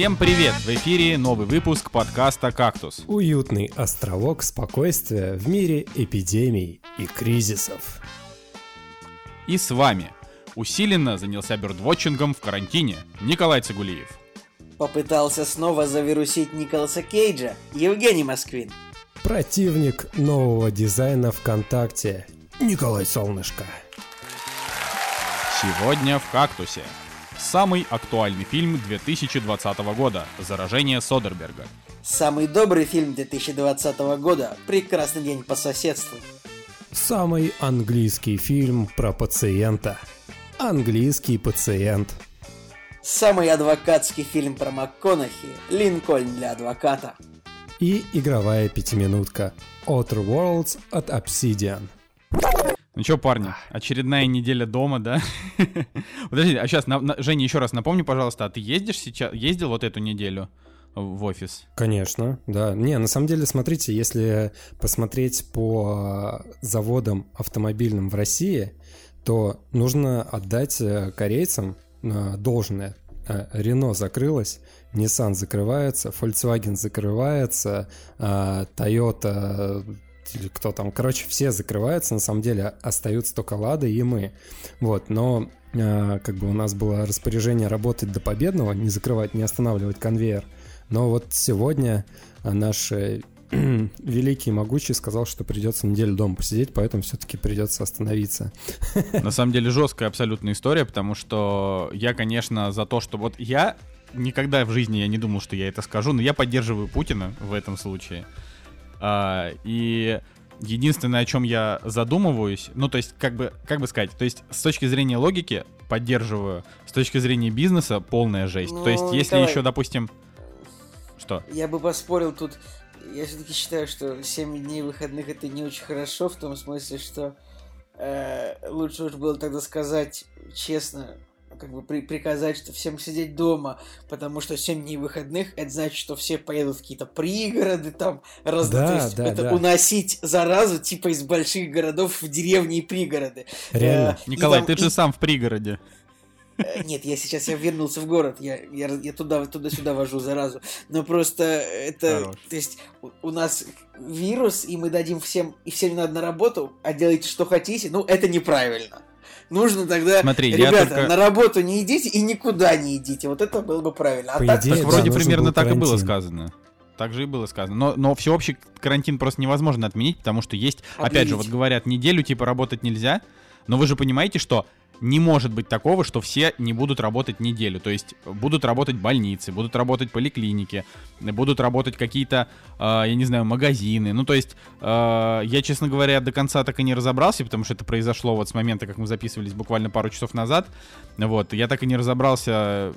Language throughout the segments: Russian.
Всем привет! В эфире новый выпуск подкаста «Кактус». Уютный островок спокойствия в мире эпидемий и кризисов. И с вами усиленно занялся бёрдвотчингом в карантине Николай Цигулиев. Попытался снова завирусить Николаса Кейджа Евгений Москвин. Противник нового дизайна ВКонтакте Николай Солнышко. Сегодня в «Кактусе» самый актуальный фильм 2020 года «Заражение Содерберга». Самый добрый фильм 2020 года «Прекрасный день по соседству». Самый английский фильм про пациента. Английский пациент. Самый адвокатский фильм про МакКонахи «Линкольн для адвоката». И игровая пятиминутка Outer Worlds от Obsidian. Ну что, парни, очередная неделя дома, да? Подожди, а сейчас, на, на, Женя, еще раз напомни, пожалуйста, а ты ездишь сейчас, ездил вот эту неделю в офис? Конечно, да. Не, на самом деле, смотрите, если посмотреть по заводам автомобильным в России, то нужно отдать э, корейцам э, должное. Рено закрылась, Nissan закрывается, Volkswagen закрывается, Toyota или кто там, короче, все закрываются, на самом деле остаются только Лада и мы. Вот, но как бы у нас было распоряжение работать до победного, не закрывать, не останавливать конвейер. Но вот сегодня наш великий и могучий сказал, что придется неделю дома посидеть, поэтому все-таки придется остановиться. На самом деле жесткая абсолютная история, потому что я, конечно, за то, что вот я никогда в жизни я не думал, что я это скажу, но я поддерживаю Путина в этом случае. А, и единственное, о чем я задумываюсь, ну, то есть, как бы, как бы сказать, то есть, с точки зрения логики поддерживаю, с точки зрения бизнеса полная жесть. Ну, то есть, если Николай, еще, допустим... Что? Я бы поспорил тут, я все-таки считаю, что 7 дней выходных это не очень хорошо, в том смысле, что э, лучше уж было тогда сказать честно, как бы при, приказать, что всем сидеть дома, потому что 7 дней выходных, это значит, что все поедут в какие-то пригороды, там, раз, да, то есть, да, это да. уносить заразу, типа, из больших городов в деревни и пригороды. Реально. Э, Николай, там, ты и... же сам в пригороде. Э, нет, я сейчас я вернулся в город, я, я, я туда, туда-сюда вожу заразу. Но просто это, Хорош. то есть у, у нас вирус, и мы дадим всем, и всем надо на работу, а делайте что хотите, ну это неправильно нужно тогда, Смотри, ребята, только... на работу не идите и никуда не идите. Вот это было бы правильно. А По так, идее, так вроде примерно так карантин. и было сказано. Так же и было сказано. Но, но всеобщий карантин просто невозможно отменить, потому что есть, Отменить. опять же, вот говорят, неделю типа работать нельзя, но вы же понимаете, что не может быть такого, что все не будут работать неделю. То есть будут работать больницы, будут работать поликлиники, будут работать какие-то, э, я не знаю, магазины. Ну, то есть э, я, честно говоря, до конца так и не разобрался, потому что это произошло вот с момента, как мы записывались буквально пару часов назад. Вот, я так и не разобрался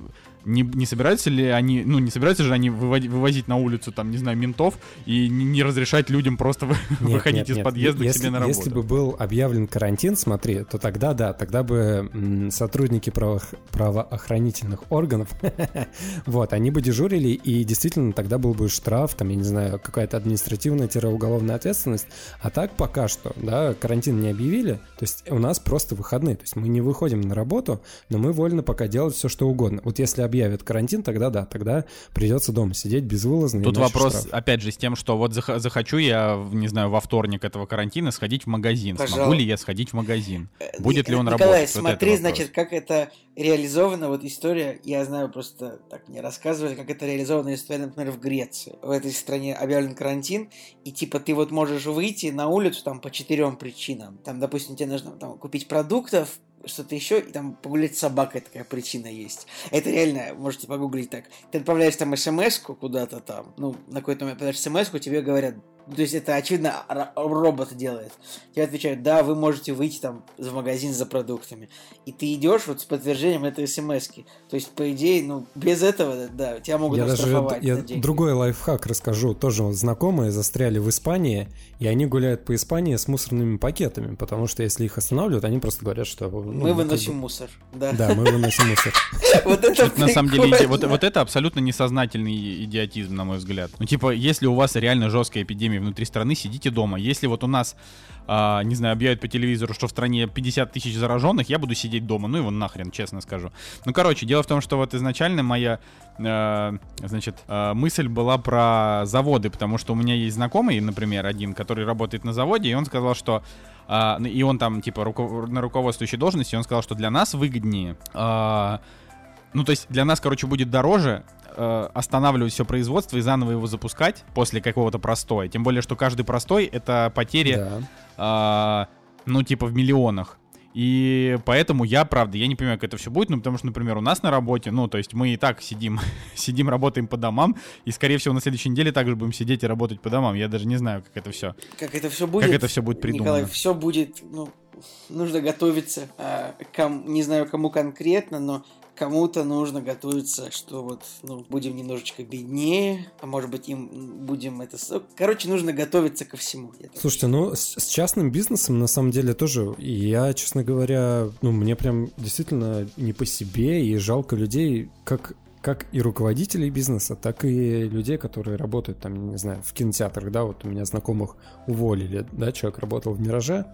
не, не собираются ли они, ну, не собираются же они выводить, вывозить на улицу, там, не знаю, ментов и не, не разрешать людям просто нет, выходить нет, из нет. подъезда если, к себе на работу? Если бы был объявлен карантин, смотри, то тогда да, тогда бы сотрудники право, правоохранительных органов, вот, они бы дежурили, и действительно тогда был бы штраф, там, я не знаю, какая-то административная-уголовная ответственность, а так пока что, да, карантин не объявили, то есть у нас просто выходные, то есть мы не выходим на работу, но мы вольны пока делать все, что угодно. Вот если объявят карантин, тогда да, тогда придется дома сидеть безвылазно. Тут вопрос, штраф. опять же, с тем, что вот зах- захочу я, не знаю, во вторник этого карантина сходить в магазин. Пожалуйста. Смогу ли я сходить в магазин? Э, Будет ли он Николай, работать? смотри, вот значит, как это реализована вот история, я знаю, просто так мне рассказывали, как это реализована история, например, в Греции. В этой стране объявлен карантин, и типа ты вот можешь выйти на улицу там по четырем причинам. Там, допустим, тебе нужно там, купить продуктов, что-то еще, и там погулять с собакой такая причина есть. Это реально, можете погуглить так. Ты отправляешь там смс куда-то там, ну, на какой-то момент отправляешь смс тебе говорят, то есть это, очевидно, робот делает. Тебе отвечают, да, вы можете выйти там в магазин за продуктами. И ты идешь вот с подтверждением этой смс -ки. То есть, по идее, ну, без этого, да, тебя могут я даже, Я другой лайфхак расскажу. Тоже вот знакомые застряли в Испании, и они гуляют по Испании с мусорными пакетами, потому что если их останавливают, они просто говорят, что мы выносим мусор. Да. да, мы выносим мусор. Вот это на самом деле вот это абсолютно несознательный идиотизм, на мой взгляд. Ну, типа, если у вас реально жесткая эпидемия внутри страны, сидите дома. Если вот у нас, а, не знаю, объявят по телевизору, что в стране 50 тысяч зараженных, я буду сидеть дома. Ну его нахрен, честно скажу. Ну, короче, дело в том, что вот изначально моя, э, значит, э, мысль была про заводы, потому что у меня есть знакомый, например, один, который работает на заводе, и он сказал, что а, и он там, типа, руко- на руководствующей должности, он сказал, что для нас выгоднее, а, ну, то есть для нас, короче, будет дороже а, останавливать все производство и заново его запускать после какого-то простоя. Тем более, что каждый простой — это потери, да. а, ну, типа, в миллионах. И поэтому я, правда, я не понимаю, как это все будет, ну, потому что, например, у нас на работе, ну, то есть мы и так сидим, сидим, работаем по домам, и, скорее всего, на следующей неделе также будем сидеть и работать по домам. Я даже не знаю, как это все. Как это все будет? Как это все будет придумано. Николай, все будет, ну, нужно готовиться. А, ком, не знаю, кому конкретно, но кому-то нужно готовиться, что вот, ну, будем немножечко беднее, а может быть, им будем это... Короче, нужно готовиться ко всему. Слушайте, ну, с, с частным бизнесом, на самом деле, тоже, я, честно говоря, ну, мне прям действительно не по себе, и жалко людей, как как и руководителей бизнеса, так и людей, которые работают там, не знаю, в кинотеатрах, да, вот у меня знакомых уволили, да, человек работал в «Мираже»,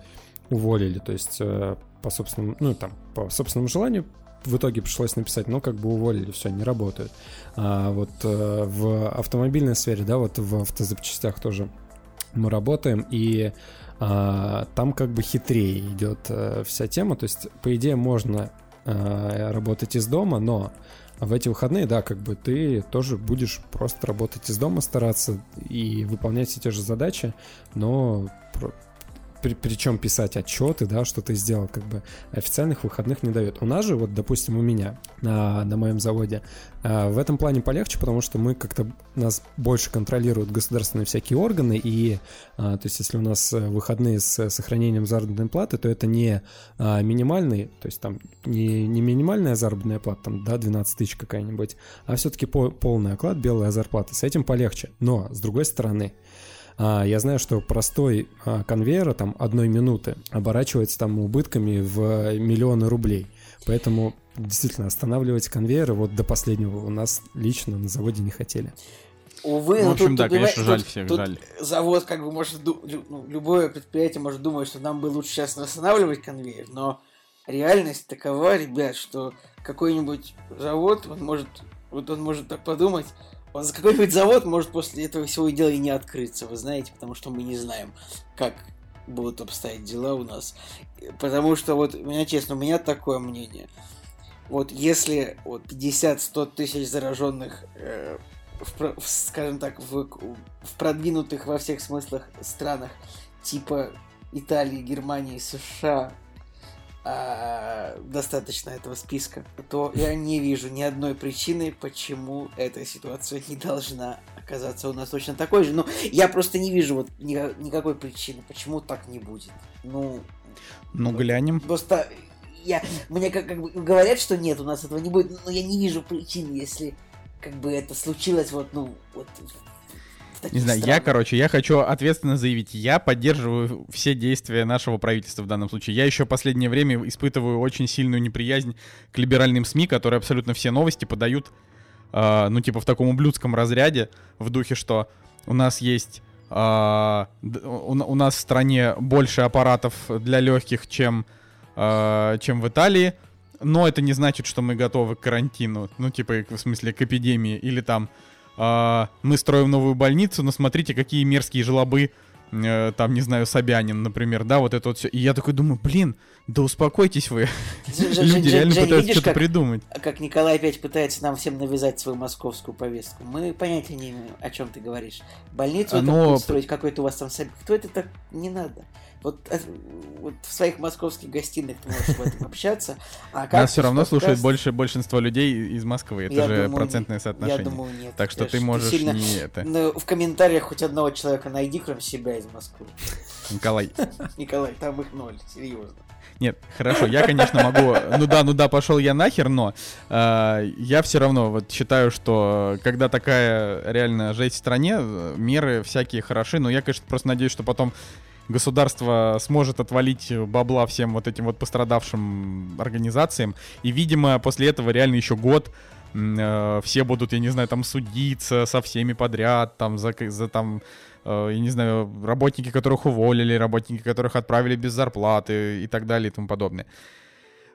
уволили, то есть э, по собственному, ну, там, по собственному желанию в итоге пришлось написать, ну, как бы уволили, все, не работают. А вот э, в автомобильной сфере, да, вот в автозапчастях тоже мы работаем, и а, там как бы хитрее идет а, вся тема, то есть, по идее, можно а, работать из дома, но в эти выходные, да, как бы ты тоже будешь просто работать из дома, стараться и выполнять все те же задачи, но при, причем писать отчеты, да, что ты сделал, как бы официальных выходных не дает. У нас же, вот, допустим, у меня на, на моем заводе а, в этом плане полегче, потому что мы как-то нас больше контролируют государственные всякие органы, и а, то есть если у нас выходные с сохранением заработной платы, то это не минимальный, то есть там не, не минимальная заработная плата, там, да, 12 тысяч какая-нибудь, а все-таки по, полный оклад, белая зарплата. С этим полегче. Но, с другой стороны, я знаю, что простой а, конвейер там одной минуты оборачивается там убытками в миллионы рублей. Поэтому действительно останавливать конвейеры вот до последнего у нас лично на заводе не хотели. Увы, ну, в общем, тут, да, тут, конечно, жаль тут, всех, тут жаль. Завод, как бы, может, ну, любое предприятие может думать, что нам бы лучше сейчас останавливать конвейер, но реальность такова, ребят, что какой-нибудь завод, он может, вот он может так подумать, он за какой-нибудь завод может после этого всего дела и не открыться, вы знаете, потому что мы не знаем, как будут обстоять дела у нас. Потому что вот, у меня честно, у меня такое мнение. Вот если вот 50-100 тысяч зараженных, э, в, в, скажем так, в, в продвинутых во всех смыслах странах, типа Италии, Германии, США, а, достаточно этого списка, то я не вижу ни одной причины, почему эта ситуация не должна оказаться у нас точно такой же. Ну, я просто не вижу вот ни, никакой причины, почему так не будет. Ну, ну глянем. Просто я, мне как, как бы говорят, что нет, у нас этого не будет, но я не вижу причин, если как бы это случилось вот, ну, вот не знаю, я, короче, я хочу ответственно заявить, я поддерживаю все действия нашего правительства в данном случае. Я еще последнее время испытываю очень сильную неприязнь к либеральным СМИ, которые абсолютно все новости подают, э, ну, типа, в таком ублюдском разряде, в духе, что у нас есть... Э, у, у нас в стране больше аппаратов для легких, чем, э, чем в Италии, но это не значит, что мы готовы к карантину, ну, типа, в смысле, к эпидемии, или там мы строим новую больницу, но смотрите, какие мерзкие желобы, э, там, не знаю, Собянин, например, да, вот это вот все. И я такой думаю, блин, да успокойтесь вы. Люди реально пытаются что-то придумать. Как Николай опять пытается нам всем навязать свою московскую повестку. Мы понятия не имеем, о чем ты говоришь. Больницу Но... строить какой-то у вас там... Кто это так? Не надо. Вот, э, вот в своих московских гостиных ты можешь в этом общаться. А как Нас все равно подкаст... слушает больше большинство людей из Москвы. Это я же думаю, процентное соотношение. Я думаю, нет. Так что ты можешь сильно... не это. Ну, в комментариях хоть одного человека найди, кроме себя из Москвы. Николай. Николай, там их ноль, серьезно. Нет, хорошо, я, конечно, могу. Ну да, ну да, пошел я нахер, но э, я все равно вот считаю, что когда такая реально жесть в стране, меры всякие хороши, но я, конечно, просто надеюсь, что потом государство сможет отвалить бабла всем вот этим вот пострадавшим организациям. И, видимо, после этого реально еще год э, все будут, я не знаю, там судиться со всеми подряд, там за, за там э, я не знаю, работники, которых уволили, работники, которых отправили без зарплаты и так далее и тому подобное.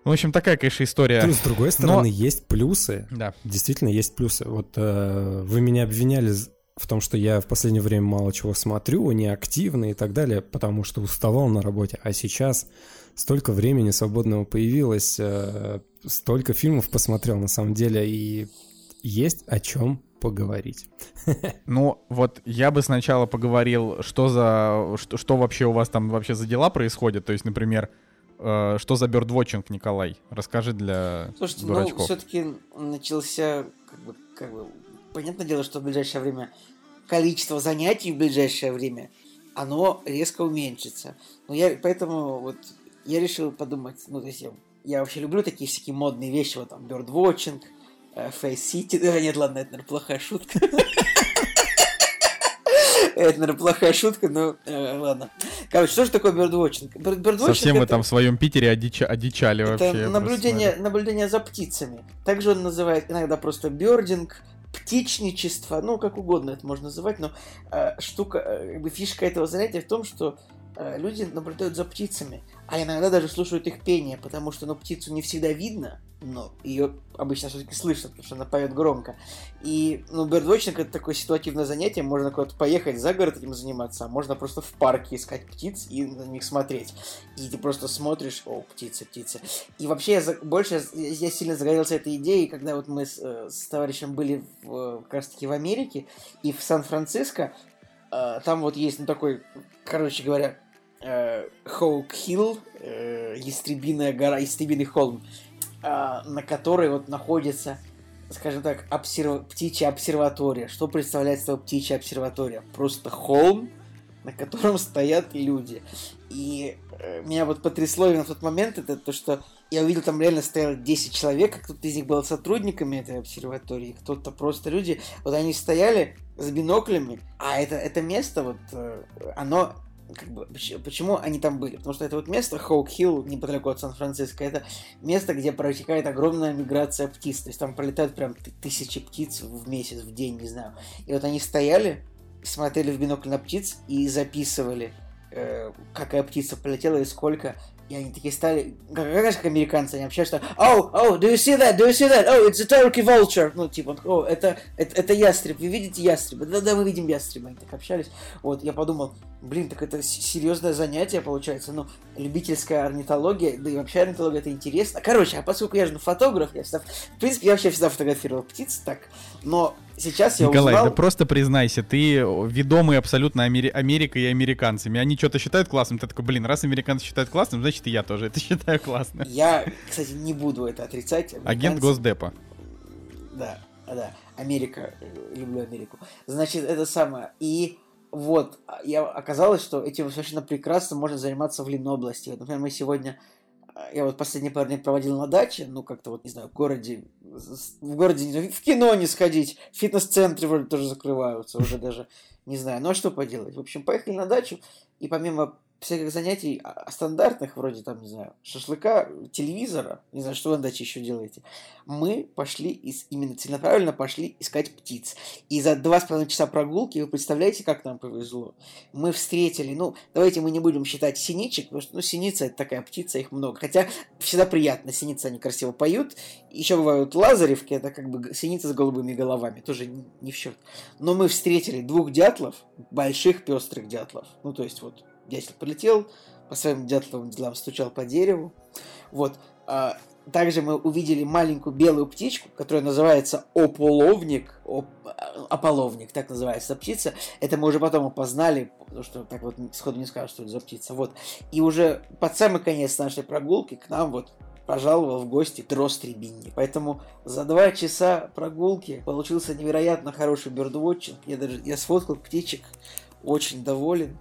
В общем, такая, конечно, история. Плюс, с другой стороны, Но... есть плюсы. Да. Действительно, есть плюсы. Вот э, вы меня обвиняли в том, что я в последнее время мало чего смотрю, неактивно и так далее, потому что уставал на работе. А сейчас столько времени свободного появилось, э, столько фильмов посмотрел на самом деле, и есть о чем поговорить. Ну, вот я бы сначала поговорил, что за, что, что вообще у вас там вообще за дела происходят. То есть, например, э, что за бёрдвотчинг, Николай? Расскажи для Слушайте, ну, дурачков. ну, все-таки начался, как бы, как бы, понятное дело, что в ближайшее время количество занятий в ближайшее время, оно резко уменьшится. Но я, поэтому вот я решил подумать, ну, то есть я, я вообще люблю такие всякие модные вещи, вот там, бёрдвотчинг, э, Face City, да, нет, ладно, это, наверное, плохая шутка. Это, наверное, плохая шутка, но э, ладно. Короче, что же такое бёрдвотчинг? Совсем мы там в своем Питере одичали вообще. Это наблюдение, наблюдение за птицами. Также он называет иногда просто бёрдинг, птичничество, ну, как угодно это можно называть, но э, штука, э, фишка этого занятия в том, что люди наблюдают за птицами, а иногда даже слушают их пение, потому что, ну, птицу не всегда видно, но ее обычно все-таки слышно, потому что она поет громко. И, ну, бердвотчинг это такое ситуативное занятие, можно куда-то поехать за город этим заниматься, а можно просто в парке искать птиц и на них смотреть. И ты просто смотришь, о, птицы, птицы. И вообще я за... больше я, я сильно загорелся этой идеей, когда вот мы с, э, с товарищем были в, как раз таки в Америке и в Сан-Франциско, э, там вот есть, ну, такой, короче говоря, Хоук э, Хилл, э, Ястребиная гора, Ястребиный холм, э, на которой вот находится, скажем так, обсерв... птичья обсерватория. Что представляет собой птичья обсерватория? Просто холм, на котором стоят люди. И э, меня вот потрясло именно в тот момент это то, что я увидел, там реально стояло 10 человек, кто-то из них был сотрудниками этой обсерватории, кто-то просто люди. Вот они стояли с биноклями, а это, это место, вот, э, оно как бы, почему они там были? Потому что это вот место, Хоук-Хилл, неподалеку от Сан-Франциско, это место, где протекает огромная миграция птиц. То есть там пролетают прям тысячи птиц в месяц, в день, не знаю. И вот они стояли, смотрели в бинокль на птиц и записывали, э, какая птица полетела и сколько. И они такие стали, как, как американцы, они общаются, oh, oh, do you see that, do you see that, oh, it's a turkey vulture, ну, типа, о, oh, это, это, это ястреб, вы видите ястреба, да-да, мы видим ястреба, они так общались, вот, я подумал, блин, так это серьезное занятие получается, ну, любительская орнитология, да и вообще орнитология это интересно, короче, а поскольку я же ну, фотограф, я всегда, в принципе, я вообще всегда фотографировал птиц, так, но сейчас я Николай, узнал... да просто признайся, ты ведомый абсолютно Амери... Америкой и американцами. Они что-то считают классным, ты такой, блин, раз американцы считают классным, значит и я тоже это считаю классным. Я, кстати, не буду это отрицать. Американцы... Агент Госдепа. Да, да, Америка, люблю Америку. Значит, это самое. И вот, я оказалось, что этим совершенно прекрасно можно заниматься в Ленобласти. Например, мы сегодня я вот последние пару дней проводил на даче, ну, как-то вот, не знаю, в городе, в городе, в кино не сходить, фитнес-центры вроде тоже закрываются уже даже, не знаю, ну, а что поделать? В общем, поехали на дачу, и помимо всяких занятий а, стандартных, вроде там, не знаю, шашлыка, телевизора, не знаю, что вы на даче еще делаете, мы пошли, из, именно целенаправленно пошли искать птиц. И за два с половиной часа прогулки, вы представляете, как нам повезло? Мы встретили, ну, давайте мы не будем считать синичек, потому что, ну, синица это такая птица, их много. Хотя всегда приятно, синицы, они красиво поют. Еще бывают лазаревки, это как бы синицы с голубыми головами, тоже не в счет. Но мы встретили двух дятлов, больших пестрых дятлов. Ну, то есть вот дятел полетел, по своим дятловым делам стучал по дереву. Вот. А, также мы увидели маленькую белую птичку, которая называется ополовник, оп, ополовник, так называется птица. Это мы уже потом опознали, потому что так вот сходу не скажешь, что это за птица. Вот. И уже под самый конец нашей прогулки к нам вот пожаловал в гости дрозд Рябинни. Поэтому за два часа прогулки получился невероятно хороший бёрдвотчинг. Я даже я сфоткал птичек, очень доволен.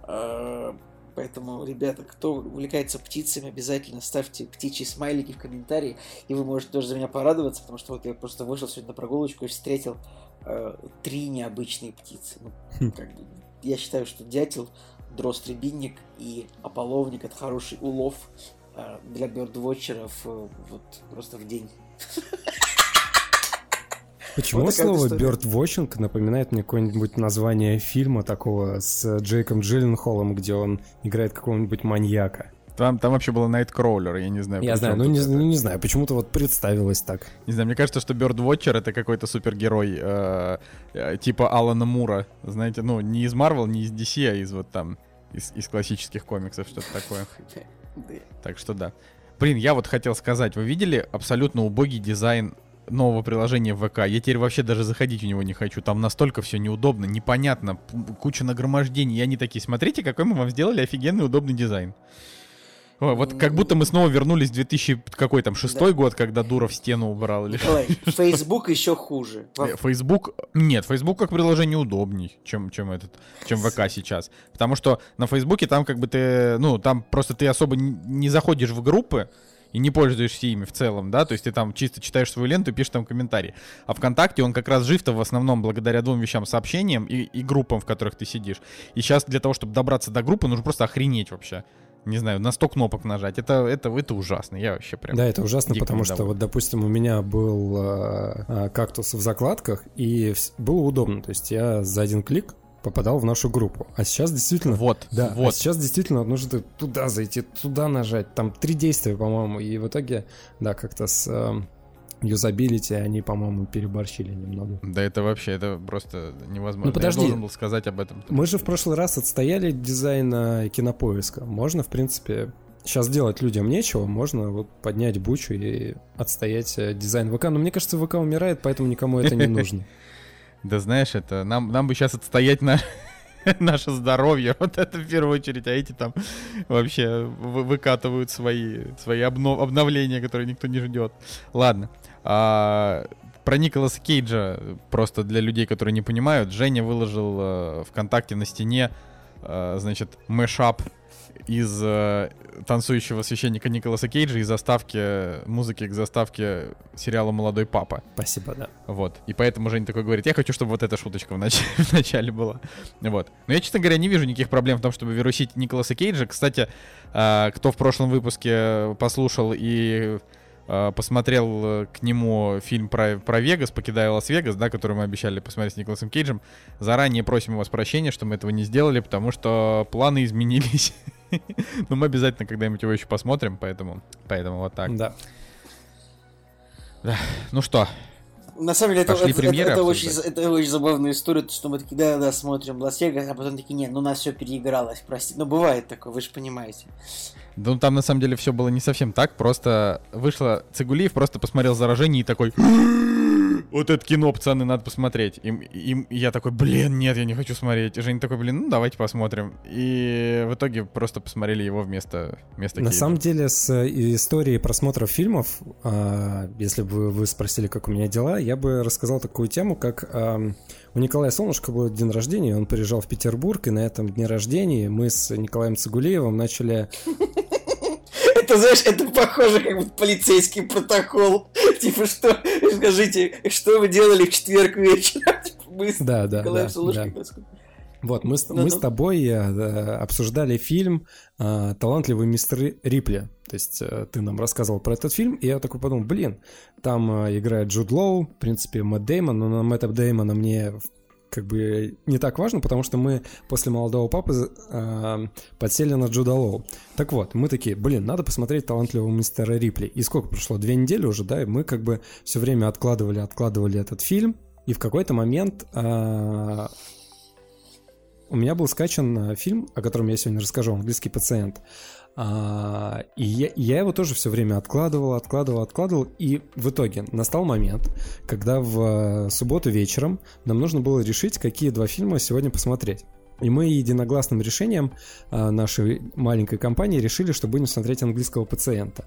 Поэтому, ребята, кто увлекается птицами, обязательно ставьте птичьи смайлики в комментарии, и вы можете тоже за меня порадоваться, потому что вот я просто вышел сегодня на прогулочку и встретил э, три необычные птицы. Ну, хм. как бы, я считаю, что дятел дростребинник и ополовник — это хороший улов э, для бёрдвотчеров э, вот просто в день. Почему вот слово birdwatching напоминает мне какое-нибудь название фильма такого с Джейком Джилленхолом, где он играет какого-нибудь маньяка? Там, там вообще было Nightcrawler, я не знаю. Я знаю, ну не, ну не знаю, почему-то вот представилось так. Не знаю, мне кажется, что Birdwatcher это какой-то супергерой э, э, типа Алана Мура, знаете, ну не из Marvel, не из DC, а из вот там, из, из классических комиксов, что-то такое. Так что да. Блин, я вот хотел сказать, вы видели абсолютно убогий дизайн нового приложения в ВК. Я теперь вообще даже заходить в него не хочу. Там настолько все неудобно, непонятно, куча нагромождений. И они такие, смотрите, какой мы вам сделали офигенный удобный дизайн. Ой, вот как будто мы снова вернулись в 2000 какой там шестой да. год, когда Дуров стену убрал или Николай, Facebook еще хуже. Э, Facebook нет, Facebook как приложение удобней, чем чем этот, чем ВК сейчас, потому что на Фейсбуке там как бы ты, ну там просто ты особо не заходишь в группы, и не пользуешься ими в целом, да, то есть ты там чисто читаешь свою ленту и пишешь там комментарии. А ВКонтакте он как раз жив-то в основном благодаря двум вещам, сообщениям и, и группам, в которых ты сидишь. И сейчас для того, чтобы добраться до группы, нужно просто охренеть вообще не знаю, на 100 кнопок нажать. Это, это, это ужасно. Я вообще прям... Да, это ужасно, потому что, вот, допустим, у меня был э, э, кактус в закладках, и было удобно. То есть я за один клик попадал в нашу группу. А сейчас действительно... Вот, да, вот. А сейчас действительно нужно туда зайти, туда нажать. Там три действия, по-моему. И в итоге, да, как-то с... Э, юзабилити они, по-моему, переборщили немного. Да это вообще, это просто невозможно. Ну подожди. Я должен был сказать об этом. Мы же в прошлый раз отстояли дизайн кинопоиска. Можно, в принципе, сейчас делать людям нечего, можно вот поднять бучу и отстоять э, дизайн ВК. Но мне кажется, ВК умирает, поэтому никому это не нужно. Да знаешь, это нам, нам бы сейчас отстоять на наше здоровье, вот это в первую очередь, а эти там вообще выкатывают свои, свои обнов, обновления, которые никто не ждет. Ладно, а, про Николаса Кейджа, просто для людей, которые не понимают, Женя выложил э, ВКонтакте на стене, э, значит, мэшап из э, танцующего священника Николаса Кейджа и заставки, музыки к заставке сериала «Молодой папа». Спасибо, да. Вот. И поэтому Женя такой говорит, я хочу, чтобы вот эта шуточка в, нач- в начале была. Вот. Но я, честно говоря, не вижу никаких проблем в том, чтобы вирусить Николаса Кейджа. Кстати, э, кто в прошлом выпуске послушал и Э, посмотрел к нему фильм про, про Вегас, покидая Лас-Вегас, да, который мы обещали посмотреть с Николасом Кейджем. Заранее просим у вас прощения, что мы этого не сделали, потому что планы изменились. Но мы обязательно когда-нибудь его еще посмотрим, поэтому, поэтому вот так. Да. Да. Ну что, на самом деле, это, это, это, это, очень, это очень забавная история, что мы такие, да-да, смотрим Лас-Вегас, а потом такие, нет, ну у нас все переигралось, прости. Ну, бывает такое, вы же понимаете. Ну, там на самом деле все было не совсем так. Просто вышло Цигулиев, просто посмотрел заражение и такой вот это кино, пацаны, надо посмотреть. И, и, и я такой, блин, нет, я не хочу смотреть. И Женя такой, блин, ну давайте посмотрим. И в итоге просто посмотрели его вместо, вместо На самом деле, с историей просмотров фильмов, а, если бы вы спросили, как у меня дела, я бы рассказал такую тему, как у Николая Солнышко был день рождения, он приезжал в Петербург, и на этом дне рождения мы с Николаем Цигулеевым начали это, знаешь, это похоже как бы полицейский протокол. Типа, что, скажите, что вы делали в четверг вечером? Типа, да, да, да, да. Вот, мы, с, мы с тобой э, обсуждали фильм э, «Талантливый мистер Рипли». То есть э, ты нам рассказывал про этот фильм, и я такой подумал, блин, там э, играет Джуд Лоу, в принципе, Мэтт Деймон, но на Мэтта Деймона мне как бы не так важно, потому что мы после молодого папы э, подсели на Джуда Лоу. Так вот, мы такие, блин, надо посмотреть талантливого мистера Рипли. И сколько прошло? Две недели уже, да? И мы как бы все время откладывали, откладывали этот фильм. И в какой-то момент э, у меня был скачан фильм, о котором я сегодня расскажу, «Английский пациент». А, и я, я его тоже все время откладывал, откладывал, откладывал. И в итоге настал момент, когда в э, субботу вечером нам нужно было решить, какие два фильма сегодня посмотреть. И мы единогласным решением а, нашей маленькой компании решили, что будем смотреть английского пациента.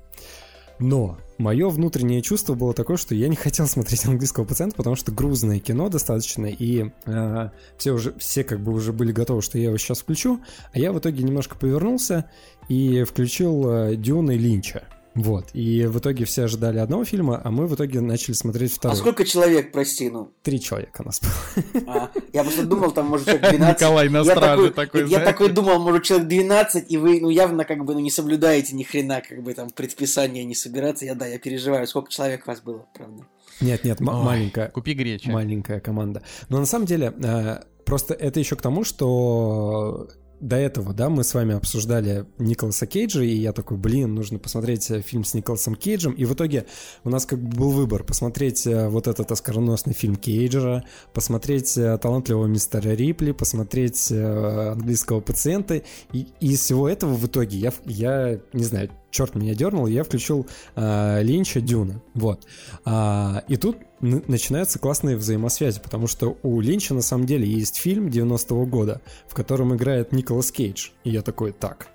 Но мое внутреннее чувство было такое, что я не хотел смотреть английского пациента, потому что грузное кино достаточно, и э, все уже, все как бы уже были готовы, что я его сейчас включу, а я в итоге немножко повернулся и включил э, Дюна Линча. Вот. И в итоге все ожидали одного фильма, а мы в итоге начали смотреть второй. А сколько человек, прости, ну? Три человека нас было. А, я просто думал, там, может, человек 12. Николай на я страже такой, такой Я такой думал, может, человек 12, и вы, ну, явно, как бы, ну, не соблюдаете ни хрена, как бы, там, предписания не собираться. Я, да, я переживаю, сколько человек вас было, правда. Нет, нет, Ой, маленькая. Купи гречи. Маленькая команда. Но на самом деле, э, просто это еще к тому, что до этого, да, мы с вами обсуждали Николаса Кейджа, и я такой, блин, нужно посмотреть э, фильм с Николасом Кейджем, и в итоге у нас как бы был выбор посмотреть э, вот этот оскароносный фильм Кейджера, посмотреть э, талантливого мистера Рипли, посмотреть английского пациента, и, из всего этого в итоге я, я не знаю, черт меня дернул, я включил э, Линча Дюна. Вот. А, и тут начинаются классные взаимосвязи, потому что у Линча на самом деле есть фильм 90-го года, в котором играет Николас Кейдж. И я такой, так,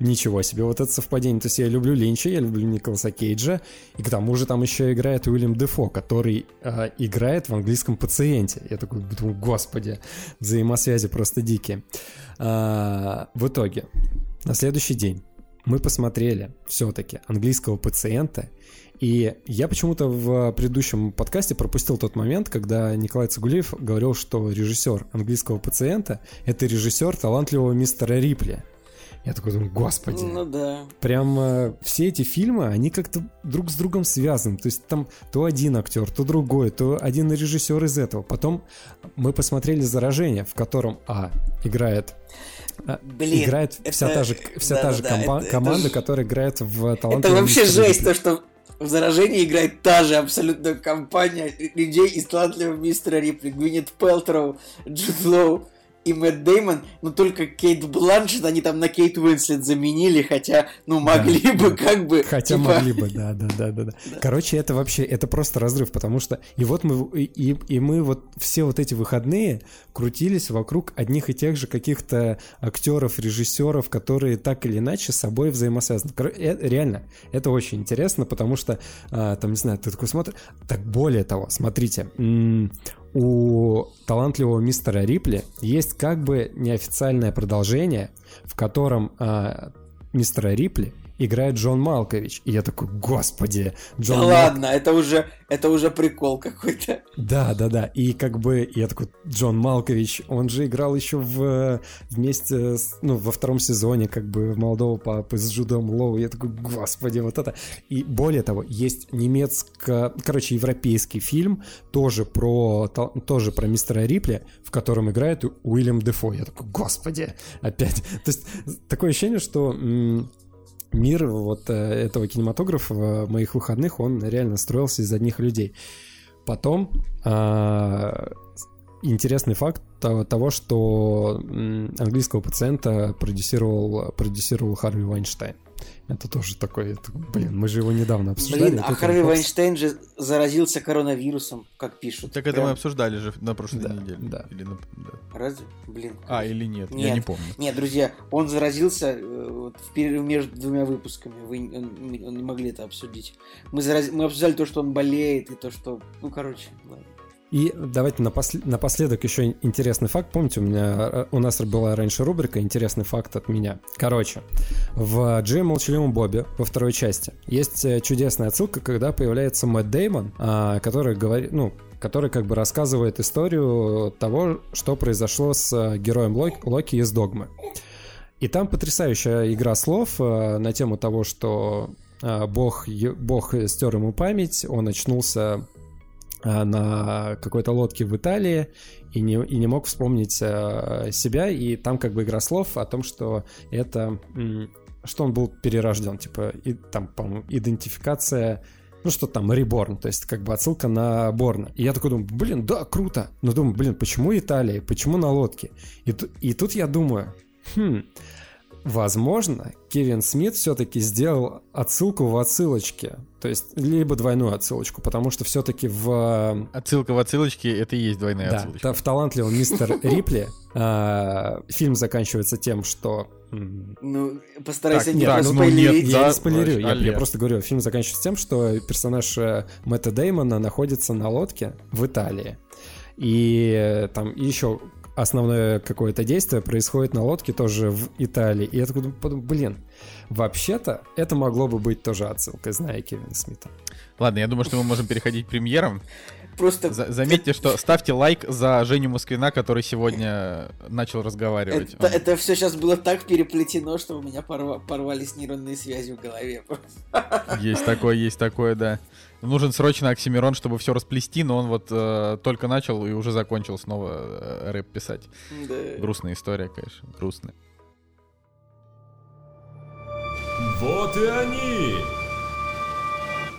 ничего себе, вот это совпадение. То есть я люблю Линча, я люблю Николаса Кейджа, и к тому же там еще играет Уильям Дефо, который э, играет в английском пациенте. Я такой думаю, господи, взаимосвязи просто дикие. А, в итоге, на следующий день мы посмотрели все-таки английского пациента, и я почему-то в предыдущем подкасте пропустил тот момент, когда Николай Цигулиев говорил, что режиссер английского пациента — это режиссер талантливого мистера Рипли. Я такой думаю, господи. Ну да. Прям э, все эти фильмы, они как-то друг с другом связаны. То есть там то один актер, то другой, то один режиссер из этого. Потом мы посмотрели «Заражение», в котором, а, играет а, Блин, играет это... вся та же, вся да, та же да, комба- это, команда, это... которая играет в талант. Это вообще жесть, то, что в заражении играет та же абсолютно компания людей из талантливого мистера Рипли. Гвинет Пелтроу, Джуд Лоу, и Мэтт Деймон, но только Кейт Бланшет они там на Кейт Уинслет заменили, хотя, ну, могли да, бы да. как бы... Хотя типа... могли бы, да, да, да, да, да. Короче, это вообще, это просто разрыв, потому что... И вот мы, и, и мы вот все вот эти выходные крутились вокруг одних и тех же каких-то актеров, режиссеров, которые так или иначе с собой взаимосвязаны. Э, реально, это очень интересно, потому что, а, там, не знаю, ты такой смотришь... Так более того, смотрите, у талантливого мистера Рипли есть как бы неофициальное продолжение, в котором э, мистера Рипли играет Джон Малкович. И я такой, господи, Джон Да Мал... ладно, это уже, это уже прикол какой-то. Да, да, да. И как бы я такой, Джон Малкович, он же играл еще в, вместе, с, ну, во втором сезоне, как бы в молодого папы с Джудом Лоу. Я такой, господи, вот это. И более того, есть немецко, короче, европейский фильм, тоже про, тоже про мистера Рипли, в котором играет Уильям Дефо. Я такой, господи, опять. То есть такое ощущение, что мир вот э, этого кинематографа моих выходных, он реально строился из одних людей. Потом а, интересный факт того, что английского пациента продюсировал, продюсировал Харви Вайнштейн. Это тоже такой, это, блин, мы же его недавно обсуждали. Блин, а Харви Вайнштейн же заразился коронавирусом, как пишут. Так это Прям... мы обсуждали же на прошлой да, неделе. Да. Или на... да. Разве? Блин. А, или нет, нет, я не помню. Нет, друзья, он заразился э, вот, в перерыв между двумя выпусками. Вы он, он не могли это обсудить. Мы, зараз... мы обсуждали то, что он болеет, и то, что... Ну, короче, ладно. И давайте напослед... напоследок еще интересный факт. Помните, у меня э, у нас была раньше рубрика «Интересный факт от меня». Короче, в Джей Молчаливом Бобе во второй части есть э, чудесная отсылка, когда появляется Мэтт Деймон, а, который говорит, ну, который как бы рассказывает историю того, что произошло с э, героем Локи из «Догмы». И там потрясающая игра слов на тему того, что Бог, Бог стер ему память, он очнулся на какой-то лодке в Италии и не, и не мог вспомнить э, себя, и там как бы игра слов о том, что это, что он был перерожден, типа, и там, по-моему, идентификация, ну что там, Reborn, то есть как бы отсылка на Борна. И я такой думаю, блин, да, круто, но думаю, блин, почему Италия, почему на лодке? И, и тут я думаю, хм, возможно, Кевин Смит все-таки сделал отсылку в отсылочке. То есть, либо двойную отсылочку, потому что все-таки в... Отсылка в отсылочке — это и есть двойная да, отсылочка. в талантливом мистер Рипли а, фильм заканчивается тем, что... Ну, постарайся не так, ну, нет, я не спойлерю, я, я просто говорю, фильм заканчивается тем, что персонаж э, Мэтта Деймона находится на лодке в Италии. И э, там еще основное какое-то действие происходит на лодке тоже в Италии. И я такой думаю, блин, Вообще-то, это могло бы быть тоже отсылкой, зная Кевина Смита. Ладно, я думаю, что мы можем переходить к премьерам. Просто... За заметьте, что ставьте лайк за Женю Москвина, который сегодня начал разговаривать. Это, Он... это все сейчас было так переплетено, что у меня порва порвались нейронные связи в голове. Есть такое, есть такое, да. Нужен срочно Оксимирон, чтобы все расплести, но он вот э, только начал и уже закончил снова э, рэп писать. Да. Грустная история, конечно, грустная. Вот и они!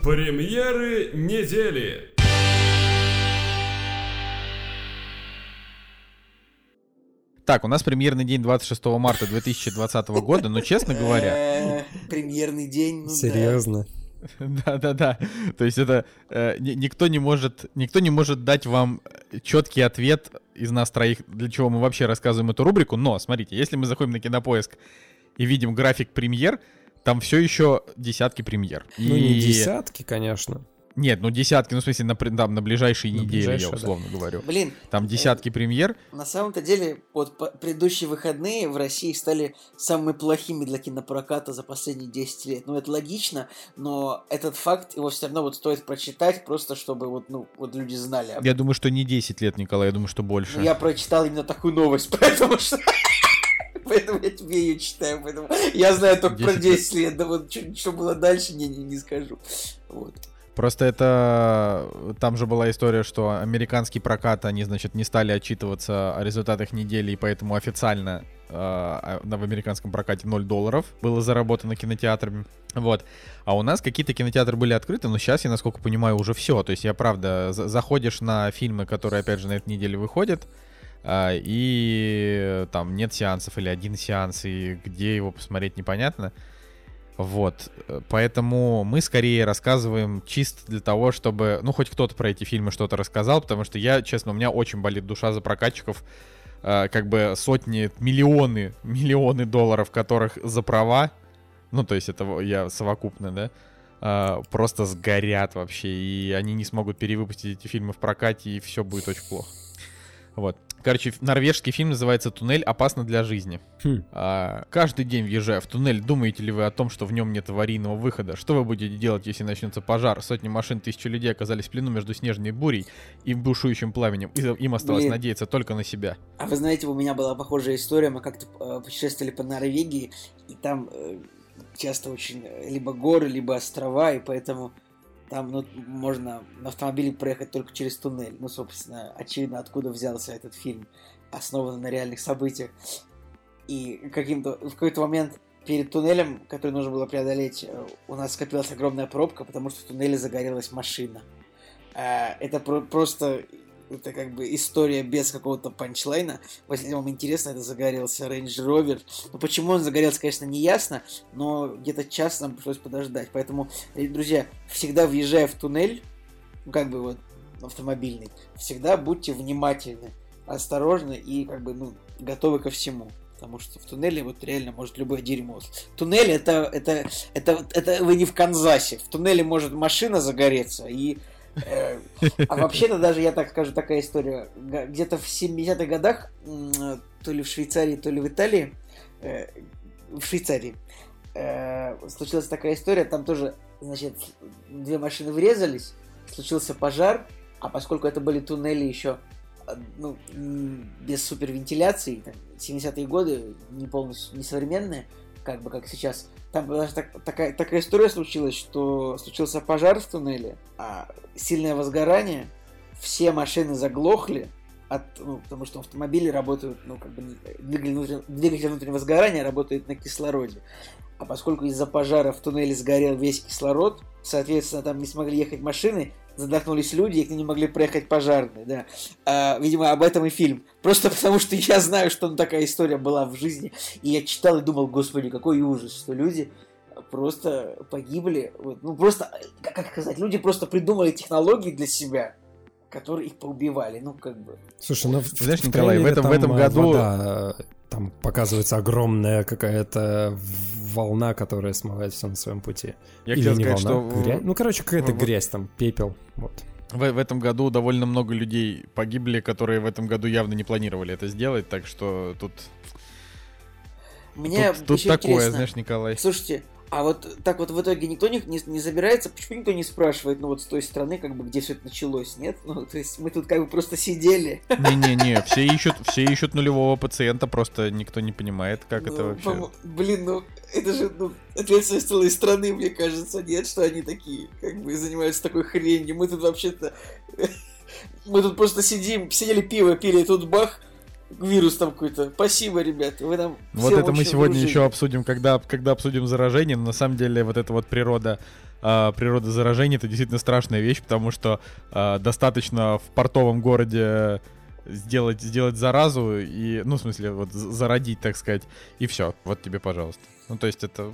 Премьеры недели! Так, у нас премьерный день 26 марта 2020 года, но, честно говоря... Премьерный день, ну Серьезно? Да-да-да. То есть это э, никто не может, никто не может дать вам четкий ответ из нас троих, для чего мы вообще рассказываем эту рубрику. Но смотрите, если мы заходим на Кинопоиск и видим график премьер, там все еще десятки премьер. Ну и... не десятки, конечно. Нет, ну десятки, ну в смысле на, там, на ближайшие на недели, ближайшие, я условно да. говорю. Блин. Там десятки э, премьер. На самом-то деле, вот предыдущие выходные в России стали самыми плохими для кинопроката за последние 10 лет. Ну это логично, но этот факт его все равно вот стоит прочитать, просто чтобы вот, ну, вот люди знали. Я думаю, что не 10 лет, Николай, я думаю, что больше. Ну, я прочитал именно такую новость, поэтому что... Поэтому я тебе ее читаю, поэтому я знаю только 10 про 10 лет, да вот что, что было дальше, не, не, не скажу. Вот. Просто это... Там же была история, что американский прокат, они, значит, не стали отчитываться о результатах недели, и поэтому официально э, а, в американском прокате 0 долларов было заработано кинотеатрами. Вот. А у нас какие-то кинотеатры были открыты, но сейчас, я насколько понимаю, уже все. То есть я, правда, заходишь на фильмы, которые, опять же, на этой неделе выходят, э, и там нет сеансов или один сеанс, и где его посмотреть непонятно. Вот, поэтому мы скорее рассказываем чисто для того, чтобы, ну, хоть кто-то про эти фильмы что-то рассказал, потому что я, честно, у меня очень болит душа за прокатчиков, э, как бы сотни, миллионы, миллионы долларов, которых за права, ну, то есть это я совокупно, да, э, просто сгорят вообще, и они не смогут перевыпустить эти фильмы в прокате, и все будет очень плохо. Вот. Короче, норвежский фильм называется «Туннель опасно для жизни». Хм. А, каждый день въезжая в туннель, думаете ли вы о том, что в нем нет аварийного выхода? Что вы будете делать, если начнется пожар? Сотни машин, тысячи людей оказались в плену между снежной бурей и бушующим пламенем. И им осталось Блин. надеяться только на себя. А вы знаете, у меня была похожая история. Мы как-то э, путешествовали по Норвегии, и там э, часто очень э, либо горы, либо острова, и поэтому там ну, можно на автомобиле проехать только через туннель. Ну, собственно, очевидно, откуда взялся этот фильм, основанный на реальных событиях. И каким-то в какой-то момент перед туннелем, который нужно было преодолеть, у нас скопилась огромная пробка, потому что в туннеле загорелась машина. Э, это просто это как бы история без какого-то панчлайна. Если вам интересно, это загорелся Range Rover. Ну, почему он загорелся, конечно, не ясно, но где-то час нам пришлось подождать. Поэтому, друзья, всегда въезжая в туннель, ну, как бы вот автомобильный, всегда будьте внимательны, осторожны и как бы, ну, готовы ко всему. Потому что в туннеле вот реально может любое дерьмо. Туннель это, это, это, это вы не в Канзасе. В туннеле может машина загореться и а вообще-то даже, я так скажу, такая история. Где-то в 70-х годах, то ли в Швейцарии, то ли в Италии, э, в Швейцарии, э, случилась такая история, там тоже, значит, две машины врезались, случился пожар, а поскольку это были туннели еще ну, без супервентиляции, 70-е годы, не полностью, не современные, как бы как сейчас, там даже так, такая, такая история случилась, что случился пожар в туннеле, а сильное возгорание, все машины заглохли, от, ну, потому что автомобили работают, ну, как бы, двигатель, внутреннего, двигатель внутреннего сгорания работает на кислороде. А поскольку из-за пожара в туннеле сгорел весь кислород, соответственно, там не смогли ехать машины, задохнулись люди, и к ним не могли проехать пожарные, да. А, видимо, об этом и фильм. Просто потому, что я знаю, что такая история была в жизни, и я читал и думал, господи, какой ужас, что люди просто погибли. Вот, ну, просто, как сказать, люди просто придумали технологии для себя, которые их поубивали, ну, как бы. Слушай, ну, знаешь, Николай, в этом, в этом году... Вода, там показывается огромная какая-то волна, которая смывает все на своем пути. Я Или не сказать, волна, что... грязь. Ну, короче, какая-то грязь там, пепел, вот. В, в этом году довольно много людей погибли, которые в этом году явно не планировали это сделать, так что тут Мне тут, тут такое, интересно. знаешь, Николай. Слушайте, а вот так вот в итоге никто не, не, не забирается, почему никто не спрашивает, ну вот с той стороны, как бы, где все это началось, нет? Ну, то есть мы тут как бы просто сидели. Не-не-не, все ищут, все ищут нулевого пациента, просто никто не понимает, как ну, это вообще. Блин, ну это же ну, ответственность целой страны, мне кажется, нет, что они такие, как бы, занимаются такой хренью. Мы тут вообще-то... Мы тут просто сидим, сидели пиво пили, и тут бах, вирус там какой-то. Спасибо, ребят, вы нам Вот это мы сегодня дружили. еще обсудим, когда, когда обсудим заражение, но на самом деле вот эта вот природа э, природа заражения это действительно страшная вещь, потому что э, достаточно в портовом городе сделать, сделать заразу и, ну, в смысле, вот зародить, так сказать, и все, вот тебе, пожалуйста. Ну, то есть это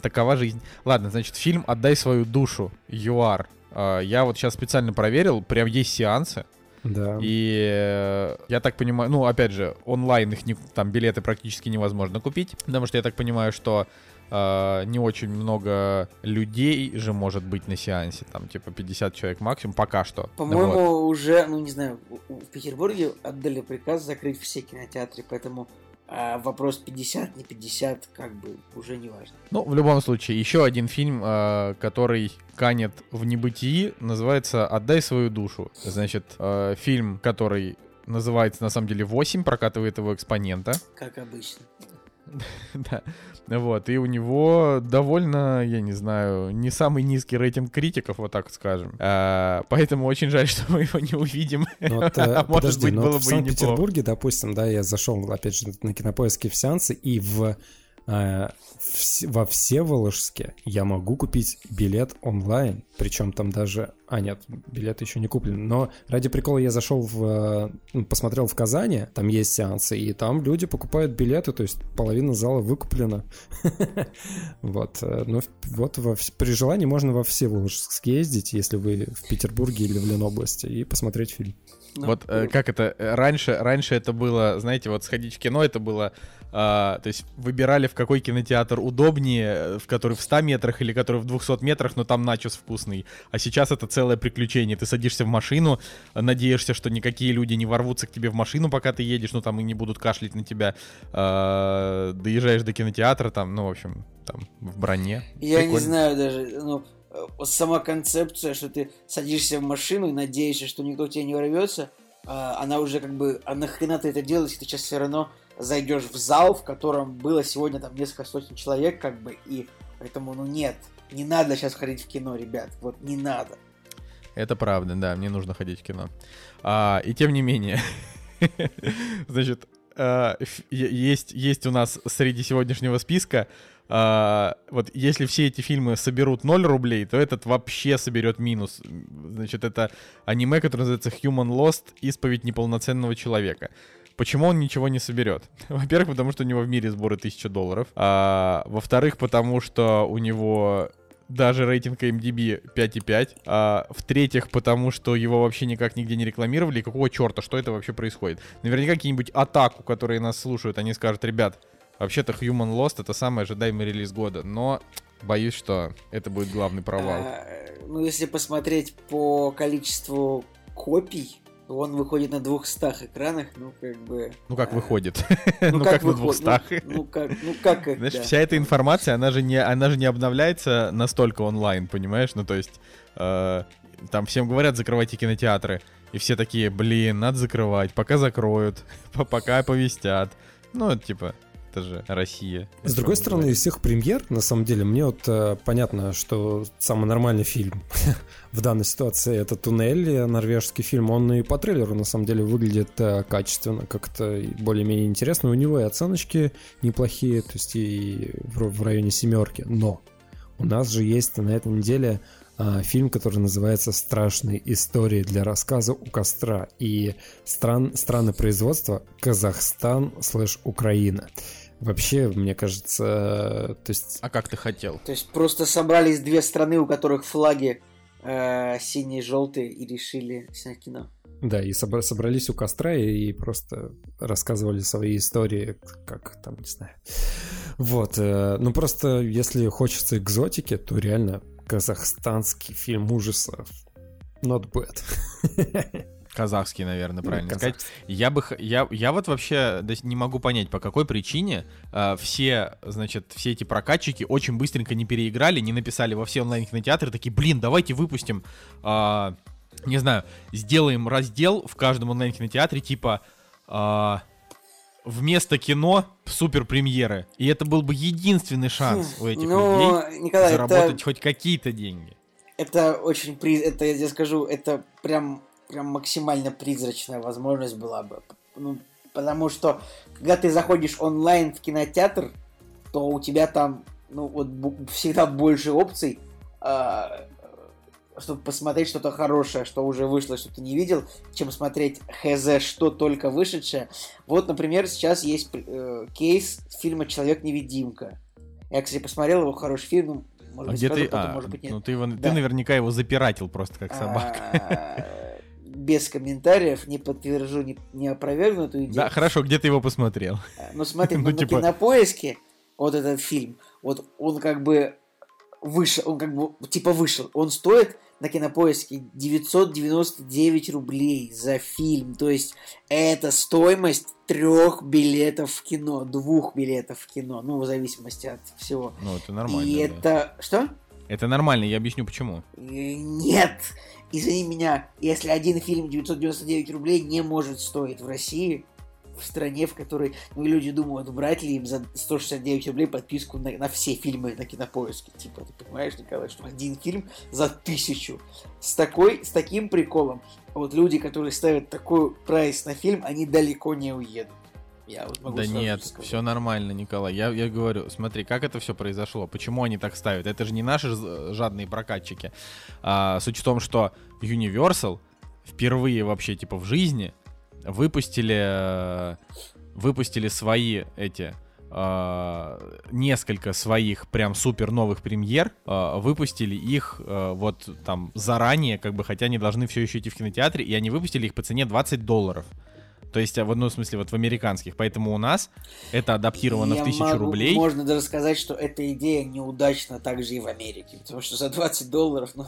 такова жизнь. Ладно, значит, фильм «Отдай свою душу», ЮАР. Э, я вот сейчас специально проверил, прям есть сеансы, да. И э, я так понимаю, ну, опять же, онлайн их не, там билеты практически невозможно купить, потому что я так понимаю, что э, не очень много людей же может быть на сеансе, там типа 50 человек максимум, пока что. По-моему, вот. уже, ну не знаю, в Петербурге отдали приказ закрыть все кинотеатры, поэтому а вопрос 50, не 50, как бы уже не важно. Ну, в любом случае, еще один фильм, э, который канет в небытии, называется «Отдай свою душу». Значит, э, фильм, который называется на самом деле «8», прокатывает его экспонента. Как обычно. Да. Вот, и у него довольно, я не знаю, не самый низкий рейтинг критиков, вот так скажем. А, поэтому очень жаль, что мы его не увидим. Ну, вот, а может подожди, быть, ну, было бы в Санкт-Петербурге, допустим, да, я зашел, опять же, на кинопоиске в сеансы, и в во Всеволожске я могу купить билет онлайн, причем там даже... А, нет, билет еще не куплен, но ради прикола я зашел в... Ну, посмотрел в Казани, там есть сеансы, и там люди покупают билеты, то есть половина зала выкуплена. Вот, э, ну вот при желании можно во Всеволожск съездить, если вы в Петербурге или в Ленобласти, и посмотреть фильм. Вот э, как это э, раньше, раньше это было, знаете, вот сходить в кино это было а, то есть выбирали, в какой кинотеатр удобнее, в который в 100 метрах или который в 200 метрах, но там начос вкусный. А сейчас это целое приключение. Ты садишься в машину, надеешься, что никакие люди не ворвутся к тебе в машину, пока ты едешь, ну там и не будут кашлять на тебя. А, доезжаешь до кинотеатра, там, ну, в общем, там, в броне. Я Прикольно. не знаю даже, ну, сама концепция, что ты садишься в машину и надеешься, что никто к тебе не ворвется, а, она уже как бы, а нахрена ты это делаешь, ты сейчас все равно зайдешь в зал, в котором было сегодня там несколько сотен человек, как бы, и поэтому, ну нет, не надо сейчас ходить в кино, ребят, вот не надо. Это правда, да, мне нужно ходить в кино. А, и тем не менее, значит, а, есть, есть у нас среди сегодняшнего списка а, вот если все эти фильмы соберут 0 рублей, то этот вообще соберет минус. Значит, это аниме, которое называется Human Lost, исповедь неполноценного человека. Почему он ничего не соберет? Во-первых, потому что у него в мире сборы 1000 долларов. А, во-вторых, потому что у него даже рейтинг MDB 5,5. А, в-третьих, потому что его вообще никак нигде не рекламировали. какого черта, что это вообще происходит? Наверняка какие-нибудь атаку, которые нас слушают, они скажут, ребят, вообще-то Human Lost это самый ожидаемый релиз года. Но боюсь, что это будет главный провал. А, ну, если посмотреть по количеству копий, он выходит на 200 экранах, ну как бы... Ну как а... выходит? Ну, ну как, на 200? Ну, ну как, ну как Знаешь, вся эта информация, она же, не, она же не обновляется настолько онлайн, понимаешь? Ну то есть э, там всем говорят, закрывайте кинотеатры. И все такие, блин, надо закрывать, пока закроют, пока повестят. Ну, типа, это же Россия. С другой стороны, из всех премьер, на самом деле, мне вот э, понятно, что самый нормальный фильм в данной ситуации это «Туннель», норвежский фильм. Он и по трейлеру, на самом деле, выглядит э, качественно, как-то более-менее интересно. У него и оценочки неплохие, то есть и в, в районе семерки. Но у нас же есть на этой неделе фильм, который называется «Страшные истории для рассказа у костра» и стран, страны производства Казахстан слэш Украина. Вообще, мне кажется, то есть... А как ты хотел? То есть просто собрались две страны, у которых флаги э, синие и желтые, и решили снять кино. Да, и собра- собрались у костра и, и просто рассказывали свои истории, как там, не знаю. Вот, э, ну просто если хочется экзотики, то реально казахстанский фильм ужасов not bad. Казахский, наверное, правильно да, сказать. Я бы, я, я вот вообще не могу понять, по какой причине э, все, значит, все эти прокатчики очень быстренько не переиграли, не написали во все онлайн-кинотеатры, такие, блин, давайте выпустим, э, не знаю, сделаем раздел в каждом онлайн-кинотеатре, типа, э, вместо кино супер премьеры. И это был бы единственный шанс у этих ну, людей Николай, заработать это... хоть какие-то деньги. Это очень приз, это я тебе скажу, это прям прям максимально призрачная возможность была бы. Ну, потому что, когда ты заходишь онлайн в кинотеатр, то у тебя там, ну, вот всегда больше опций, э, чтобы посмотреть что-то хорошее, что уже вышло, что ты не видел, чем смотреть хз, что только вышедшее. Вот, например, сейчас есть э, кейс фильма «Человек-невидимка». Я, кстати, посмотрел его, хороший фильм, ну, может а быть, где ты, а, может быть, нет. Ну, ты, его, да. ты наверняка его запиратил просто как собака. Без комментариев, не подтвержу, не, не опровергну эту идею. Да, хорошо, где ты его посмотрел? А, ну смотри, ну, типа... на поиске вот этот фильм, вот он как бы вышел, он как бы типа вышел, он стоит на кинопоиске 999 рублей за фильм. То есть это стоимость трех билетов в кино, двух билетов в кино, ну, в зависимости от всего. Ну, это нормально. И да. это... Что? Это нормально, я объясню почему. Нет! Извини меня, если один фильм 999 рублей не может стоить в России, в стране, в которой ну, люди думают, брать ли им за 169 рублей подписку на, на все фильмы на кинопоиске. Типа, ты понимаешь, Николай, что один фильм за тысячу. С, такой, с таким приколом. Вот люди, которые ставят такой прайс на фильм, они далеко не уедут. Я вот могу да нет, сказать. все нормально, Николай. Я, я говорю, смотри, как это все произошло, почему они так ставят. Это же не наши жадные прокатчики. А, суть в том, что Universal впервые вообще типа в жизни выпустили выпустили свои эти Uh, несколько своих прям супер новых премьер, выпустили их вот там заранее, как бы, хотя они должны все еще идти в кинотеатре, и они выпустили их по цене 20 долларов. То есть, в одном смысле, вот в американских. Поэтому у нас это адаптировано Я в тысячу могу, рублей. Можно даже сказать, что эта идея неудачна также и в Америке. Потому что за 20 долларов, ну,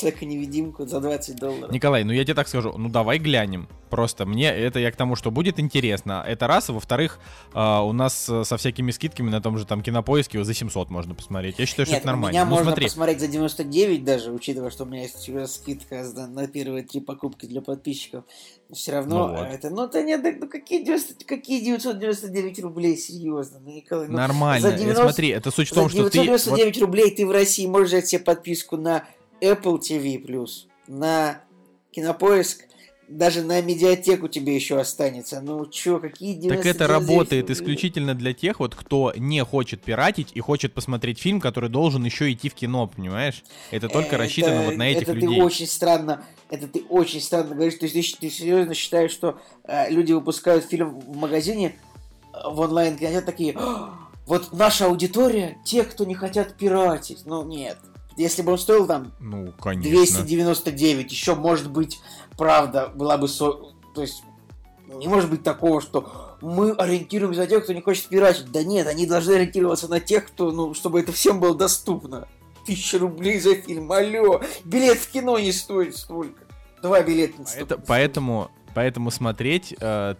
Человека-невидимку за 20 долларов. Николай, ну я тебе так скажу, ну давай глянем. Просто мне это я к тому, что будет интересно. Это раз, а во-вторых, э, у нас э, со всякими скидками на том же там кинопоиске за 700 можно посмотреть. Я считаю, Нет, что это нормально. Меня ну, можно смотри. посмотреть за 99 даже, учитывая, что у меня есть скидка на первые три покупки для подписчиков. Но все равно ну вот. это, ну это нет, ну какие, 90, какие 999 рублей, серьезно, ну Николай. Ну, Нормально, за 90, смотри, это суть в том, что ты... 999 вот... рублей ты в России можешь взять себе подписку на Apple TV+, на Кинопоиск, даже на медиатеку тебе еще останется. Ну чё, какие 99 Так это работает здесь? исключительно для тех, вот кто не хочет пиратить и хочет посмотреть фильм, который должен еще идти в кино, понимаешь? Это только это, рассчитано вот на этих это людей. Это ты очень странно, это ты очень странно говоришь. То есть ты, ты серьезно считаешь, что э, люди выпускают фильм в магазине, э, в онлайн кинотеатре такие, вот наша аудитория, те, кто не хотят пиратить. Ну нет, если бы он стоил там ну, конечно. 299, еще может быть, правда, была бы... Со... То есть, не может быть такого, что мы ориентируемся на тех, кто не хочет пиратить. Да нет, они должны ориентироваться на тех, кто, ну, чтобы это всем было доступно. Тысяча рублей за фильм, алло, билет в кино не стоит столько. Два билета не стоит. Это, поэтому Поэтому смотреть, э,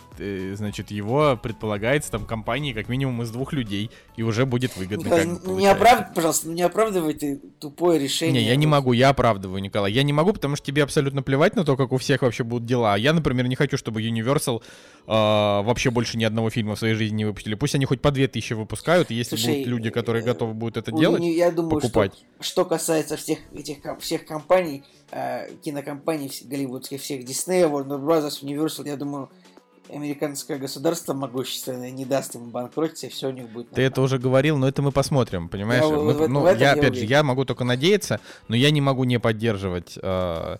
значит, его предполагается там компании как минимум из двух людей, и уже будет выгодно. Николай, ну, не оправдывай, пожалуйста, ну не оправдывай ты тупое решение. Не, я не могу, я оправдываю, Николай. Я не могу, потому что тебе абсолютно плевать на то, как у всех вообще будут дела. Я, например, не хочу, чтобы Universal э, вообще больше ни одного фильма в своей жизни не выпустили. Пусть они хоть по две тысячи выпускают, и если Слушай, будут люди, которые э, готовы будут это делать, я думаю, покупать. Что, что касается всех этих всех компаний, э, кинокомпаний голливудских, всех Disney, Warner Bros., Universal, я думаю, американское государство могущественное не даст им банкротиться, и все у них будет нормально. Ты это уже говорил, но это мы посмотрим, понимаешь? Я, мы, в, ну, в я, опять же, я могу только надеяться, но я не могу не поддерживать... Э,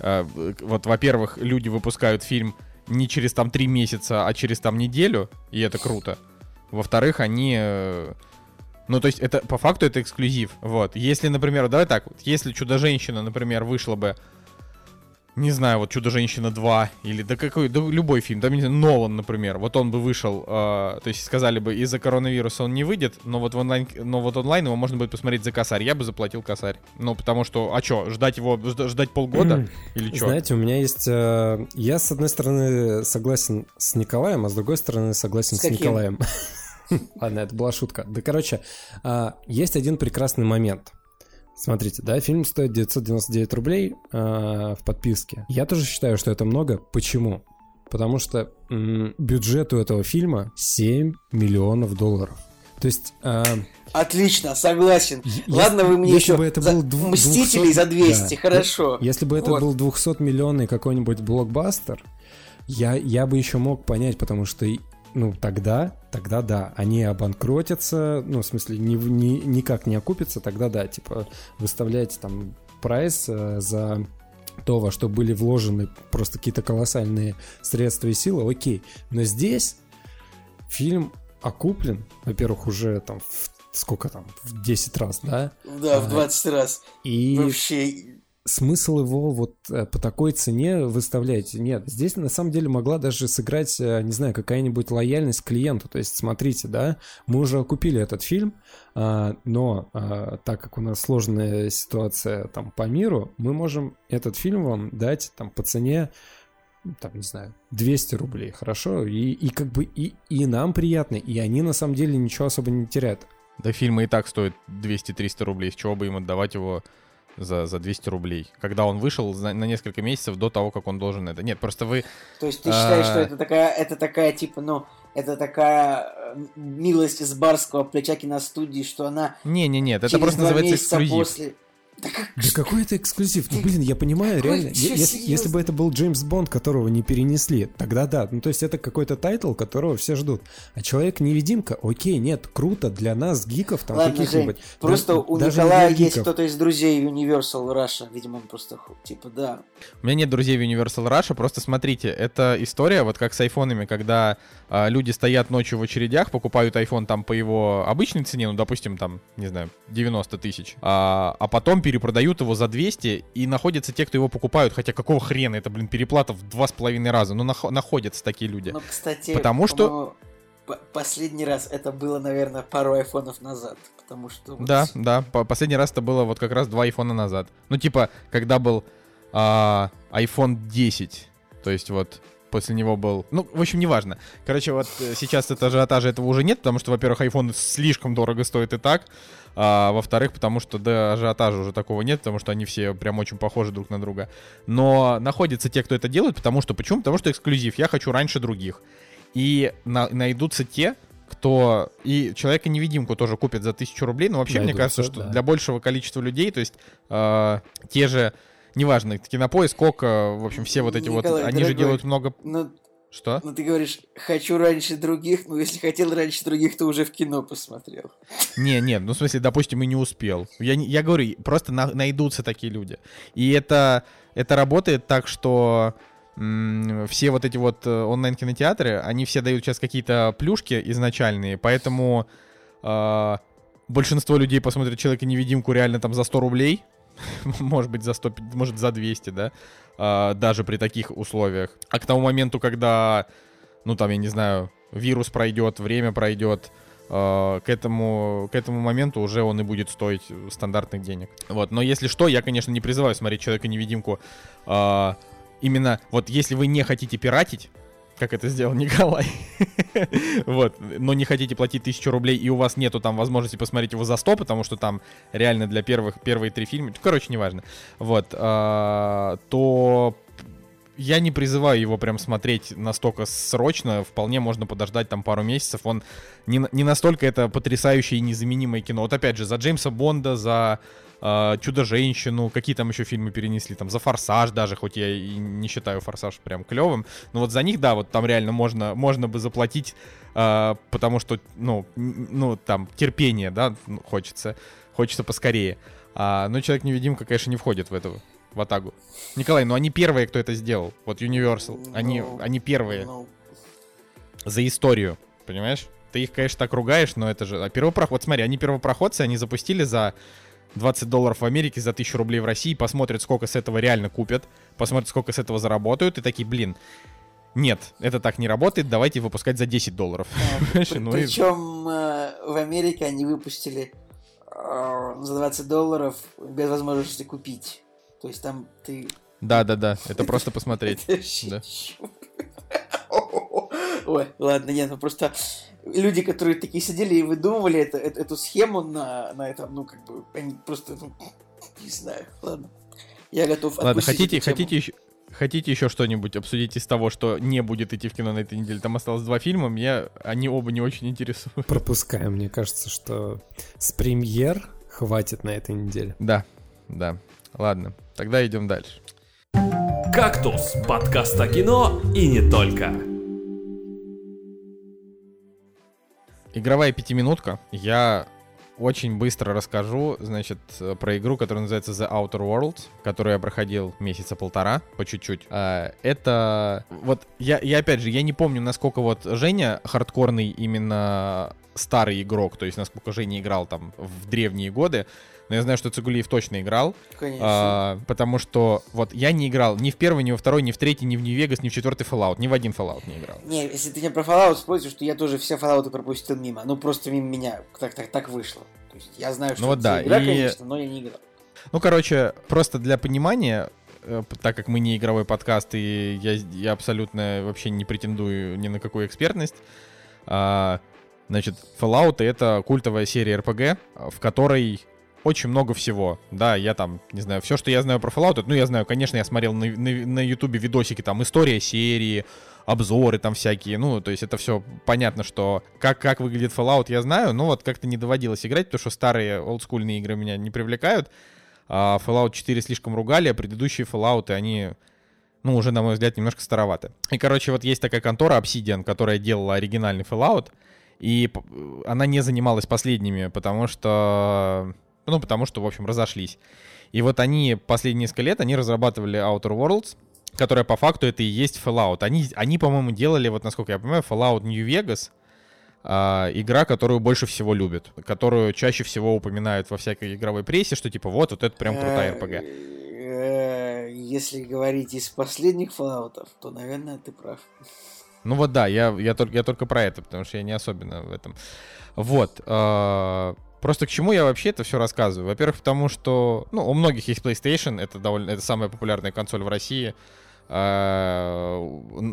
э, вот, во-первых, люди выпускают фильм не через там три месяца, а через там неделю, и это круто. Во-вторых, они... Э, ну, то есть, это по факту это эксклюзив. Вот. Если, например, давай так, вот, если Чудо-женщина, например, вышла бы не знаю, вот «Чудо-женщина 2» или да какой, да любой фильм, да, Нолан, например, вот он бы вышел, э, то есть сказали бы, из-за коронавируса он не выйдет, но вот, в онлайн, но вот онлайн его можно будет посмотреть за косарь, я бы заплатил косарь. Ну, потому что, а что, ждать его, ждать полгода или что? Знаете, у меня есть, э, я с одной стороны согласен с Николаем, а с другой стороны согласен с, с Николаем. Ладно, это была шутка. Да, короче, э, есть один прекрасный момент — Смотрите, да, фильм стоит 999 рублей э, в подписке. Я тоже считаю, что это много. Почему? Потому что бюджет у этого фильма 7 миллионов долларов. То есть... Э, Отлично, согласен. Если, Ладно, вы мне если еще бы это был двух, Мстителей 200... за 200, да. хорошо. Если бы это был 200 миллионный какой-нибудь блокбастер, я, я бы еще мог понять, потому что ну, тогда, тогда да, они обанкротятся, ну, в смысле, ни, ни, никак не окупятся, тогда да, типа, выставлять там прайс э, за то, во что были вложены просто какие-то колоссальные средства и силы, окей. Но здесь фильм окуплен, во-первых, уже там в сколько там, в 10 раз, да? Да, в 20 а, раз. И вообще смысл его вот э, по такой цене выставлять? Нет, здесь на самом деле могла даже сыграть, э, не знаю, какая-нибудь лояльность клиенту. То есть, смотрите, да, мы уже купили этот фильм, а, но а, так как у нас сложная ситуация там по миру, мы можем этот фильм вам дать там по цене там, не знаю, 200 рублей, хорошо? И, и как бы и, и нам приятно, и они на самом деле ничего особо не теряют. Да фильмы и так стоят 200-300 рублей, с чего бы им отдавать его за, за 200 рублей, когда он вышел на, на несколько месяцев до того, как он должен это. Нет, просто вы... То есть ты считаешь, что а, это такая, это такая, типа, ну, это такая э, милость из барского плеча киностудии, что она... Не-не-нет, это просто называется эксклюзив. После... Да, как... да какой это эксклюзив? Ну, блин, я понимаю, какой? реально. Если, если бы это был Джеймс Бонд, которого не перенесли, тогда да. Ну, то есть это какой-то title, которого все ждут. А Человек-невидимка, окей, нет, круто для нас, гиков, там каких-нибудь. Просто у Николая есть кто-то из друзей Universal Russia, видимо, он просто, типа, да. У меня нет друзей в Universal Russia, просто смотрите, это история, вот как с айфонами, когда а, люди стоят ночью в очередях, покупают iPhone там по его обычной цене, ну, допустим, там, не знаю, 90 тысяч, а, а потом перепродают его за 200, и находятся те, кто его покупают, хотя какого хрена, это, блин, переплата в два с половиной раза, но нах- находятся такие люди. Ну, кстати, потому что... Последний раз это было, наверное, пару айфонов назад, потому что... Вот... Да, да, последний раз это было вот как раз два айфона назад. Ну, типа, когда был а, iPhone 10, то есть вот после него был... Ну, в общем, неважно. Короче, вот э, сейчас это ажиотажа этого уже нет, потому что, во-первых, iPhone слишком дорого стоит и так, а во-вторых, потому что да, ажиотажа уже такого нет, потому что они все прям очень похожи друг на друга. Но находятся те, кто это делает, потому что... Почему? Потому что эксклюзив. Я хочу раньше других. И на, найдутся те, кто и человека-невидимку тоже купит за тысячу рублей, но вообще Найдутся, мне кажется, что да. для большего количества людей, то есть э, те же неважно, кинопоиск, Кока, в общем, все вот эти Николай, вот, они дорогой, же делают много... Ну, что? Ну ты говоришь, хочу раньше других, ну если хотел раньше других, то уже в кино посмотрел. Не, не, ну в смысле, допустим, и не успел. Я, я говорю, просто на, найдутся такие люди. И это, это работает так, что все вот эти вот э, онлайн-кинотеатры, они все дают сейчас какие-то плюшки изначальные, поэтому э, большинство людей посмотрят Человека-невидимку реально там за 100 рублей, может быть, за 100, может, за 200, да, а, даже при таких условиях. А к тому моменту, когда, ну, там, я не знаю, вирус пройдет, время пройдет, Uh, к этому, к этому моменту уже он и будет стоить стандартных денег. Вот. Но если что, я, конечно, не призываю смотреть Человека-невидимку. Uh, именно вот если вы не хотите пиратить, как это сделал Николай. вот. Но не хотите платить тысячу рублей, и у вас нету там возможности посмотреть его за 100, потому что там реально для первых, первые три фильма, короче, неважно. Вот. А, то я не призываю его прям смотреть настолько срочно, вполне можно подождать там пару месяцев. Он не, не настолько это потрясающее и незаменимое кино. Вот опять же, за Джеймса Бонда, за э, Чудо-женщину, какие там еще фильмы перенесли, там за Форсаж даже, хоть я и не считаю Форсаж прям клевым, но вот за них, да, вот там реально можно, можно бы заплатить, э, потому что, ну, ну, там, терпение, да, ну, хочется, хочется поскорее. А, но Человек-невидимка, конечно, не входит в эту в Атагу. Николай, ну они первые, кто это сделал. Вот Universal. Они, no, ну, они первые. No. Ну. За историю. Понимаешь? Ты их, конечно, так ругаешь, но это же... А первопроход... Вот смотри, они первопроходцы, они запустили за 20 долларов в Америке за 1000 рублей в России, посмотрят, сколько с этого реально купят, посмотрят, сколько с этого заработают, и такие, блин, нет, это так не работает, давайте выпускать за 10 долларов. Причем в Америке они выпустили э, за 20 долларов без возможности купить. То есть там ты... Да-да-да, это просто посмотреть. Ой, ладно, нет, ну просто люди, которые такие сидели и выдумывали это, это, эту схему на, на этом, ну, как бы, они просто, ну, не знаю, ладно. Я готов Ладно, хотите, хотите еще... Хотите еще что-нибудь обсудить из того, что не будет идти в кино на этой неделе? Там осталось два фильма, меня они оба не очень интересуют. Пропускаем, мне кажется, что с премьер хватит на этой неделе. Да, да. Ладно, тогда идем дальше. «Кактус» — подкаст о кино и не только. Игровая пятиминутка. Я очень быстро расскажу, значит, про игру, которая называется The Outer Worlds, которую я проходил месяца полтора, по чуть-чуть. А, это... Вот, я, я опять же, я не помню, насколько вот Женя хардкорный именно старый игрок, то есть насколько Женя играл там в древние годы, но я знаю, что Цигулиев точно играл. Конечно. А, потому что вот я не играл ни в первый, ни во второй, ни в третий, ни в Нью-Вегас, ни в четвертый Fallout. Ни в один Fallout не играл. Не, если ты не про Fallout спросишь, что я тоже все Fallout пропустил мимо. Ну, просто мимо меня. Так, так, так вышло. То есть я знаю, что ну, вот да. игра, и... конечно, но я не играл. Ну, короче, просто для понимания, э, так как мы не игровой подкаст, и я, я абсолютно вообще не претендую ни на какую экспертность, а, значит, Fallout — это культовая серия RPG, в которой очень много всего. Да, я там, не знаю, все, что я знаю про Fallout, ну, я знаю, конечно, я смотрел на, на, на YouTube видосики, там, история серии, обзоры там всякие, ну, то есть это все понятно, что как, как выглядит Fallout, я знаю, но вот как-то не доводилось играть, потому что старые олдскульные игры меня не привлекают, а Fallout 4 слишком ругали, а предыдущие Fallout, они, ну, уже, на мой взгляд, немножко староваты. И, короче, вот есть такая контора Obsidian, которая делала оригинальный Fallout, и она не занималась последними, потому что ну, потому что, в общем, разошлись. И вот они последние несколько лет, они разрабатывали Outer Worlds, которая по факту это и есть Fallout. Они, они по-моему, делали, вот насколько я понимаю, Fallout New Vegas, э, игра, которую больше всего любят, которую чаще всего упоминают во всякой игровой прессе, что типа вот, вот это прям крутая RPG. Э, если говорить из последних Fallout, то, наверное, ты прав. Ну вот да, я, я, только, я только про это, потому что я не особенно в этом. Вот. Э, Просто к чему я вообще это все рассказываю? Во-первых, потому что, ну, у многих есть PlayStation, это довольно, это самая популярная консоль в России. А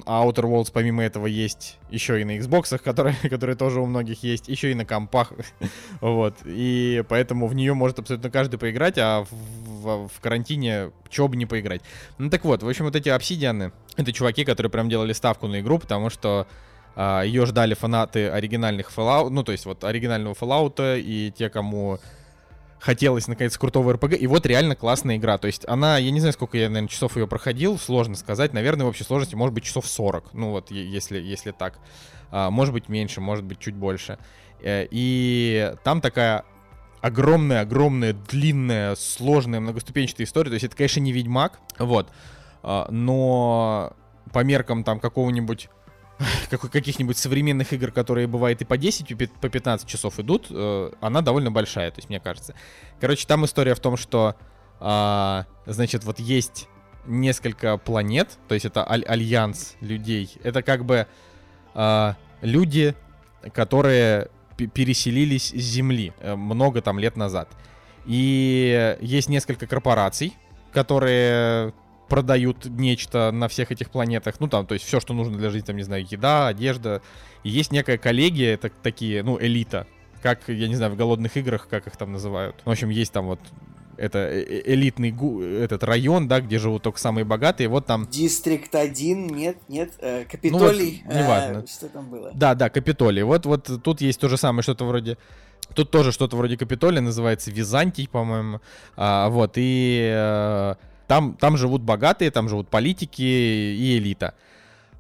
Outer Worlds помимо этого есть еще и на Xbox, которые, которые тоже у многих есть, еще и на компах. вот. И поэтому в нее может абсолютно каждый поиграть, а в, в, в карантине чего бы не поиграть. Ну так вот, в общем, вот эти обсидианы, это чуваки, которые прям делали ставку на игру, потому что Ее ждали фанаты оригинальных Fallout, ну, то есть вот оригинального Fallout и те, кому хотелось, наконец, крутого РПГ. И вот реально классная игра. То есть она, я не знаю, сколько я, наверное, часов ее проходил, сложно сказать. Наверное, в общей сложности может быть часов 40. Ну вот, если, если так. А, может быть меньше, может быть чуть больше. Э, и там такая огромная-огромная, длинная, сложная, многоступенчатая история. То есть это, конечно, не Ведьмак, вот. А, но по меркам там какого-нибудь каких-нибудь современных игр, которые бывает и по 10, и по 15 часов идут, э, она довольно большая, то есть мне кажется. Короче, там история в том, что, а, значит, вот есть несколько планет, то есть это аль- альянс людей. Это как бы а, люди, которые переселились с Земли э, много там лет назад. И есть несколько корпораций, которые продают нечто на всех этих планетах. Ну, там, то есть все, что нужно для жизни, там, не знаю, еда, одежда. И есть некая коллегия, это такие, ну, элита. Как, я не знаю, в голодных играх, как их там называют. В общем, есть там вот это э, э, элитный этот район, да, где живут только самые богатые, вот там... Дистрикт 1, нет, нет, э, Капитолий. Ну, вот, неважно. Э, что там было? Да, да, Капитолий. Вот, вот тут есть то же самое, что-то вроде... Тут тоже что-то вроде Капитолия, называется Византий, по-моему. А, вот, и... Э, там, там живут богатые, там живут политики и элита.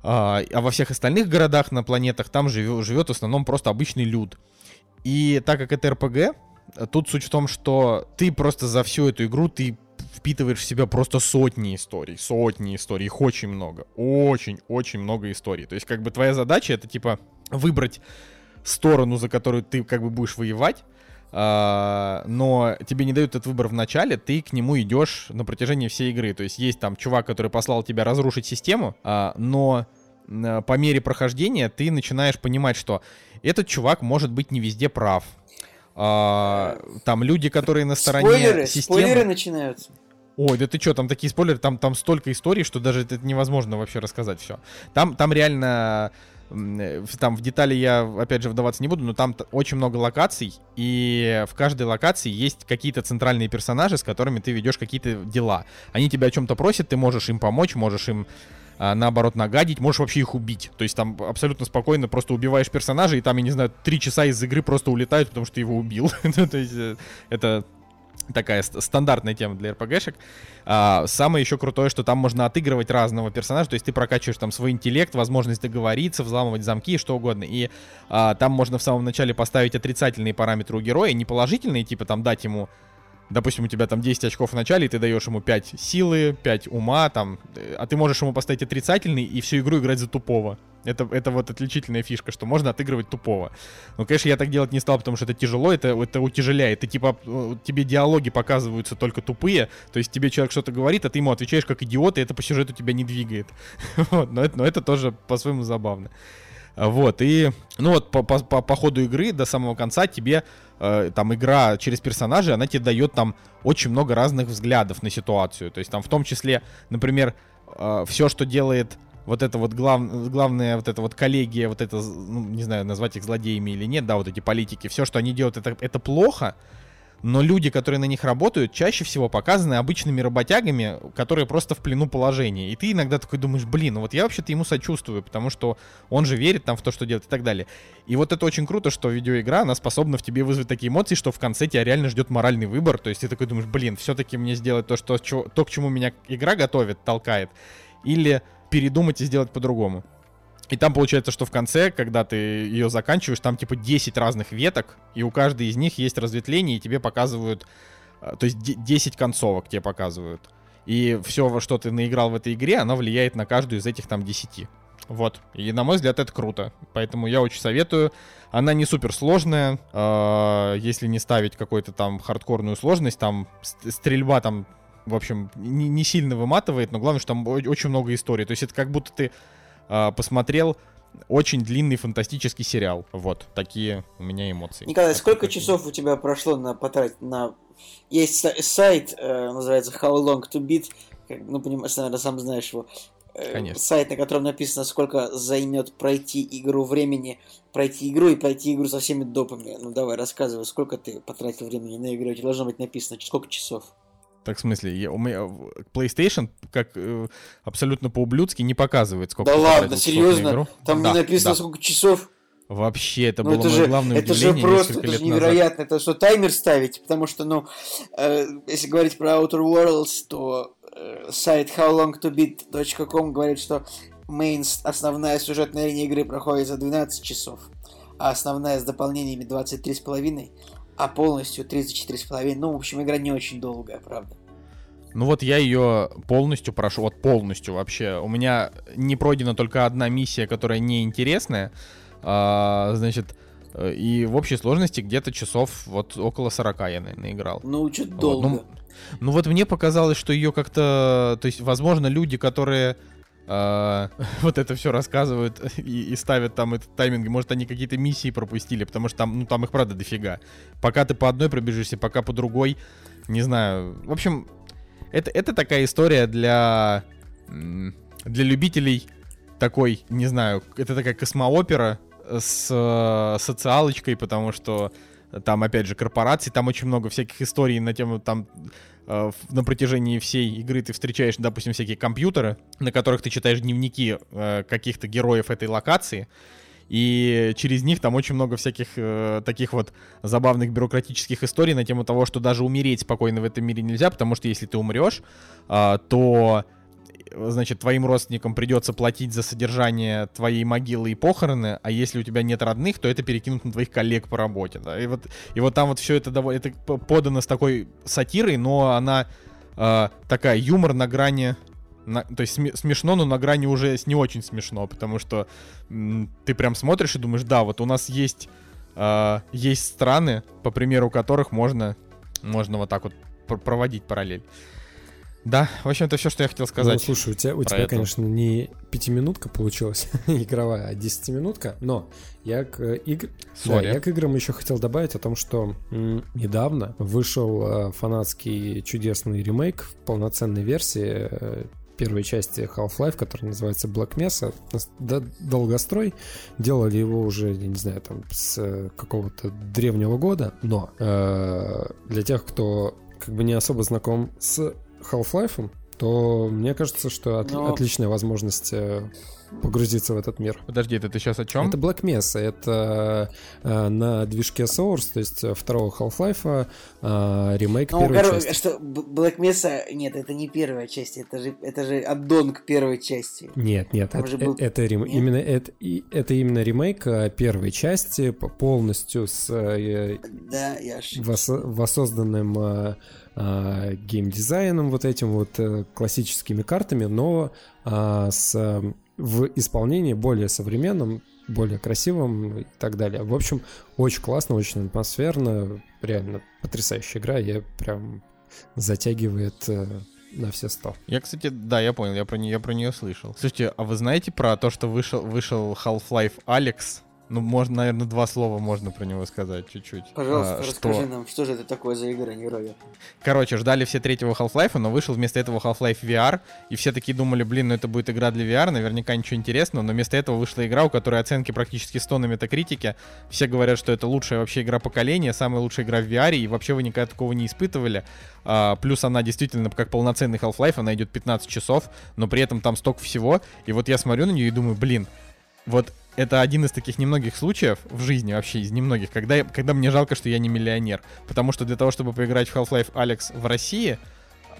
А, а во всех остальных городах на планетах там живет, живет в основном просто обычный люд. И так как это РПГ, тут суть в том, что ты просто за всю эту игру ты впитываешь в себя просто сотни историй, сотни историй, их очень много, очень-очень много историй. То есть как бы твоя задача это типа выбрать сторону, за которую ты как бы будешь воевать, но тебе не дают этот выбор в начале, ты к нему идешь на протяжении всей игры. То есть есть там чувак, который послал тебя разрушить систему, а, но по мере прохождения ты начинаешь понимать, что этот чувак может быть не везде прав. А, там люди, которые на стороне спойлеры, системы... Спойлеры начинаются. Ой, да ты что, там такие спойлеры, там, там столько историй, что даже это невозможно вообще рассказать все. Там, там реально там в детали я, опять же, вдаваться не буду, но там очень много локаций, и в каждой локации есть какие-то центральные персонажи, с которыми ты ведешь какие-то дела. Они тебя о чем-то просят, ты можешь им помочь, можешь им а, наоборот нагадить, можешь вообще их убить. То есть там абсолютно спокойно просто убиваешь персонажа, и там, я не знаю, три часа из игры просто улетают, потому что ты его убил. Ну, то есть э, это такая стандартная тема для РПГшек. А, самое еще крутое, что там можно отыгрывать разного персонажа, то есть ты прокачиваешь там свой интеллект, возможность договориться, взламывать замки, что угодно. И а, там можно в самом начале поставить отрицательные параметры у героя, не положительные, типа там дать ему допустим, у тебя там 10 очков в начале, и ты даешь ему 5 силы, 5 ума, там, а ты можешь ему поставить отрицательный и всю игру играть за тупого. Это, это вот отличительная фишка, что можно отыгрывать тупого. Ну, конечно, я так делать не стал, потому что это тяжело, это, это утяжеляет. Ты, типа, тебе диалоги показываются только тупые, то есть тебе человек что-то говорит, а ты ему отвечаешь как идиот, и это по сюжету тебя не двигает. вот, но это, но это тоже по-своему забавно. Вот, и, ну вот, по, по, по, по ходу игры до самого конца тебе э, там игра через персонажей, она тебе дает там очень много разных взглядов на ситуацию. То есть там в том числе, например, э, все, что делает вот это вот глав, главная вот эта вот коллегия, вот это, ну, не знаю, назвать их злодеями или нет, да, вот эти политики, все, что они делают, это, это плохо, но люди, которые на них работают, чаще всего показаны обычными работягами, которые просто в плену положения. И ты иногда такой думаешь, блин, ну вот я вообще-то ему сочувствую, потому что он же верит там в то, что делает и так далее. И вот это очень круто, что видеоигра, она способна в тебе вызвать такие эмоции, что в конце тебя реально ждет моральный выбор. То есть ты такой думаешь, блин, все-таки мне сделать то, что, то, к чему меня игра готовит, толкает. Или передумать и сделать по-другому. И там получается, что в конце, когда ты ее заканчиваешь, там типа 10 разных веток, и у каждой из них есть разветвление, и тебе показывают, э, то есть 10 концовок тебе показывают. И все, что ты наиграл в этой игре, оно влияет на каждую из этих там 10. Вот. И на мой взгляд, это круто. Поэтому я очень советую. Она не супер сложная. Э, если не ставить какую-то там хардкорную сложность, там стрельба там, в общем, не, не сильно выматывает, но главное, что там очень много историй. То есть это как будто ты посмотрел очень длинный фантастический сериал. Вот, такие у меня эмоции. Николай, сколько часов у тебя прошло на потратить на... Есть сайт, э, называется How Long to Beat, ну, понимаешь, наверное, сам знаешь его. Э, Конечно. Сайт, на котором написано, сколько займет пройти игру времени, пройти игру и пройти игру со всеми допами. Ну, давай, рассказывай, сколько ты потратил времени на игру, должно быть написано, сколько часов. Так, в смысле, я, у меня PlayStation, как э, абсолютно по-ублюдски, не показывает, сколько Да ладно, серьезно? Там да, не написано, да. сколько часов? Вообще, это ну, было это мое же, главное это же просто, это же невероятно. Назад. Это что, таймер ставить? Потому что, ну, э, если говорить про Outer Worlds, то э, сайт howlongtobeat.com говорит, что main, основная сюжетная линия игры проходит за 12 часов, а основная с дополнениями 23,5 а полностью 34,5. Ну, в общем, игра не очень долгая, правда. Ну вот я ее полностью прошел, вот полностью вообще. У меня не пройдена только одна миссия, которая неинтересная. А, значит, и в общей сложности где-то часов вот около 40 я, наверное, играл. Ну, что-то долго. Ну, ну вот мне показалось, что ее как-то... То есть, возможно, люди, которые вот это все рассказывают и, и ставят там этот тайминг. Может, они какие-то миссии пропустили, потому что там, ну, там их правда дофига. Пока ты по одной пробежишься, пока по другой, не знаю. В общем, это, это такая история для, для любителей такой, не знаю, это такая космоопера с э, социалочкой, потому что там, опять же, корпорации, там очень много всяких историй на тему там Э, на протяжении всей игры ты встречаешь, допустим, всякие компьютеры, на которых ты читаешь дневники э, каких-то героев этой локации, и через них там очень много всяких э, таких вот забавных бюрократических историй на тему того, что даже умереть спокойно в этом мире нельзя, потому что если ты умрешь, э, то значит, твоим родственникам придется платить за содержание твоей могилы и похороны, а если у тебя нет родных, то это перекинут на твоих коллег по работе, да, и вот, и вот там вот все это, это подано с такой сатирой, но она э, такая юмор на грани, на, то есть см- смешно, но на грани уже не очень смешно, потому что ты прям смотришь и думаешь, да, вот у нас есть э, есть страны, по примеру которых можно, можно вот так вот проводить параллель. Да, в общем, это все, что я хотел сказать. Ну, слушай, у тебя, у тебя это. конечно, не пятиминутка получилась игровая, а десятиминутка, но я к, игр... да, я к играм еще хотел добавить о том, что недавно вышел э, фанатский чудесный ремейк в полноценной версии э, первой части Half-Life, которая называется Black Mesa. Долгострой. Делали его уже, я не знаю, там с э, какого-то древнего года, но э, для тех, кто как бы не особо знаком с Half-Life, то мне кажется, что от, Но... отличная возможность э, погрузиться в этот мир. Подожди, это ты сейчас о чем? Это Black Mesa, это э, на движке Source, то есть э, второго Half-Life, э, ремейк ну, первой короче, части. Что Black Mesa, нет, это не первая часть, это же, это же аддон к первой части. Нет, нет, это, был... это, рем... нет? именно это, это именно ремейк э, первой части полностью с э, да, я вос... воссозданным э, э, геймдизайном, вот этим вот э, классическими картами, но э, с, в исполнении более современном, более красивым и так далее. В общем, очень классно, очень атмосферно, реально потрясающая игра, я прям затягивает э, на все сто. Я, кстати, да, я понял, я про нее, я про нее слышал. Слушайте, а вы знаете про то, что вышел, вышел Half-Life Alex? Ну, можно, наверное, два слова можно про него сказать чуть-чуть. Пожалуйста, а, расскажи что... нам, что же это такое за игра невероятно. Короче, ждали все третьего Half-Life, но вышел вместо этого Half-Life VR, и все такие думали, блин, ну это будет игра для VR, наверняка ничего интересного, но вместо этого вышла игра, у которой оценки практически 100 на метакритике. Все говорят, что это лучшая вообще игра поколения, самая лучшая игра в VR, и вообще вы никогда такого не испытывали. А, плюс она действительно, как полноценный Half-Life, она идет 15 часов, но при этом там столько всего. И вот я смотрю на нее и думаю, блин, вот это один из таких немногих случаев в жизни вообще, из немногих, когда, когда мне жалко, что я не миллионер. Потому что для того, чтобы поиграть в Half-Life Alex в России,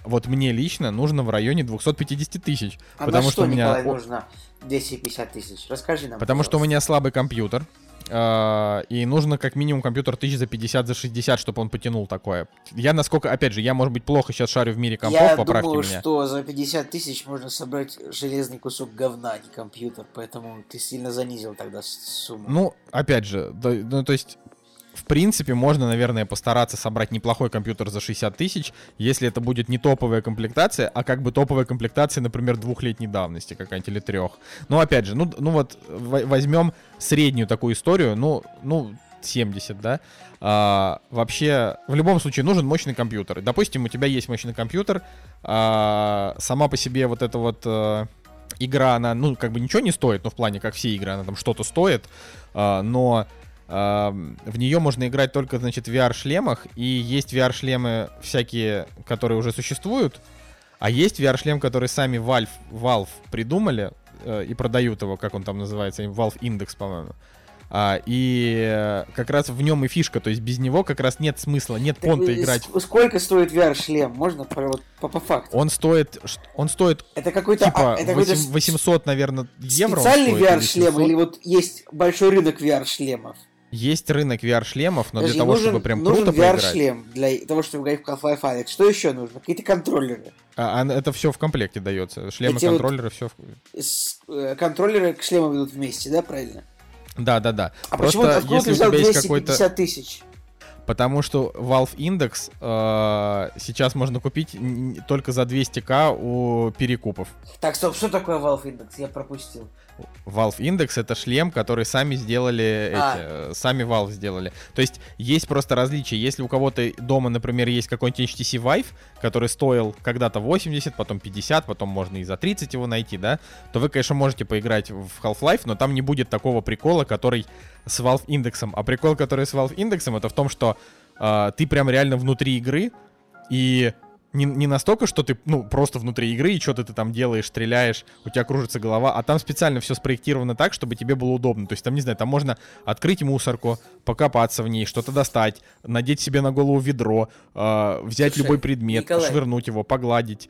вот мне лично нужно в районе 250 тысяч. А потому что, что у меня... Николай, нужно 250 тысяч? Расскажи нам, Потому пожалуйста. что у меня слабый компьютер. Uh, и нужно как минимум компьютер тысяч за 50, за 60, чтобы он потянул такое. Я насколько, опять же, я, может быть, плохо сейчас шарю в мире компов, я поправьте думаю, меня. что за 50 тысяч можно собрать железный кусок говна, а не компьютер, поэтому ты сильно занизил тогда сумму. Ну, опять же, да, ну, то есть в принципе, можно, наверное, постараться собрать неплохой компьютер за 60 тысяч, если это будет не топовая комплектация, а как бы топовая комплектация, например, двухлетней давности какая-нибудь или трех. Ну, опять же, ну, ну вот возьмем среднюю такую историю, ну, ну, 70, да. А, вообще, в любом случае, нужен мощный компьютер. Допустим, у тебя есть мощный компьютер, а, сама по себе вот эта вот а, игра, она, ну, как бы ничего не стоит, ну, в плане, как все игры, она там что-то стоит, а, но в нее можно играть только, значит, в VR-шлемах, и есть VR-шлемы всякие, которые уже существуют, а есть VR-шлем, который сами Valve, Valve придумали э, и продают его, как он там называется, Valve Index, по-моему. А, и э, как раз в нем и фишка, то есть без него как раз нет смысла, нет так понта играть. Сколько стоит VR-шлем? Можно по, по, по факту? Он стоит, он стоит это какой-то, типа а, это 8, 800, наверное, евро. Специальный VR-шлем или вот есть большой рынок VR-шлемов? Есть рынок VR-шлемов, но Подожди, для того, нужен, чтобы прям нужен круто VR VR-шлем для того, чтобы играть в Half-Life Alyx. Что еще нужно? Какие-то контроллеры. А, а это все в комплекте дается. Шлемы, Эти контроллеры, вот все в... С, э, контроллеры к шлему идут вместе, да, правильно? Да, да, да. А Просто почему если у тебя есть какой-то... тысяч? Потому что Valve Index э, сейчас можно купить только за 200к у перекупов. Так, стоп, что такое Valve Index? Я пропустил. Valve Index это шлем, который сами сделали, а. эти, э, сами Valve сделали. То есть есть просто различия. Если у кого-то дома, например, есть какой-нибудь HTC Vive, который стоил когда-то 80, потом 50, потом можно и за 30 его найти, да, то вы, конечно, можете поиграть в Half-Life, но там не будет такого прикола, который с Valve индексом. А прикол, который с Valve индексом, это в том, что э, ты прям реально внутри игры, и не, не настолько, что ты, ну, просто внутри игры, и что-то ты там делаешь, стреляешь, у тебя кружится голова, а там специально все спроектировано так, чтобы тебе было удобно. То есть там, не знаю, там можно открыть мусорку, покопаться в ней, что-то достать, надеть себе на голову ведро, э, взять Слушай, любой предмет, Николай, швырнуть его, погладить,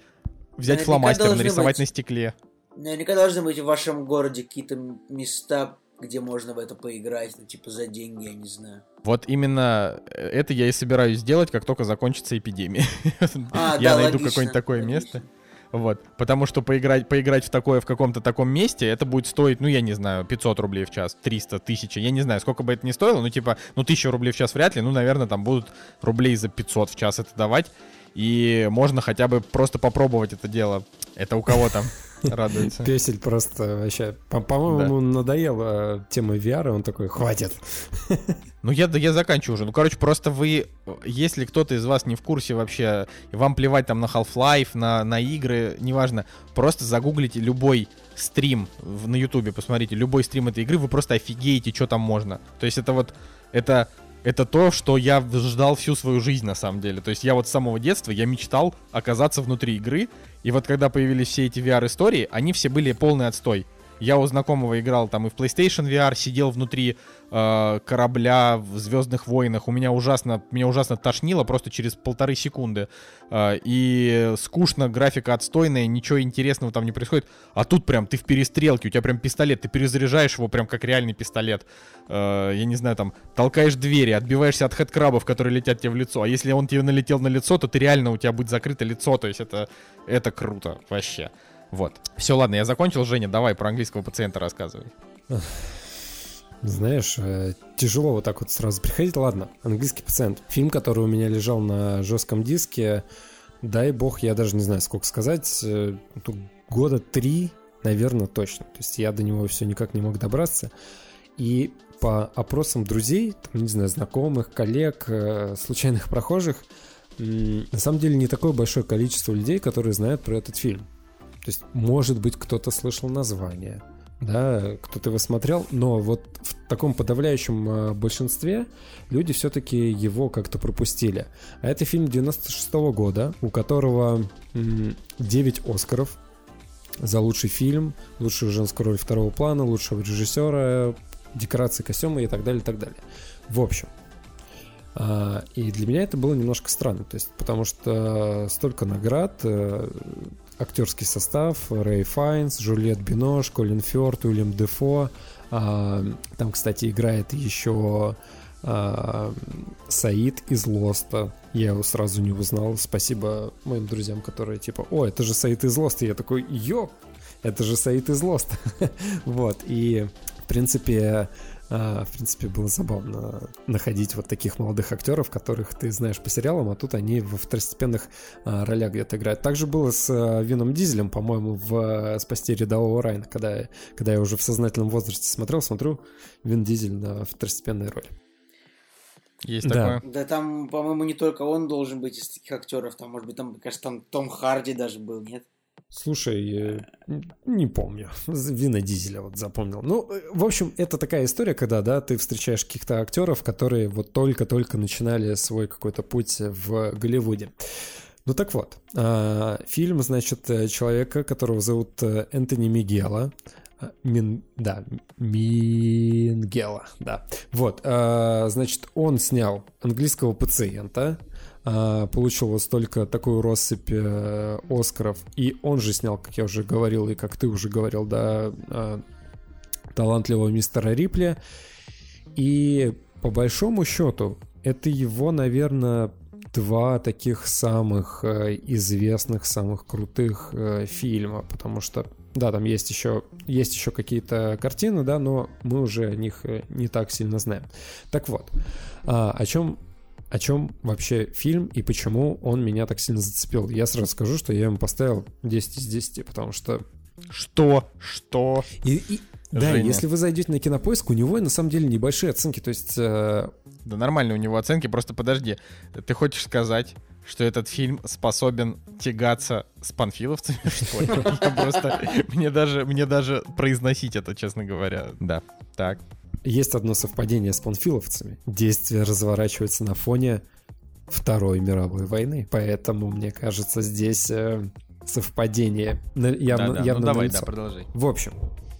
взять фломастер, нарисовать быть, на стекле. Наверняка должны быть в вашем городе какие-то места, где можно в это поиграть, ну, типа за деньги, я не знаю. Вот именно э, это я и собираюсь сделать, как только закончится эпидемия. А, я да, найду какое-нибудь такое логично. место. Вот. Потому что поиграть, поиграть в такое в каком-то таком месте, это будет стоить, ну, я не знаю, 500 рублей в час, 300, 1000. Я не знаю, сколько бы это ни стоило, ну, типа, ну, 1000 рублей в час вряд ли, ну, наверное, там будут рублей за 500 в час это давать. И можно хотя бы просто попробовать это дело. Это у кого там? радуется. Песель просто вообще... По-моему, да. надоела тема VR, и он такой, хватит. Ну, я, я заканчиваю уже. Ну, короче, просто вы, если кто-то из вас не в курсе вообще, вам плевать там на Half-Life, на, на игры, неважно, просто загуглите любой стрим в, на Ютубе, посмотрите, любой стрим этой игры, вы просто офигеете, что там можно. То есть это вот, это это то, что я ждал всю свою жизнь на самом деле. То есть я вот с самого детства, я мечтал оказаться внутри игры и вот когда появились все эти VR-истории, они все были полный отстой. Я у знакомого играл там и в PlayStation VR, сидел внутри э, корабля в Звездных войнах. У меня ужасно, меня ужасно тошнило просто через полторы секунды. Э, и скучно, графика отстойная, ничего интересного там не происходит. А тут прям ты в перестрелке, у тебя прям пистолет, ты перезаряжаешь его прям как реальный пистолет. Э, я не знаю, там толкаешь двери, отбиваешься от хэдкрабов, которые летят тебе в лицо. А если он тебе налетел на лицо, то ты реально у тебя будет закрыто лицо. То есть это, это круто вообще. Вот. Все, ладно, я закончил. Женя, давай про английского пациента рассказывай. Знаешь, э, тяжело вот так вот сразу приходить. Ладно, английский пациент. Фильм, который у меня лежал на жестком диске, дай бог, я даже не знаю, сколько сказать, э, года три, наверное, точно. То есть я до него все никак не мог добраться. И по опросам друзей, там, не знаю, знакомых, коллег, э, случайных прохожих, на самом деле не такое большое количество людей, которые знают про этот фильм. То есть, может быть, кто-то слышал название, да, кто-то его смотрел, но вот в таком подавляющем э, большинстве люди все-таки его как-то пропустили. А это фильм 96 -го года, у которого 9 Оскаров за лучший фильм, лучшую женскую роль второго плана, лучшего режиссера, декорации, костюмы и так далее, и так далее. В общем, а, и для меня это было немножко странно, то есть, потому что столько наград, э, актерский состав, Рэй Файнс, Жюльет Бинош, Колин Фёрд, Уильям Дефо, а, там, кстати, играет еще а, Саид из Лоста. Я его сразу не узнал. Спасибо моим друзьям, которые типа, о, это же Саид из Лоста. Я такой, ё, это же Саид из Лоста. вот, и в принципе, в принципе, было забавно находить вот таких молодых актеров, которых ты знаешь по сериалам, а тут они во второстепенных а, ролях где-то играют. Также было с а, Вином Дизелем, по-моему, в «Спасти рядового Райна», когда, когда я уже в сознательном возрасте смотрел, смотрю Вин Дизель на второстепенной роли. Есть да. такое. Да там, по-моему, не только он должен быть из таких актеров, там, может быть, там, кажется, там Том Харди даже был, нет? Слушай, не помню. Вина Дизеля вот запомнил. Ну, э, в общем, это такая история, когда, да, ты встречаешь каких-то актеров, которые вот только-только начинали свой какой-то путь в Голливуде. Ну так вот, а, фильм, значит, человека, которого зовут э, Энтони Мигела. Мин, да, Мингела, да. Вот, а, значит, он снял английского пациента, получил вот столько, такую россыпь э, Оскаров. И он же снял, как я уже говорил, и как ты уже говорил, да, а, талантливого мистера Рипли. И по большому счету, это его, наверное, два таких самых э, известных, самых крутых э, фильма, потому что да, там есть еще, есть еще какие-то картины, да, но мы уже о них не так сильно знаем. Так вот, а, о чем о чем вообще фильм и почему он меня так сильно зацепил. Я сразу скажу, что я ему поставил 10 из 10, потому что... Что? Что? И, и... Да, если вы зайдете на кинопоиск, у него на самом деле небольшие оценки, то есть... Э... Да нормально у него оценки, просто подожди. Ты хочешь сказать, что этот фильм способен тягаться с панфиловцами, что ли? Я просто... Мне даже, мне даже произносить это, честно говоря. Да, так. Есть одно совпадение с панфиловцами. Действие разворачивается на фоне Второй мировой войны. Поэтому, мне кажется, здесь э, совпадение явно, да, да. явно ну, давай, да, продолжай. В общем,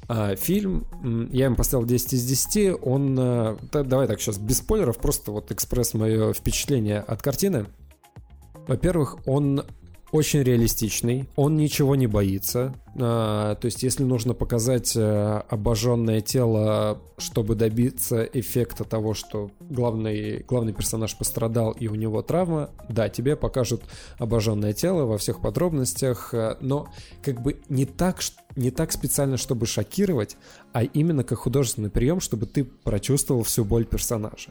э, фильм, я им поставил 10 из 10, он, э, да, давай так сейчас, без спойлеров, просто вот экспресс мое впечатление от картины. Во-первых, он очень реалистичный, он ничего не боится, А, то есть, если нужно показать э, обожженное тело, чтобы добиться эффекта того, что главный, главный персонаж пострадал и у него травма, да, тебе покажут обожженное тело во всех подробностях, э, но как бы не так, не так специально, чтобы шокировать, а именно как художественный прием, чтобы ты прочувствовал всю боль персонажа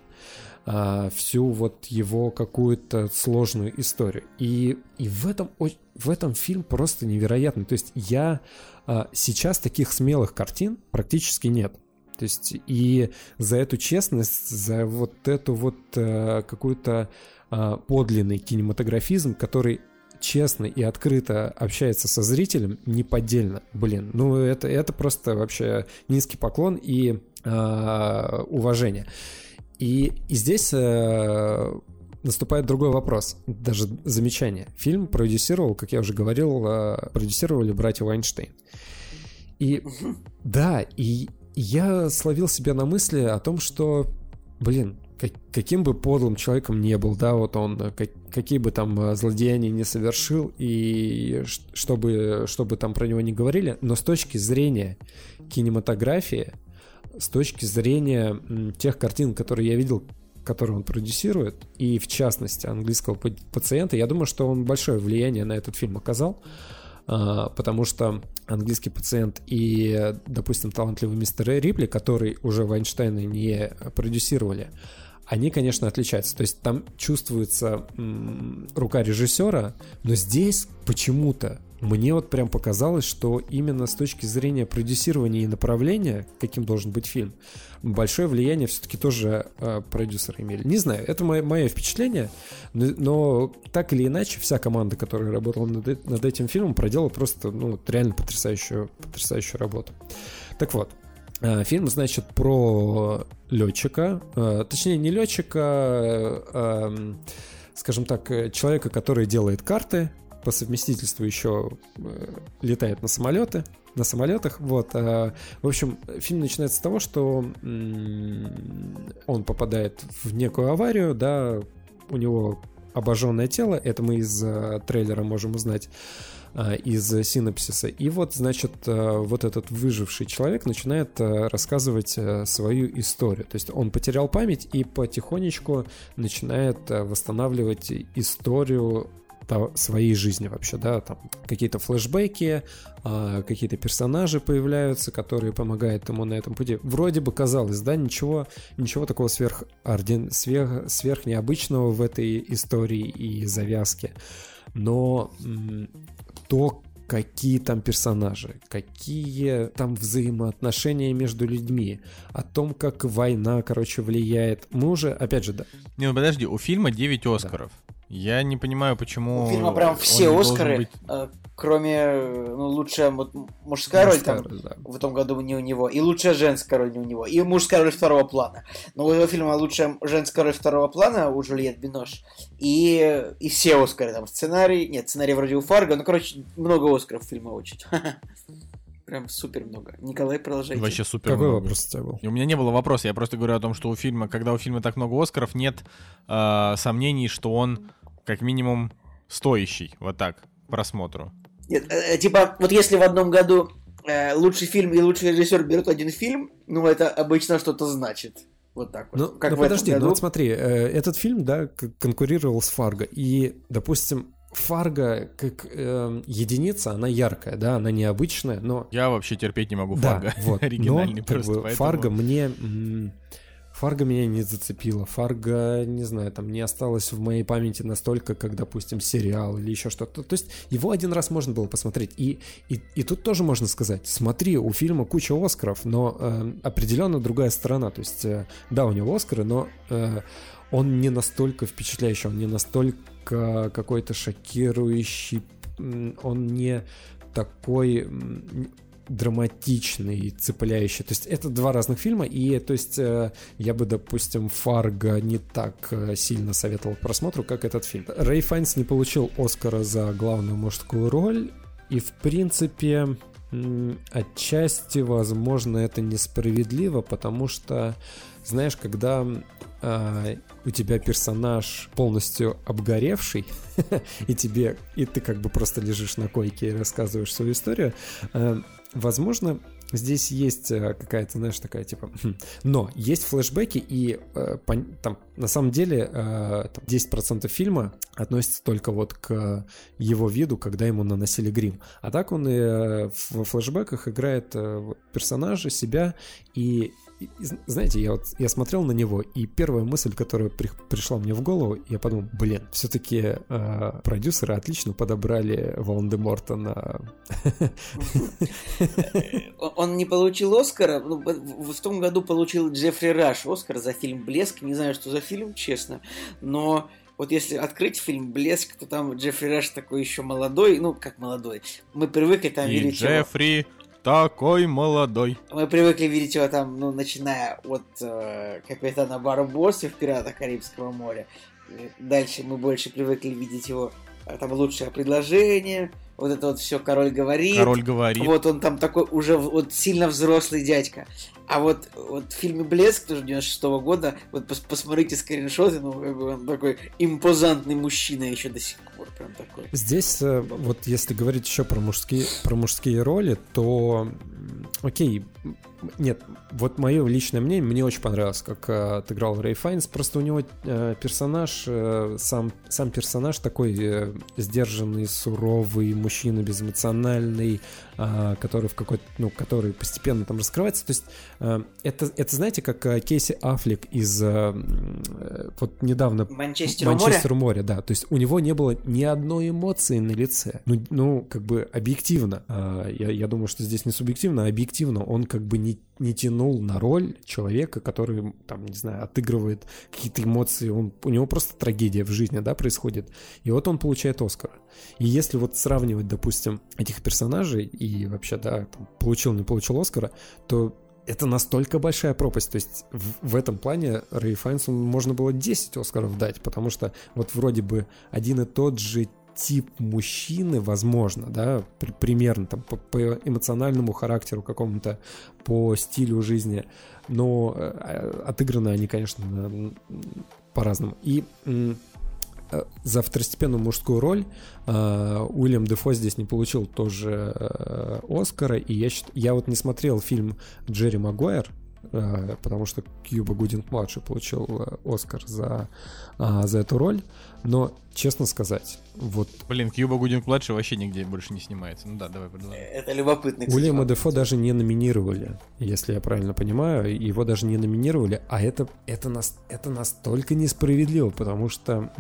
а, всю вот его какую-то сложную историю. И, и в, этом, в этом фильм просто невероятный. То есть я а, сейчас таких смелых картин практически нет. То есть и за эту честность, за вот эту вот а, какую-то а, подлинный кинематографизм, который честно и открыто общается со зрителем, неподдельно, блин, ну это, это просто вообще низкий поклон и э, уважение. И, и здесь э, наступает другой вопрос, даже замечание. Фильм продюсировал, как я уже говорил, э, продюсировали братья Вайнштейн. И да, и я словил себя на мысли о том, что, блин, как, каким бы подлым человеком не был, да, вот он, как, какие бы там э, злодеяния не совершил, и чтобы, чтобы там про него не говорили, но с точки зрения кинематографии, с точки зрения тех картин, которые я видел, которые он продюсирует, и в частности английского пациента, я думаю, что он большое влияние на этот фильм оказал, а, потому что английский пациент и, допустим, талантливый мистер Рипли, который уже Вайнштейна не продюсировали, они, конечно, отличаются. То есть там чувствуется рука режиссера, но здесь почему-то мне вот прям показалось, что именно с точки зрения продюсирования и направления, каким должен быть фильм, большое влияние все-таки тоже э, продюсеры имели. Не знаю, это мое, мое впечатление, но, но так или иначе вся команда, которая работала над, над этим фильмом, проделала просто ну, реально потрясающую, потрясающую работу. Так вот, фильм, значит, про летчика, э, точнее не летчика, э, э, скажем так, человека, который делает карты, по совместительству еще э, летает на самолеты, на самолетах. Вот. Э, в общем, фильм начинается с того, что он попадает в некую аварию, да, у него обожженное тело, это мы из э, трейлера можем узнать из синапсиса. И вот, значит, вот этот выживший человек начинает рассказывать свою историю. То есть он потерял память и потихонечку начинает восстанавливать историю своей жизни вообще, да, там какие-то флешбеки, какие-то персонажи появляются, которые помогают ему на этом пути. Вроде бы казалось, да, ничего, ничего такого сверх, сверх, сверх необычного в этой истории и завязке, но то, какие там персонажи, какие там взаимоотношения между людьми, о том, как война, короче, влияет. Мы уже, опять же, да. Не, ну подожди, у фильма 9 Оскаров. Да. Я не понимаю, почему... У фильма прям все Оскары, быть... Э, кроме ну, лучшая вот, мужская, мужская роль там роль, да. в этом году не у него, и лучшая женская роль не у него, и мужская роль второго плана. Но у этого фильма лучшая женская роль второго плана у Жюльет Бинош, и, и все Оскары, там сценарий, нет, сценарий вроде у Фарго, ну, короче, много Оскаров фильма очень. Прям супер много. Николай, продолжайте. Вообще супер Какой много. вопрос у тебя был? И у меня не было вопроса, я просто говорю о том, что у фильма, когда у фильма так много Оскаров, нет э, сомнений, что он как минимум стоящий, вот так, просмотру. Нет, э, типа, вот если в одном году э, лучший фильм и лучший режиссер берут один фильм, ну это обычно что-то значит. Вот так вот. Ну, как ну подожди, ну вот смотри, э, этот фильм, да, конкурировал с Фарго, и, допустим, Фарго как э, единица, она яркая, да, она необычная, но... Я вообще терпеть не могу Фарго. Да, вот, Оригинальный но, просто, как бы, поэтому... Фарго мне... Фарго меня не зацепила. Фарго, не знаю, там не осталось в моей памяти настолько, как, допустим, сериал или еще что-то. То есть его один раз можно было посмотреть. И, и, и тут тоже можно сказать, смотри, у фильма куча Оскаров, но э, определенно другая сторона. То есть, э, да, у него Оскары, но э, он не настолько впечатляющий, он не настолько какой-то шокирующий, он не такой драматичный, цепляющий. То есть это два разных фильма, и то есть э, я бы, допустим, Фарго не так э, сильно советовал к просмотру, как этот фильм. Рэй Файнс не получил Оскара за главную мужскую роль, и в принципе отчасти, возможно, это несправедливо, потому что знаешь, когда э, у тебя персонаж полностью обгоревший, и тебе, и ты как бы просто лежишь на койке и рассказываешь свою историю, э, возможно, здесь есть э, какая-то, знаешь, такая типа... Хм. Но есть флешбеки, и э, по, там на самом деле э, там 10% фильма относится только вот к его виду, когда ему наносили грим. А так он и э, в флешбеках играет э, персонажа, себя, и знаете, я вот я смотрел на него, и первая мысль, которая при, пришла мне в голову, я подумал, блин, все-таки э, продюсеры отлично подобрали Волан-де-Морта на... Он не получил Оскара, ну, в том году получил Джеффри Раш Оскар за фильм «Блеск», не знаю, что за фильм, честно, но вот если открыть фильм «Блеск», то там Джеффри Раш такой еще молодой, ну, как молодой, мы привыкли там и видеть Джеффри... Его такой молодой. Мы привыкли видеть его там, ну, начиная от э, капитана Барбоса в «Пиратах Карибского моря». Дальше мы больше привыкли видеть его э, там лучшее предложение, вот это вот все король говорит. Король говорит. Вот он там такой уже вот сильно взрослый дядька. А вот, вот в фильме «Блеск» тоже 96 -го года, вот пос посмотрите скриншоты, ну, как бы он такой импозантный мужчина еще до сих пор, прям такой. Здесь, э, вот если говорить еще про мужские, про мужские роли, то, окей, нет, вот мое личное мнение, мне очень понравилось, как э, отыграл Рэй Файнс. Просто у него э, персонаж, э, сам, сам персонаж такой э, сдержанный, суровый, мужчина безэмоциональный, э, который в какой-то, ну, который постепенно там раскрывается. То есть э, это, это, знаете, как э, Кейси Аффлек из э, э вот недавно Манчестер, Манчестер море, да. То есть у него не было ни одной эмоции на лице. Ну, ну как бы объективно. Э, я, я думаю, что здесь не субъективно, а объективно. Он как бы не, не тянул на роль человека, который, там, не знаю, отыгрывает какие-то эмоции. Он, у него просто трагедия в жизни, да, происходит. И вот он получает Оскара. И если вот сравнивать, допустим, этих персонажей и вообще, да, там, получил, не получил Оскара, то это настолько большая пропасть. То есть в, в этом плане Рэй Файнсу можно было 10 Оскаров дать, потому что вот вроде бы один и тот же тип мужчины, возможно, да, при, примерно там по, по эмоциональному характеру какому-то, по стилю жизни, но э, отыграны они, конечно, по-разному. И э, за второстепенную мужскую роль э, Уильям Дефо здесь не получил тоже э, Оскара, и я, я вот не смотрел фильм Джерри Магуайр, потому что Кьюба Гудинг младший получил э, Оскар за, э, за эту роль. Но, честно сказать, вот... Блин, Кьюба Гудинг младший вообще нигде больше не снимается. Ну да, давай продолжим. Это любопытно. Уильяма Дефо даже не номинировали, если я правильно понимаю. Его даже не номинировали, а это, это, нас, это настолько несправедливо, потому что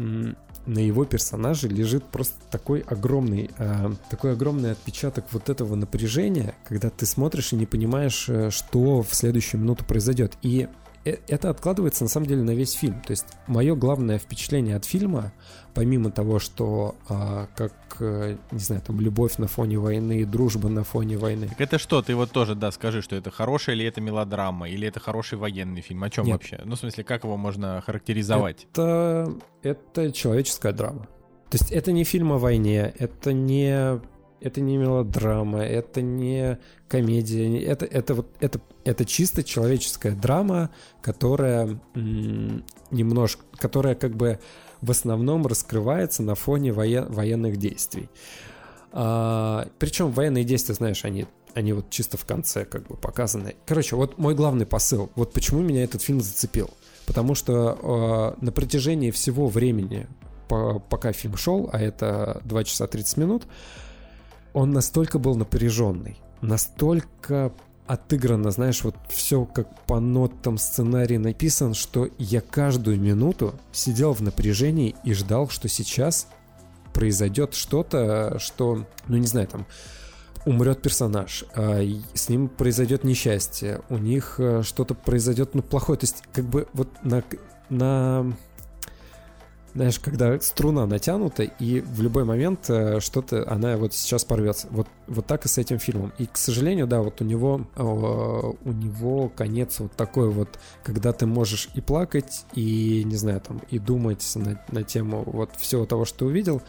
на его персонаже лежит просто такой огромный, э, такой огромный отпечаток вот этого напряжения, когда ты смотришь и не понимаешь, э, что в следующую минуту произойдет. И Э, это откладывается на самом деле на весь фильм. То есть мое главное впечатление от фильма, помимо того, что а, как, э, не знаю, там любовь на фоне войны, дружба на фоне войны. Так это что? Ты вот тоже, да, скажи, что это хорошая или это мелодрама, или это хороший военный фильм? О чем Нет. вообще? Ну, в смысле, как его можно характеризовать? Это, это человеческая драма. То есть это не фильм о войне, это не это не мелодрама, это не комедия, это, это, вот, это, это чисто человеческая драма, которая м- немножко, которая как бы в основном раскрывается на фоне воен, военных действий. А, причем военные действия, знаешь, они, они вот чисто в конце как бы показаны. Короче, вот мой главный посыл, вот почему меня этот фильм зацепил. Потому что э, на протяжении всего времени, по, пока фильм шел, а это 2 часа 30 минут, он настолько был напряженный, настолько отыграно, знаешь, вот все как по нотам сценарий написан, что я каждую минуту сидел в напряжении и ждал, что сейчас произойдет что-то, что, ну не знаю, там умрет персонаж, а с ним произойдет несчастье, у них э, что-то произойдет, ну, плохое. То есть, как бы вот на, на знаешь, когда струна натянута, и в любой момент э, что-то, она вот сейчас порвется. Вот, вот так и с этим фильмом. И, к сожалению, да, вот у него, э, у него конец вот такой вот, когда ты можешь и плакать, и, не знаю, там, и думать на, на тему вот всего того, что ты увидел.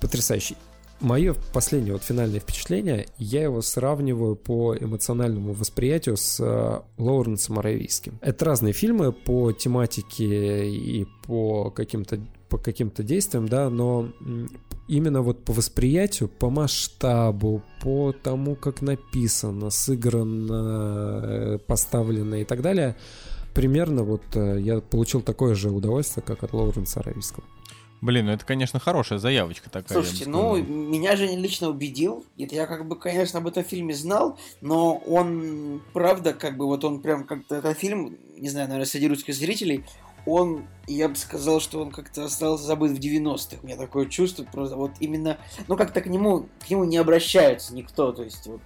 Потрясающий. мое последнее вот финальное впечатление, я его сравниваю по эмоциональному восприятию с э, Лоуренсом Аравийским. Это разные фильмы по тематике и по каким-то по каким-то действиям, да, но именно вот по восприятию, по масштабу, по тому, как написано, сыграно, э, поставлено и так далее, примерно вот э, я получил такое же удовольствие, как от Лоуренса Аравийского. Блин, ну это, конечно, хорошая заявочка такая. Слушайте, ну, меня же лично убедил. Это я как бы, конечно, об этом фильме знал, но он, правда, как бы вот он прям как-то, этот фильм, не знаю, наверное, среди русских зрителей, он, я бы сказал, что он как-то остался забыт в 90-х. У меня такое чувство, просто вот именно, ну как-то к нему, к нему не обращаются никто, то есть вот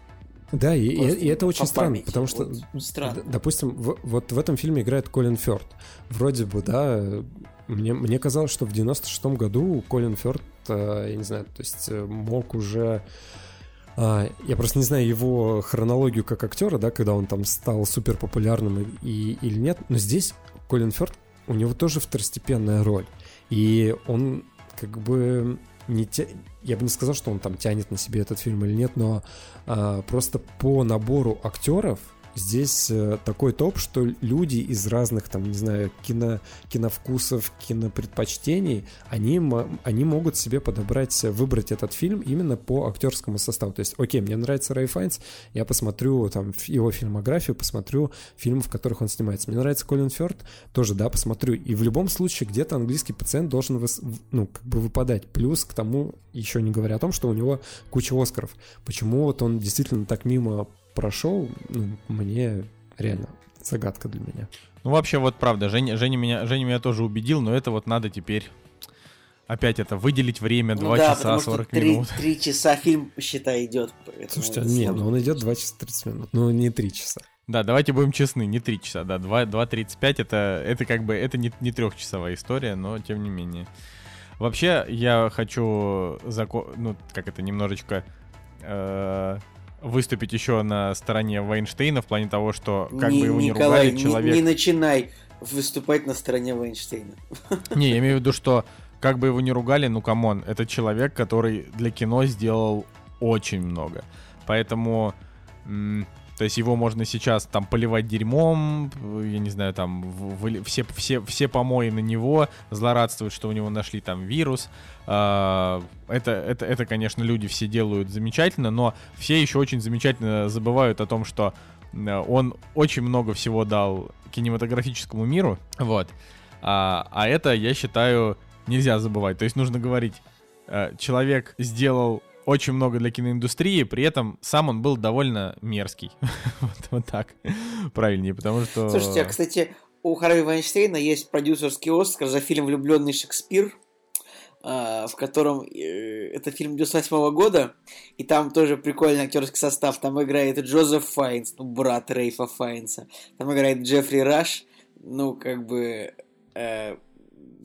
да, и, и, и это очень странно, потому что, вот, странно. допустим, в, вот в этом фильме играет Колин Фёрд. Вроде бы, да, мне, мне казалось, что в 96-м году Колин Фёрд, э, я не знаю, то есть э, мог уже... А, я просто не знаю его хронологию как актера, да, когда он там стал супер популярным и, или нет, но здесь Колин Фёрд, у него тоже второстепенная роль. И он как бы не тя... я бы не сказал, что он там тянет на себе этот фильм или нет, но а, просто по набору актеров здесь э, такой топ, что люди из разных, там, не знаю, кино, киновкусов, кинопредпочтений, они, они могут себе подобрать, выбрать этот фильм именно по актерскому составу. То есть, окей, мне нравится Рэй Файнс, я посмотрю там его фильмографию, посмотрю фильмы, в которых он снимается. Мне нравится Колин Фёрд, тоже, да, посмотрю. И в любом случае где-то английский пациент должен, выс, ну, как бы выпадать. Плюс к тому, еще не говоря о том, что у него куча Оскаров. Почему вот он действительно так мимо прошел, ну, мне реально загадка для меня. Ну, вообще, вот правда, Женя, Женя, меня, Женя меня тоже убедил, но это вот надо теперь опять это выделить время 2 ну, да, часа 40 3, минут. 3 часа фильм, считай, идет. Слушайте, не, ну он идет 2 часа 30 минут, ну не 3 часа. Да, давайте будем честны, не 3 часа, да, 2.35 это, это как бы, это не, не трехчасовая история, но тем не менее. Вообще, я хочу, зако... ну, как это, немножечко э, выступить еще на стороне Вайнштейна в плане того, что как не, бы его Николай, не ругали, человек... Не, не начинай выступать на стороне Вайнштейна. Не, я имею в виду, что как бы его не ругали, ну come on, это человек, который для кино сделал очень много. Поэтому то есть его можно сейчас там поливать дерьмом, я не знаю, там в, все, все, все помои на него, злорадствуют, что у него нашли там вирус. А, это, это, это, конечно, люди все делают замечательно, но все еще очень замечательно забывают о том, что он очень много всего дал кинематографическому миру, вот. А, а это, я считаю, нельзя забывать. То есть нужно говорить, э, человек сделал очень много для киноиндустрии, при этом сам он был довольно мерзкий. вот, вот так правильнее, потому что... Слушайте, а, кстати, у Харви Вайнштейна есть продюсерский Оскар за фильм «Влюбленный Шекспир», а, в котором э, это фильм 98 года, и там тоже прикольный актерский состав. Там играет Джозеф Файнс, ну, брат Рейфа Файнса. Там играет Джеффри Раш, ну, как бы... Э,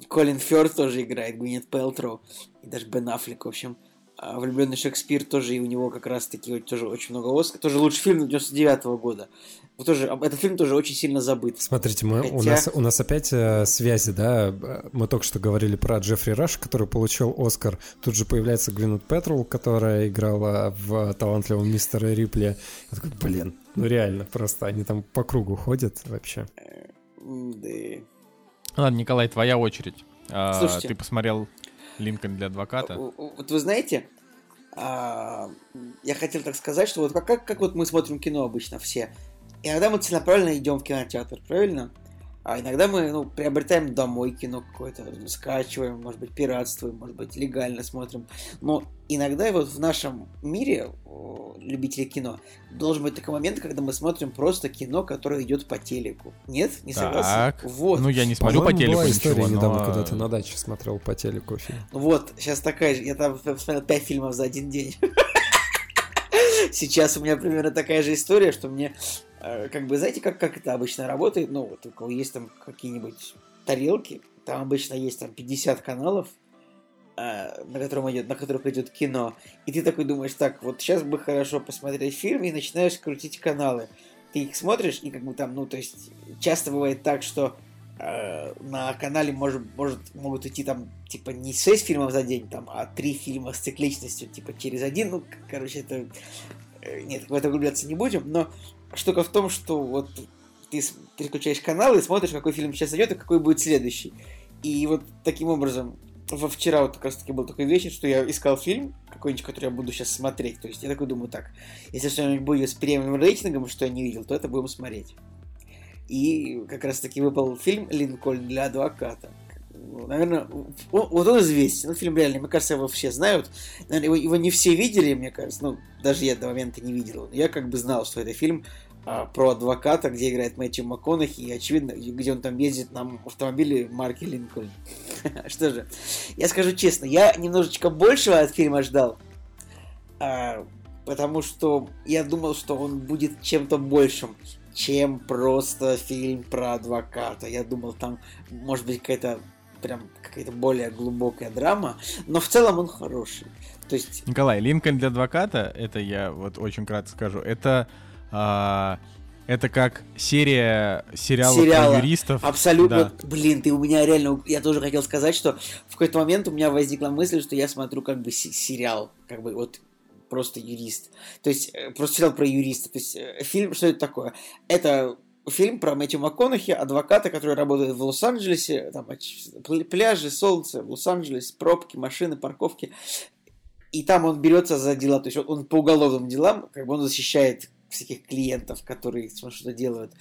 Колин Фёрд тоже играет, Гвинет Пелтроу, и даже Бен Аффлек, в общем. А «Влюбленный Шекспир» тоже, и у него как раз-таки вот, тоже очень много Оскар. Тоже лучший фильм 99 -го года. Вот тоже, этот фильм тоже очень сильно забыт. Смотрите, мы, Хотя... у, нас, у нас опять э, связи, да? Мы только что говорили про Джеффри Раш, который получил Оскар. Тут же появляется Гвинет Петрол, которая играла в талантливом мистере Рипли. Я такой, блин, ну реально, просто они там по кругу ходят вообще. Э, да. Ладно, Николай, твоя очередь. А, Слушайте, ты посмотрел Линкольн для адвоката. Вот вы знаете, а, я хотел так сказать, что вот как, как, как вот мы смотрим кино обычно все. Иногда мы целенаправленно идем в кинотеатр, правильно? А иногда мы ну, приобретаем домой кино какое-то, скачиваем, может быть, пиратствуем, может быть, легально смотрим. Но иногда вот в нашем мире, любителей кино, должен быть такой момент, когда мы смотрим просто кино, которое идет по телеку. Нет? Не согласен? Так. Вот. Ну, я не смотрю по телеку была история ничего, недавно, но... когда ты на даче смотрел по телеку фильм. Вот, сейчас такая же. Я там посмотрел 5 фильмов за один день. Сейчас у меня примерно такая же история, что мне как бы, знаете, как, как это обычно работает? Ну, вот у кого есть там какие-нибудь тарелки, там обычно есть там 50 каналов, э, на, котором идет, на которых идет кино. И ты такой думаешь, так, вот сейчас бы хорошо посмотреть фильм, и начинаешь крутить каналы. Ты их смотришь, и как бы там, ну, то есть, часто бывает так, что э, на канале может, может, могут идти там, типа, не 6 фильмов за день, там, а 3 фильма с цикличностью, типа, через один. Ну, короче, это... Э, нет, в это углубляться не будем, но штука в том, что вот ты переключаешь канал и смотришь, какой фильм сейчас идет и какой будет следующий. И вот таким образом, во вчера вот как раз таки был такой вечер, что я искал фильм какой-нибудь, который я буду сейчас смотреть. То есть я такой думаю, так, если что-нибудь будет с премиум рейтингом, что я не видел, то это будем смотреть. И как раз таки выпал фильм «Линкольн для адвоката». Наверное, он, вот он известен. Ну, фильм реальный, мне кажется, его все знают. Наверное, его, его не все видели, мне кажется. Ну, даже я до момента не видел. Я как бы знал, что это фильм а, про адвоката, где играет Мэтью МакКонахи, и, очевидно, где он там ездит на автомобиле марки Линкольн. Что же, я скажу честно, я немножечко большего от фильма ждал, а, потому что я думал, что он будет чем-то большим, чем просто фильм про адвоката. Я думал, там может быть какая-то прям какая-то более глубокая драма, но в целом он хороший. То есть... Николай, Линкольн для адвоката, это я вот очень кратко скажу, это а, это как серия сериалов Сериала. про юристов. Абсолютно. Да. Блин, ты у меня реально... Я тоже хотел сказать, что в какой-то момент у меня возникла мысль, что я смотрю как бы сериал. Как бы вот просто юрист. То есть э, просто сериал про юриста. То есть э, фильм, что это такое? Это фильм про Мэтью МакКонахи, адвоката, который работает в Лос-Анджелесе, там пляжи, солнце, Лос-Анджелес, пробки, машины, парковки. И там он берется за дела, то есть он по уголовным делам, как бы он защищает всяких клиентов, которые что-то делают.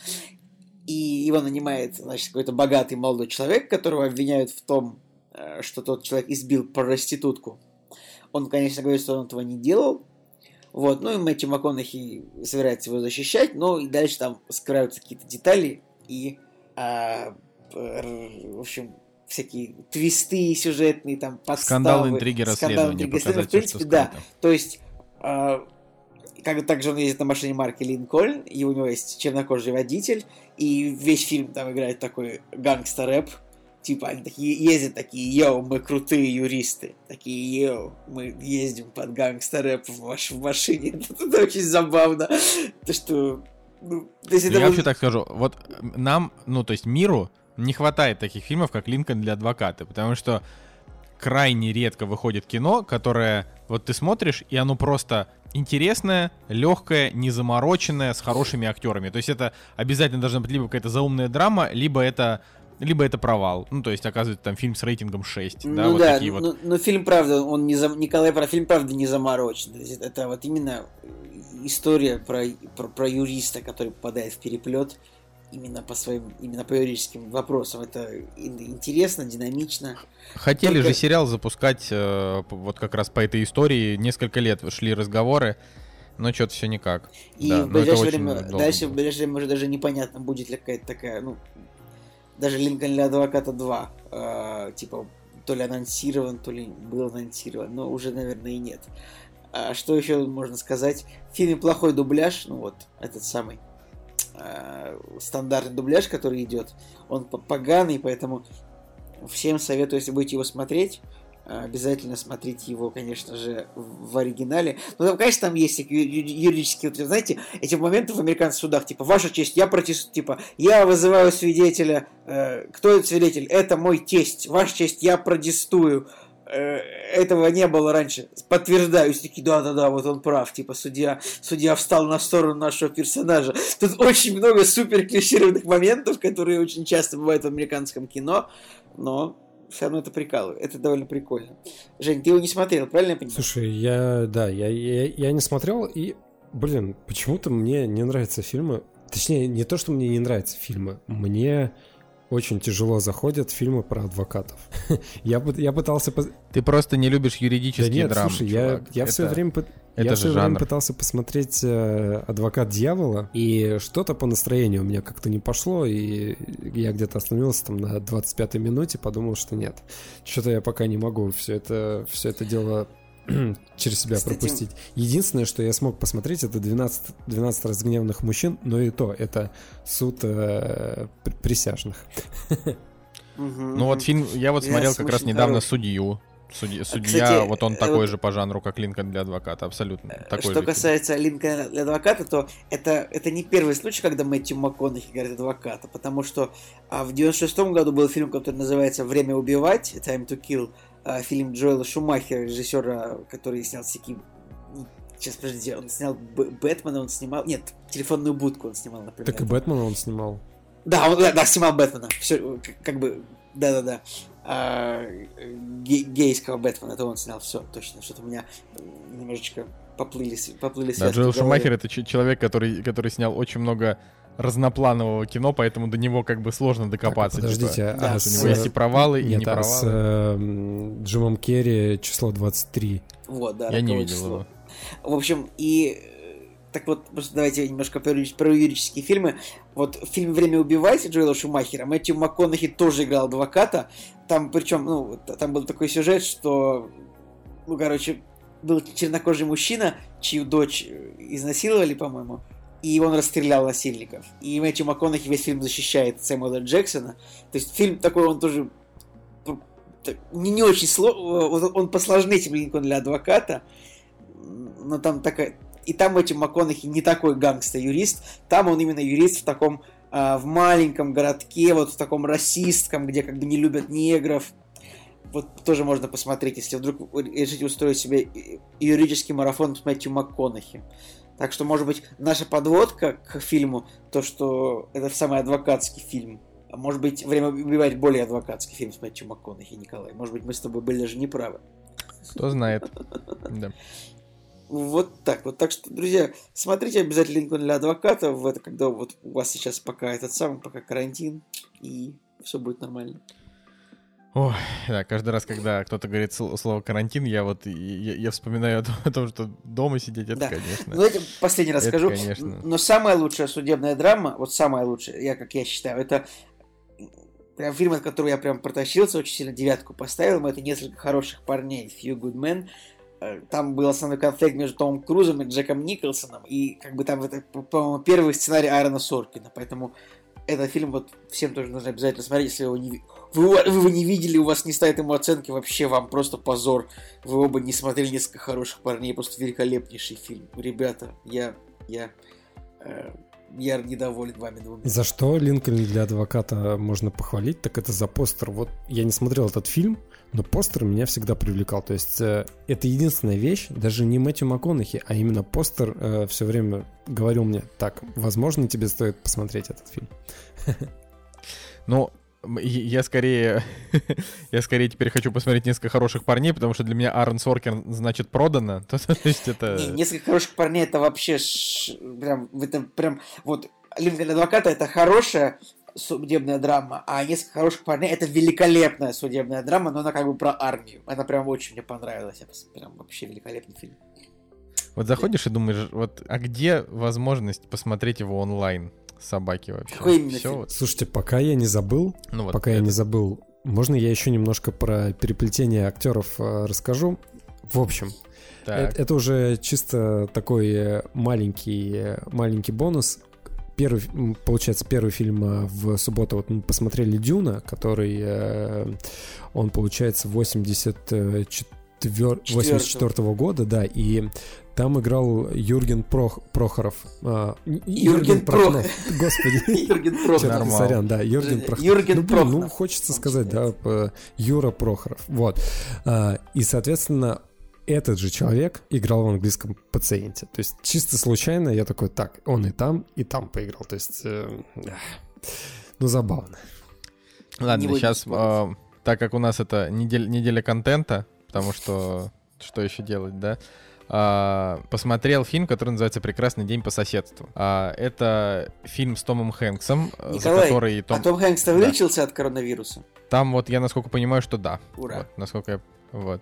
И его нанимает, значит, какой-то богатый молодой человек, которого обвиняют в том, э, что тот человек избил проститутку. Он, конечно, говорит, что он этого не делал. Вот, ну и Мэтью МакКонахи собирается его защищать, но и дальше там скрываются какие-то детали и, а, в общем, всякие твисты сюжетные, там, подставы. Скандал, интриги, расследования, в принципе, да. То есть, а, как, также он ездит на машине марки Линкольн, и у него есть чернокожий водитель, и весь фильм там играет такой гангстер-рэп, типа они такие ездят такие, йоу, мы крутые юристы, такие, йоу, мы ездим под гангстер-рэп в, ваш, в машине, это очень забавно, то что... Ну, то есть это Я вообще так скажу, вот нам, ну то есть миру не хватает таких фильмов, как Линкольн для адвоката, потому что крайне редко выходит кино, которое вот ты смотришь, и оно просто интересное, легкое, незамороченное, с хорошими актерами. То есть это обязательно должна быть либо какая-то заумная драма, либо это либо это провал. Ну, то есть, оказывается, там фильм с рейтингом 6. Ну да, вот да такие но, вот. но фильм, правда, он не за... Николай про фильм, правда, не заморочен. То есть, это вот именно история про, про, про юриста, который попадает в переплет именно по своим, именно по юридическим вопросам. Это интересно, динамично. Хотели Только... же сериал запускать э, вот как раз по этой истории. Несколько лет шли разговоры, но что-то все никак. И да, в ближайшее время, дальше в ближайшее время уже даже непонятно, будет ли какая-то такая, ну, даже Линкольн для адвоката 2, э, типа, то ли анонсирован, то ли был анонсирован, но уже, наверное, и нет. А что еще можно сказать? В фильме плохой дубляж, ну вот, этот самый э, стандартный дубляж, который идет, он поганый, поэтому всем советую, если будете его смотреть, обязательно смотрите его, конечно же, в оригинале. Ну, там, конечно, там есть юридические, вот, знаете, эти моменты в американских судах, типа, ваша честь, я протестую, типа, я вызываю свидетеля, э, кто этот свидетель? Это мой тесть, ваша честь, я протестую. Э, этого не было раньше. Подтверждаюсь, такие, да-да-да, вот он прав. Типа, судья, судья встал на сторону нашего персонажа. Тут очень много супер клишированных моментов, которые очень часто бывают в американском кино, но все равно это прикалывает. Это довольно прикольно. Жень, ты его не смотрел, правильно я понимаю? Слушай, я, да, я, я, я не смотрел, и, блин, почему-то мне не нравятся фильмы. Точнее, не то, что мне не нравятся фильмы, мне очень тяжело заходят фильмы про адвокатов. я, я пытался... Ты просто не любишь юридические да нет, драмы, слушай, чувак. я, я это, все время... Это я все жанр. время пытался посмотреть э, «Адвокат дьявола», и что-то по настроению у меня как-то не пошло, и я где-то остановился там на 25-й минуте, подумал, что нет, что-то я пока не могу все это, все это дело через себя Кстати... пропустить. Единственное, что я смог посмотреть, это 12, 12 разгневанных мужчин, но и то, это суд э, присяжных. Ну вот фильм, я вот смотрел как раз недавно «Судью», Судья, судья Кстати, вот он э, такой вот, же по жанру, как Линкольн для адвоката, абсолютно. Такой что касается фильм. Линкольна для адвоката, то это, это не первый случай, когда Мэтью МакКонахи говорит адвоката, потому что а, в 96-м году был фильм, который называется «Время убивать», «Time to Kill», а, фильм Джоэла Шумахера, режиссера, который снял всякие Сейчас, подожди, он снял Бэтмена, он снимал... Нет, телефонную будку он снимал, например. Так и Бэтмена он снимал. Да, он да, да, снимал Бэтмена. Все, как бы, да-да-да. А, гейского Бэтмена, это он снял. Все, точно. Что-то у меня немножечко поплыли, поплыли Да, Джоэл Шумахер это человек, который, который снял очень много разнопланового кино, поэтому до него как бы сложно докопаться. Так, подождите, типа, а да, с... у него есть и провалы, Нет, и не а провалы. с э, Джимом Керри число 23. Вот, да. Я не видел число. его. В общем, и э, так вот, просто давайте немножко про, про юридические фильмы. Вот в фильме «Время убивать» Джоэла Шумахера Мэтью МакКонахи тоже играл адвоката. Там, причем, ну, там был такой сюжет, что, ну, короче, был чернокожий мужчина, чью дочь э, изнасиловали, по-моему, и он расстрелял насильников. И Мэтью МакКонахи весь фильм защищает Сэмюэла Джексона. То есть фильм такой, он тоже ну, не, не очень сложный, он посложнее, чем Линкольн для адвоката, но там такая... И там Мэтью МакКонахи не такой гангста-юрист, там он именно юрист в таком, э, в маленьком городке, вот в таком расистском, где как бы не любят негров. Вот тоже можно посмотреть, если вдруг решите устроить себе юридический марафон с Мэтью МакКонахи. Так что, может быть, наша подводка к фильму, то, что это самый адвокатский фильм. А может быть, время убивать более адвокатский фильм с Мэтью МакКонахи, Николай. Может быть, мы с тобой были даже неправы. Кто знает. Да. Вот так вот. Так что, друзья, смотрите обязательно Линкольн для адвоката. В это когда вот у вас сейчас пока этот самый, пока карантин, и все будет нормально. Ой, да, каждый раз, когда кто-то говорит слово карантин, я вот я, я вспоминаю о том, что дома сидеть, это, да. конечно. Ну, это последний раз это, скажу. Конечно. Но самая лучшая судебная драма, вот самая лучшая, я как я считаю, это прям фильм, от которого я прям протащился, очень сильно девятку поставил. Это несколько хороших парней, Few Good Men. Э, там был основной конфликт между Томом Крузом и Джеком Николсоном, и как бы там это, по-моему, первый сценарий Аарона Соркина, поэтому этот фильм вот всем тоже нужно обязательно смотреть, если его не, вы, вы его не видели, у вас не ставят ему оценки, вообще вам просто позор. Вы оба не смотрели несколько хороших парней, просто великолепнейший фильм. Ребята, я, я, э, я недоволен вами двумя. За что Линкольн для адвоката можно похвалить, так это за постер. Вот я не смотрел этот фильм, но постер меня всегда привлекал. То есть э, это единственная вещь, даже не Мэтью МакКонахи, а именно постер э, все время говорил мне, так, возможно, тебе стоит посмотреть этот фильм. Ну, я скорее, я скорее теперь хочу посмотреть несколько хороших парней, потому что для меня Аарон Соркин значит продано. То, то есть это... Не, несколько хороших парней это вообще ш... прям, это прям вот Линкольн адвоката это хорошая судебная драма, а несколько хороших парней это великолепная судебная драма, но она как бы про армию. Она прям очень мне понравилась. Это прям вообще великолепный фильм. Вот заходишь и думаешь, вот, а где возможность посмотреть его онлайн? Собаки вообще. Какой именно Все вот. Слушайте, пока я не забыл, ну, вот пока это... я не забыл, можно я еще немножко про переплетение актеров э, расскажу? В общем, это, это уже чисто такой э, маленький, э, маленький бонус. Первый, получается, первый фильм э, в субботу вот мы посмотрели Дюна, который он получается 84 84 года, да, и там играл Юрген Прох, Прохоров. А, Юрген, Прохоров. Господи. Юрген Прохоров. Сорян, да, Юрген Прохоров. Юрген ну, Прохоров. Ну, хочется сказать, да, Юра Прохоров. Вот. А, и, соответственно, этот же человек играл в английском пациенте. То есть чисто случайно я такой, так, он и там, и там поиграл. То есть, э, ну, забавно. Ладно, сейчас, э, так как у нас это неделя, неделя контента, потому что что еще делать, да? Uh, посмотрел фильм, который называется «Прекрасный день по соседству». Uh, это фильм с Томом Хэнксом, э, Николай, за который Том... а Том вылечился да. от коронавируса? Там вот я, насколько понимаю, что да. Ура. Вот, насколько я... Вот.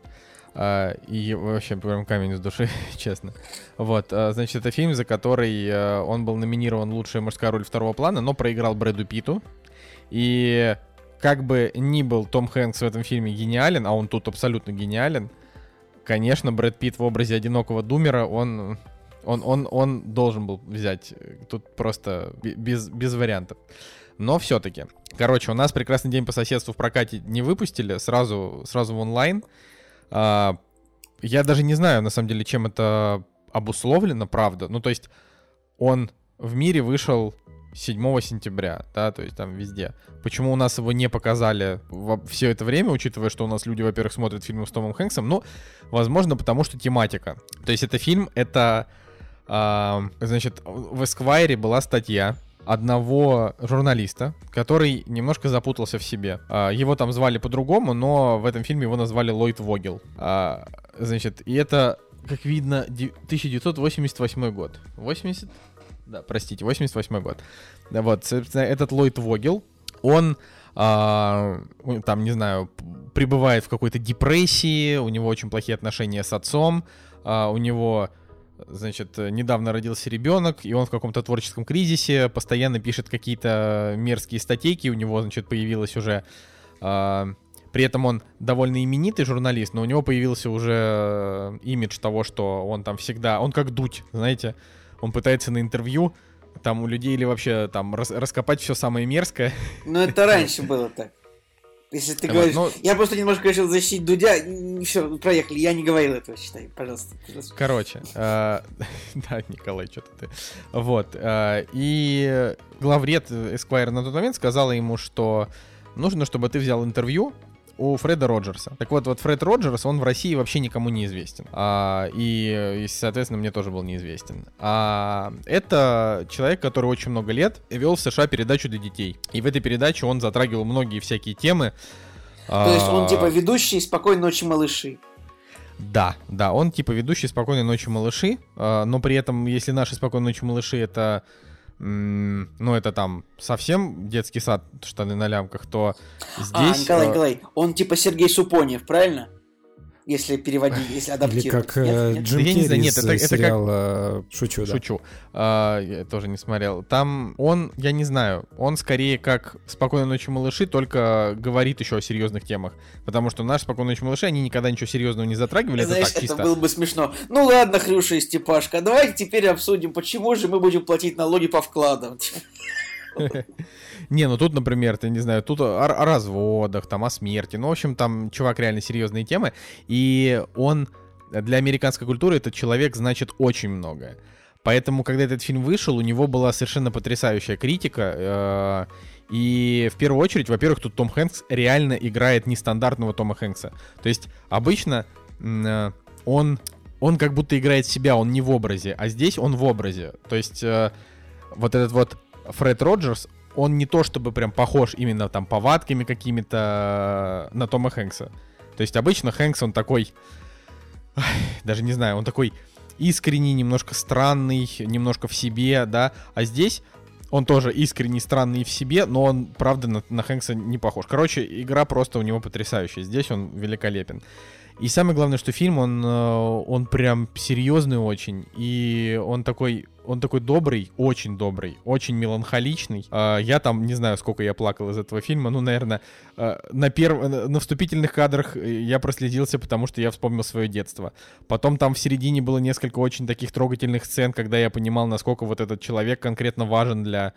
Uh, и вообще прям камень с души, честно. Вот, значит, это фильм, за который он был номинирован лучшая мужская роль второго плана, но проиграл Брэду Питу. И как бы ни был Том Хэнкс в этом фильме гениален, а он тут абсолютно гениален, конечно, Брэд Питт в образе одинокого думера, он, он, он, он должен был взять. Тут просто без, без вариантов. Но все-таки. Короче, у нас прекрасный день по соседству в прокате не выпустили, сразу, сразу в онлайн. А, я даже не знаю, на самом деле, чем это обусловлено, правда. Ну, то есть он в мире вышел 7 сентября, да, то есть там везде. Почему у нас его не показали все это время, учитывая, что у нас люди, во-первых, смотрят фильмы с Томом Хэнксом, ну, возможно, потому что тематика. То есть это фильм, это, э, значит, в Esquire была статья одного журналиста, который немножко запутался в себе. А, его там звали по-другому, но в этом фильме его назвали Ллойд Вогел. А, значит, и это, как видно, 1988 год. 80? Да, простите, 88 год. Вот, собственно, этот Ллойд Вогел, он а, там, не знаю, пребывает в какой-то депрессии, у него очень плохие отношения с отцом, а, у него Значит, недавно родился ребенок, и он в каком-то творческом кризисе, постоянно пишет какие-то мерзкие статейки, у него, значит, появилась уже... Э, при этом он довольно именитый журналист, но у него появился уже имидж того, что он там всегда... Он как дуть, знаете, он пытается на интервью там у людей или вообще там рас, раскопать все самое мерзкое. Ну, это раньше было так. Если ты вот, говоришь... Ну... Я просто немножко решил защитить Дудя. Все, проехали. Я не говорил этого, считай. Пожалуйста. пожалуйста. Короче. Э, да, Николай, что-то ты... Вот. Э, и главред Esquire на тот момент сказала ему, что нужно, чтобы ты взял интервью у Фреда Роджерса. Так вот, вот Фред Роджерс, он в России вообще никому не известен. А, и, и, соответственно, мне тоже был неизвестен. А, это человек, который очень много лет вел в США передачу для детей. И в этой передаче он затрагивал многие всякие темы. То есть он типа ведущий «Спокойной ночи, малыши». Да, да, он типа ведущий «Спокойной ночи, малыши», а, но при этом, если наши «Спокойной ночи, малыши» — это ну, это там совсем детский сад, штаны на лямках, то а, здесь... А, Николай, Николай, он типа Сергей Супонев, правильно? Если переводить, если адаптировать. Или как нет, нет? Джим Керри да нет, это, это сериала как... «Шучу», да. «Шучу». А, я тоже не смотрел. Там он, я не знаю, он скорее как «Спокойной ночи, малыши», только говорит еще о серьезных темах. Потому что наши «Спокойной ночи, малыши», они никогда ничего серьезного не затрагивали. Знаешь, это, так, чисто... это было бы смешно. Ну ладно, Хрюша и Степашка, давайте теперь обсудим, почему же мы будем платить налоги по вкладам. Не, ну тут, например, ты не знаю, тут о, о разводах, там, о смерти. Ну, в общем, там, чувак, реально серьезные темы. И он для американской культуры этот человек значит очень многое. Поэтому, когда этот фильм вышел, у него была совершенно потрясающая критика. Э, и в первую очередь, во-первых, тут Том Хэнкс реально играет нестандартного Тома Хэнкса. То есть обычно э, он, он как будто играет себя, он не в образе, а здесь он в образе. То есть э, вот этот вот Фред Роджерс, он не то чтобы прям похож именно там повадками какими-то на Тома Хэнкса. То есть обычно Хэнкс, он такой, даже не знаю, он такой искренний, немножко странный, немножко в себе, да, а здесь он тоже искренний, странный в себе, но он, правда, на, на Хэнкса не похож. Короче, игра просто у него потрясающая. Здесь он великолепен. И самое главное, что фильм, он, э, он прям серьезный очень. И он такой, он такой добрый, очень добрый, очень меланхоличный. А, я там, не знаю, сколько я плакал из этого фильма. Ну, наверное, э, на, перв... на вступительных кадрах я проследился, потому что я вспомнил свое детство. Потом там в середине было несколько очень таких трогательных сцен, когда я понимал, насколько вот этот человек конкретно важен для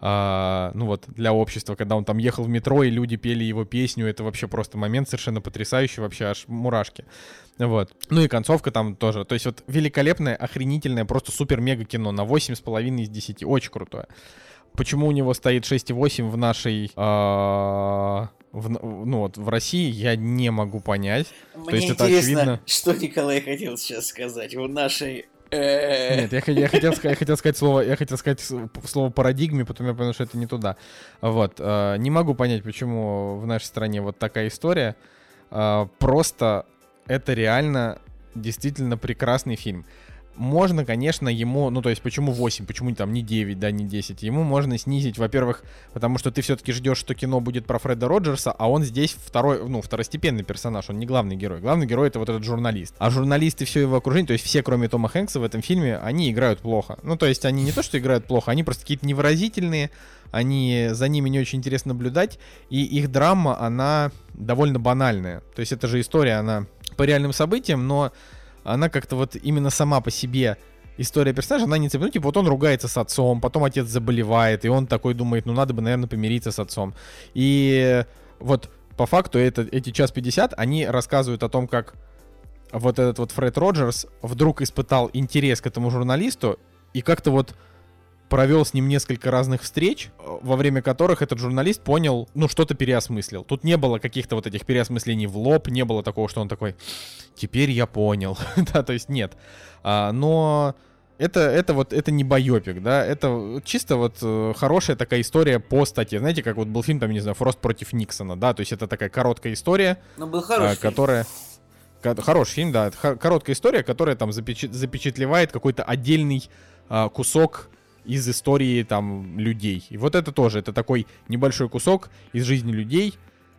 а, ну вот, для общества, когда он там ехал в метро, и люди пели его песню, это вообще просто момент совершенно потрясающий, вообще аж мурашки. Вот. Ну и концовка там тоже. То есть вот великолепное, охренительное, просто супер-мега кино на 8,5 из 10. Очень крутое. Почему у него стоит 6,8 в нашей... А, в, ну вот в России я не могу понять. Мне То есть интересно, это очевидно... что Николай хотел сейчас сказать. В нашей нет, я, я, хотел, я хотел сказать слово, я хотел сказать слово парадигме, потом я понял, что это не туда. Вот, э, не могу понять, почему в нашей стране вот такая история. Э, просто это реально действительно прекрасный фильм можно, конечно, ему, ну, то есть, почему 8, почему там не 9, да, не 10, ему можно снизить, во-первых, потому что ты все-таки ждешь, что кино будет про Фреда Роджерса, а он здесь второй, ну, второстепенный персонаж, он не главный герой. Главный герой это вот этот журналист. А журналисты все его окружение, то есть все, кроме Тома Хэнкса в этом фильме, они играют плохо. Ну, то есть, они не то, что играют плохо, они просто какие-то невыразительные, они, за ними не очень интересно наблюдать, и их драма, она довольно банальная. То есть, это же история, она по реальным событиям, но она как-то вот именно сама по себе история персонажа, она не цепная. Ну, типа, вот он ругается с отцом, потом отец заболевает, и он такой думает, ну, надо бы, наверное, помириться с отцом. И вот по факту это, эти час 50, они рассказывают о том, как вот этот вот Фред Роджерс вдруг испытал интерес к этому журналисту и как-то вот провел с ним несколько разных встреч, во время которых этот журналист понял, ну, что-то переосмыслил. Тут не было каких-то вот этих переосмыслений в лоб, не было такого, что он такой, теперь я понял. да, то есть нет. А, но это, это вот, это не байопик, да, это чисто вот э, хорошая такая история по статье. Знаете, как вот был фильм, там, не знаю, Фрост против Никсона, да, то есть это такая короткая история, Но был хороший а, которая... ко- Хороший фильм, да, короткая история, которая там запечат- запечатлевает какой-то отдельный а, кусок из истории там людей. И вот это тоже, это такой небольшой кусок из жизни людей,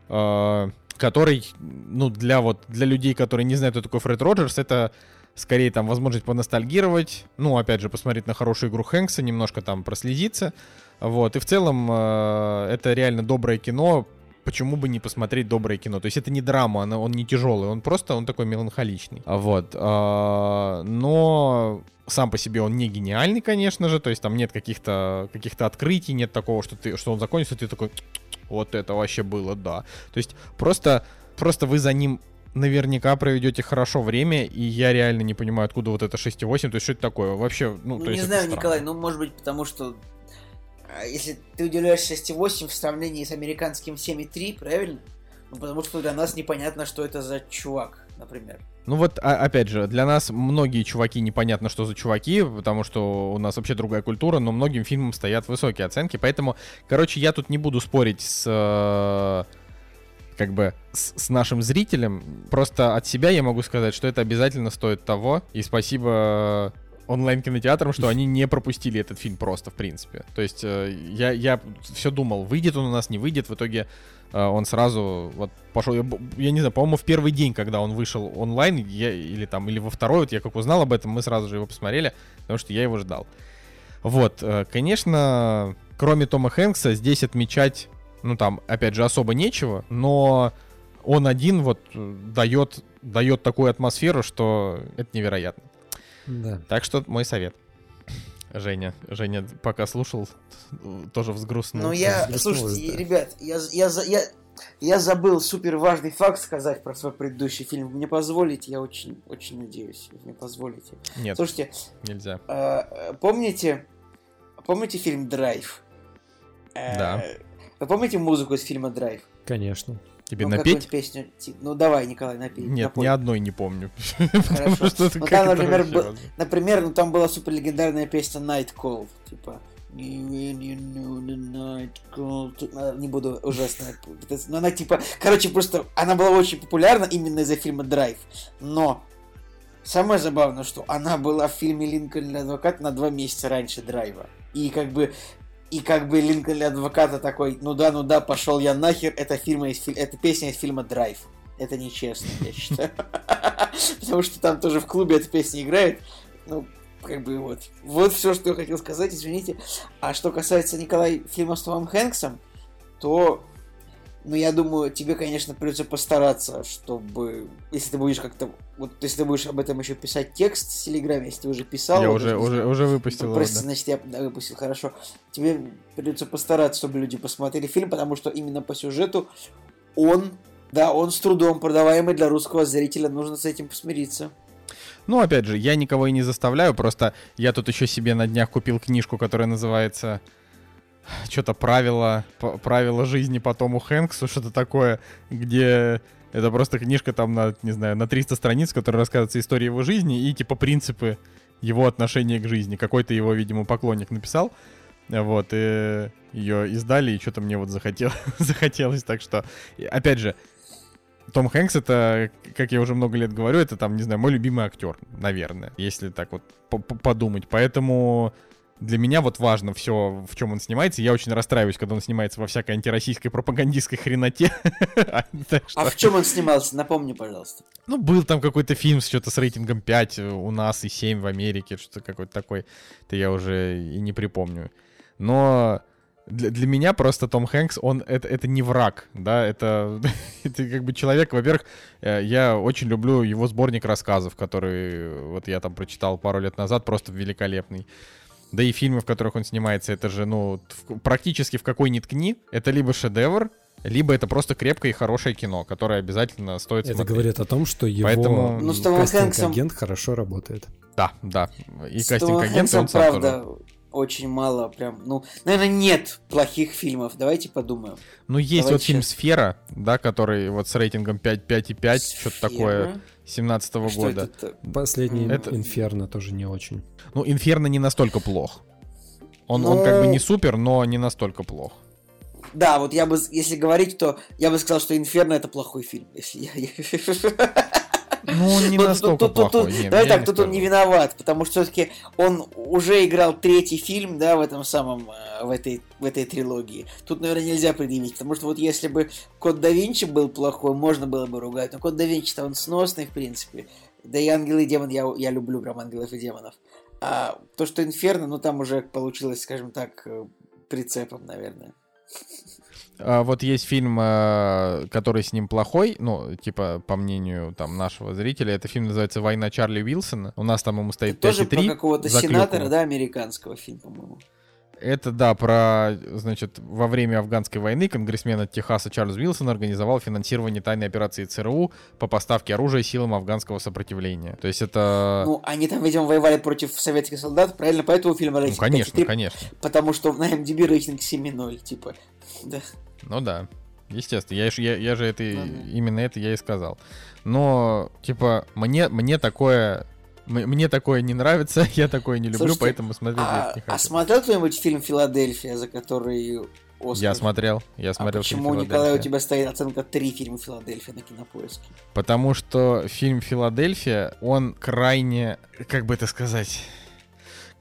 а, который, ну, для вот, для людей, которые не знают, кто такой Фред Роджерс, это скорее там возможность поностальгировать, ну, опять же, посмотреть на хорошую игру Хэнкса, немножко там прослезиться, вот, и в целом э, это реально доброе кино, почему бы не посмотреть доброе кино, то есть это не драма, она, он не тяжелый, он просто, он такой меланхоличный, А вот, э, но сам по себе он не гениальный, конечно же, то есть там нет каких-то каких открытий, нет такого, что ты, что он закончится, ты такой, вот это вообще было, да, то есть просто, просто вы за ним наверняка проведете хорошо время, и я реально не понимаю, откуда вот это 6,8, то есть что это такое? Вообще, ну, Ну, то не есть знаю. Николай, ну, может быть, потому что а, если ты уделяешь 6,8 в сравнении с американским 7,3, правильно? Ну, потому что для нас непонятно, что это за чувак, например. Ну вот, а- опять же, для нас многие чуваки непонятно, что за чуваки, потому что у нас вообще другая культура, но многим фильмам стоят высокие оценки, поэтому, короче, я тут не буду спорить с э, как бы с, с нашим зрителем. Просто от себя я могу сказать, что это обязательно стоит того. И спасибо онлайн-кинотеатрам, что они не пропустили этот фильм просто, в принципе. То есть э, я, я все думал, выйдет он у нас, не выйдет. В итоге э, он сразу вот пошел. Я, я не знаю, по-моему, в первый день, когда он вышел онлайн, я, или там, или во второй, вот я как узнал об этом, мы сразу же его посмотрели, потому что я его ждал. Вот, э, конечно, кроме Тома Хэнкса, здесь отмечать, ну там, опять же, особо нечего, но он один вот дает, дает такую атмосферу, что это невероятно. Да. Так что мой совет. Женя, Женя, пока слушал, тоже взгрустнул. Ну, я, слушайте, да. ребят, я, я, я, я забыл супер важный факт сказать про свой предыдущий фильм. Мне позволите? Я очень, очень надеюсь, мне позволите. Нет, Слушайте, нельзя. э, э, помните, помните фильм «Драйв»? Э, Да. Вы помните музыку из фильма «Драйв»? Конечно. Тебе Ну, напеть? песню? Ну, давай, Николай, напей. Нет, напой. ни одной не помню. Хорошо. Ну, там, например, возможно? Например, ну там была супер легендарная песня Night Call, типа Не буду ужасно. Но она типа, короче, просто она была очень популярна именно из-за фильма Драйв. Но самое забавное, что она была в фильме Линкольн для адвоката на два месяца раньше Драйва. И как бы и как бы Линкольн для адвоката такой, ну да, ну да, пошел я нахер, это, фильма из, это песня из фильма Драйв. Это нечестно, я считаю. Потому что там тоже в клубе эта песня играет. Ну, как бы вот. Вот все, что я хотел сказать, извините. А что касается, Николай, фильма с Томом Хэнксом, то, ну, я думаю, тебе, конечно, придется постараться, чтобы, если ты будешь как-то, вот, если ты будешь об этом еще писать текст в Телеграме, если ты уже писал. Я вот, уже, уже, уже выпустил его, Прости, да. значит, я да, выпустил, хорошо. Тебе придется постараться, чтобы люди посмотрели фильм, потому что именно по сюжету он, да, он с трудом продаваемый для русского зрителя, нужно с этим посмириться. Ну, опять же, я никого и не заставляю, просто я тут еще себе на днях купил книжку, которая называется что-то правила, п- правила жизни по Тому Хэнксу, что-то такое, где это просто книжка там на, не знаю, на 300 страниц, в которой рассказывается история его жизни и типа принципы его отношения к жизни. Какой-то его, видимо, поклонник написал. Вот, и ее издали, и что-то мне вот захотел, захотелось. Так что, опять же, том Хэнкс это, как я уже много лет говорю, это там, не знаю, мой любимый актер, наверное, если так вот по- по- подумать. Поэтому для меня вот важно все, в чем он снимается. Я очень расстраиваюсь, когда он снимается во всякой антироссийской пропагандистской хреноте. Что- А в чем он снимался? Напомни, пожалуйста. ну, был там какой-то фильм с что-то с рейтингом 5 у нас и 7 в Америке, что-то какой-то такой. Это я уже и не припомню. Но для, для меня просто Том Хэнкс, он это, это не враг, да, это, это как бы человек, во-первых, э, я очень люблю его сборник рассказов, который вот я там прочитал пару лет назад, просто великолепный. Да и фильмы, в которых он снимается, это же, ну, в- практически в какой ни ткни, это либо шедевр, либо это просто крепкое и хорошее кино, которое обязательно стоит это смотреть. говорит о том, что его Поэтому- Ну, кастинг-агент хорошо работает. Да, да. И кастинг-агент, и он сам правда, тоже. очень мало прям, ну, наверное, нет плохих фильмов, давайте подумаем. Ну, есть Давай вот фильм сейчас. «Сфера», да, который вот с рейтингом 5, 5,5, что-то Сфера? такое, 17 Что года. это? Последний Это- Инферно тоже не очень. Ну, «Инферно» не настолько плох. Он, он как бы не супер, но не настолько плох. Да, вот я бы, если говорить, то я бы сказал, что «Инферно» это плохой фильм. Если я... Ну, он не Ну, настолько плохой. Давай так, тут он не виноват, потому что все-таки он уже играл третий фильм, да, в этом самом, э, в этой, в этой трилогии. Тут, наверное, нельзя предъявить, потому что вот если бы Код да Винчи был плохой, можно было бы ругать, но Код да Винчи-то он сносный, в принципе. Да и Ангелы и Демон, я, я люблю прям Ангелов и Демонов. А то, что Инферно, ну там уже получилось, скажем так, э, прицепом, наверное. А, вот есть фильм, э, который с ним плохой, ну, типа, по мнению там нашего зрителя, это фильм называется «Война Чарли Уилсона». У нас там ему стоит Тоже про 5,3 какого-то сенатора, да, американского фильм, по-моему. Это, да, про, значит, во время афганской войны конгрессмен от Техаса Чарльз Уилсон организовал финансирование тайной операции ЦРУ по поставке оружия силам афганского сопротивления. То есть это... Ну, они там, видимо, воевали против советских солдат, правильно? Поэтому фильм Ну, рейтинг конечно, 5,3, конечно. Потому что на MDB рейтинг 7,0, типа. Да. Ну да, естественно. Я, я, я же это, Ну да. именно это я и сказал. Но, типа, мне, мне такое... Мне такое не нравится, я такое не люблю, Слушайте, поэтому смотреть А, не а хочу. смотрел кто-нибудь фильм «Филадельфия», за который Оскар? Я смотрел, я А смотрел фильм почему, Николай, у тебя стоит оценка 3 фильма «Филадельфия» на кинопоиске? Потому что фильм «Филадельфия», он крайне, как бы это сказать...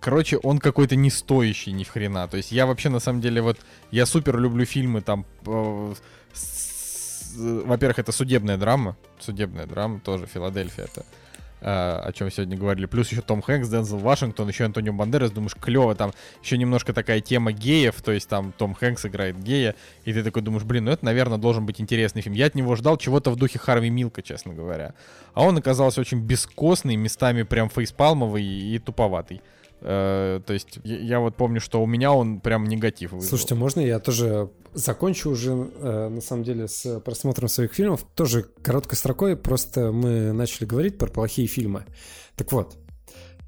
Короче, он какой-то не стоящий ни в хрена. То есть я вообще, на самом деле, вот... Я супер люблю фильмы там... э, с- Во-первых, это судебная драма. Судебная драма тоже, «Филадельфия» это э, о чем сегодня говорили. Плюс еще Том Хэнкс, Дензел Вашингтон, еще Антонио Бандерас. Думаешь, клево, там еще немножко такая тема геев, то есть там Том Хэнкс играет гея, и ты такой думаешь, блин, ну это, наверное, должен быть интересный фильм. Я от него ждал чего-то в духе Харви Милка, честно говоря. А он оказался очень бескостный, местами прям фейспалмовый и туповатый. Э, то есть я, вот помню, что у меня он прям негатив вызвал. Слушайте, можно я тоже закончу уже, э, на самом деле, с просмотром своих фильмов? Тоже короткой строкой, просто мы начали говорить про плохие фильмы. Так вот,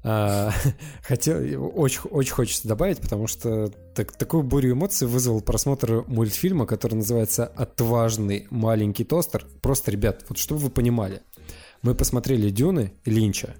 а, хотел, очень, очень хочется добавить, потому что так- такую бурю эмоций вызвал просмотр мультфильма, который называется «Отважный маленький тостер». Просто, ребят, вот чтобы вы понимали, мы посмотрели «Дюны» Линча.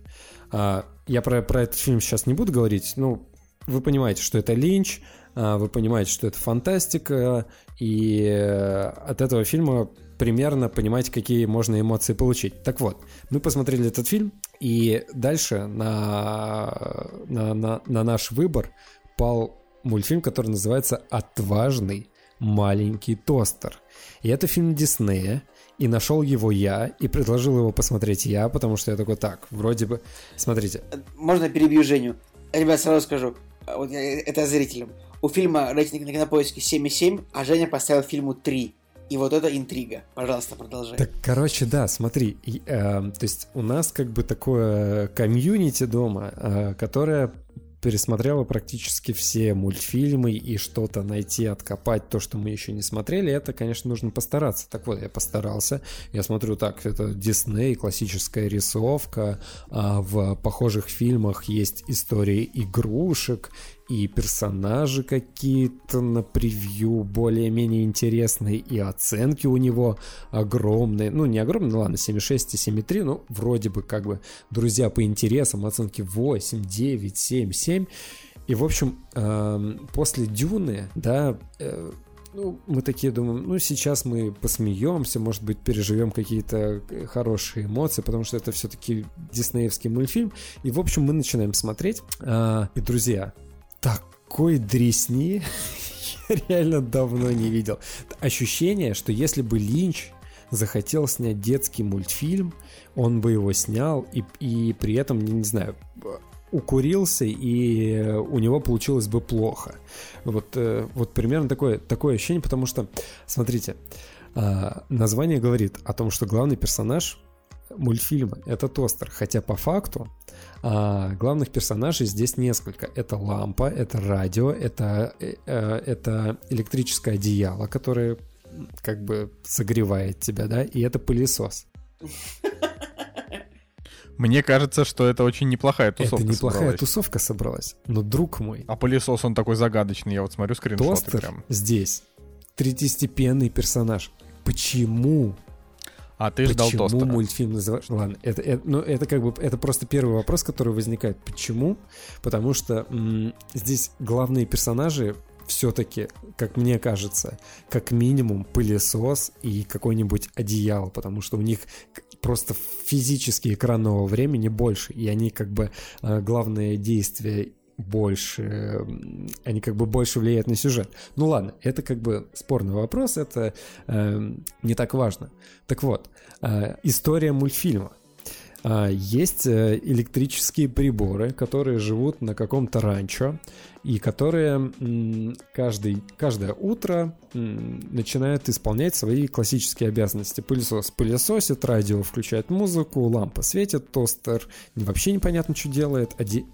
А, я про, про этот фильм сейчас не буду говорить, ну, вы понимаете, что это Линч, а, вы понимаете, что это фантастика, и э, от этого фильма примерно понимаете, какие можно эмоции получить. Так вот, мы посмотрели этот фильм, и дальше на, на, на, на наш выбор пал мультфильм, который называется «Отважный маленький тостер». И это фильм Диснея, и нашел его я, и предложил его посмотреть я, потому что я такой, так, вроде бы... Смотрите, Можно я перебью Женю? Ребят, сразу скажу, а вот я- это зрителям. У фильма рейтинг на кинопоиске 7,7, а Женя поставил фильму 3. И вот это интрига. Пожалуйста, продолжай. Так, короче, да, смотри, и, э, то есть у нас как бы такое комьюнити дома, э, которое пересмотрела практически все мультфильмы и что-то найти, откопать то, что мы еще не смотрели, это, конечно, нужно постараться. Так вот, я постарался. Я смотрю так, это Дисней, классическая рисовка. а в похожих фильмах есть истории игрушек и персонажи какие-то на превью более-менее интересные, и оценки у него огромные. Ну, не огромные, ну ладно, 7,6 и 7,3, ну, вроде бы как бы друзья по интересам, оценки 8, 9, 7, 7. И, в общем, эм, после Дюны, да, э, ну, мы такие думаем, ну, сейчас мы посмеемся, может быть, переживем какие-то э, хорошие эмоции, потому что это все-таки диснеевский мультфильм. И, в общем, мы начинаем смотреть. А, и, друзья, такой дресни я реально давно не видел. Ощущение, что если бы Линч захотел снять детский мультфильм, он бы его снял и, и при этом, не, не знаю, укурился, и у него получилось бы плохо. Вот, э, вот примерно такое, такое ощущение, потому что, смотрите, а, название говорит о том, что главный персонаж мультфильма это тостер, хотя по факту а, главных персонажей здесь несколько. Это лампа, это радио, это, э, э, это электрическое одеяло, которое как бы согревает тебя, да, и это пылесос. Мне кажется, что это очень неплохая тусовка Это неплохая собралась. тусовка собралась. Но, друг мой, А пылесос, он такой загадочный. Я вот смотрю скриншоты Тостер прям. здесь третьестепенный персонаж. Почему? А ты ждал Почему тостера. мультфильм называется... Ладно, это, это, ну, это как бы это просто первый вопрос, который возникает. Почему? Потому что м, здесь главные персонажи все-таки, как мне кажется, как минимум пылесос и какой-нибудь одеяло, потому что у них просто физически экранного времени больше, и они как бы э, главное действие больше, м, они как бы больше влияют на сюжет. Ну ладно, это как бы спорный вопрос, это э, не так важно. Так вот, э, история мультфильма. А, Есть э, электрические приборы, которые живут на каком-то ранчо и которые каждый, каждое утро начинают исполнять свои классические обязанности. Пылесос пылесосит, радио включает музыку, лампа светит, тостер вообще непонятно, что делает, оде-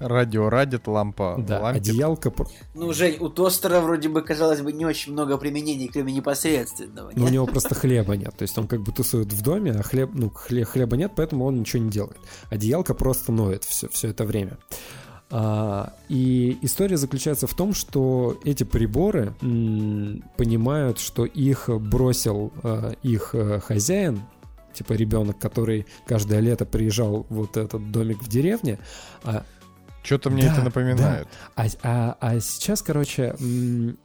Радио радит, лампа да, лампит. одеялка... Ну, Жень, у тостера вроде бы, казалось бы, не очень много применений, кроме непосредственного. Но у нет? него просто хлеба нет. То есть он как бы тусует в доме, а хлеб, ну, хле- хлеба нет, поэтому он ничего не делает. Одеялка просто ноет все, все это время. А, и история заключается в том, что эти приборы м, понимают, что их бросил а, их а, хозяин, типа ребенок, который каждое лето приезжал в вот этот домик в деревне, а Что-то мне Да, это напоминает. а, а- а сейчас, короче,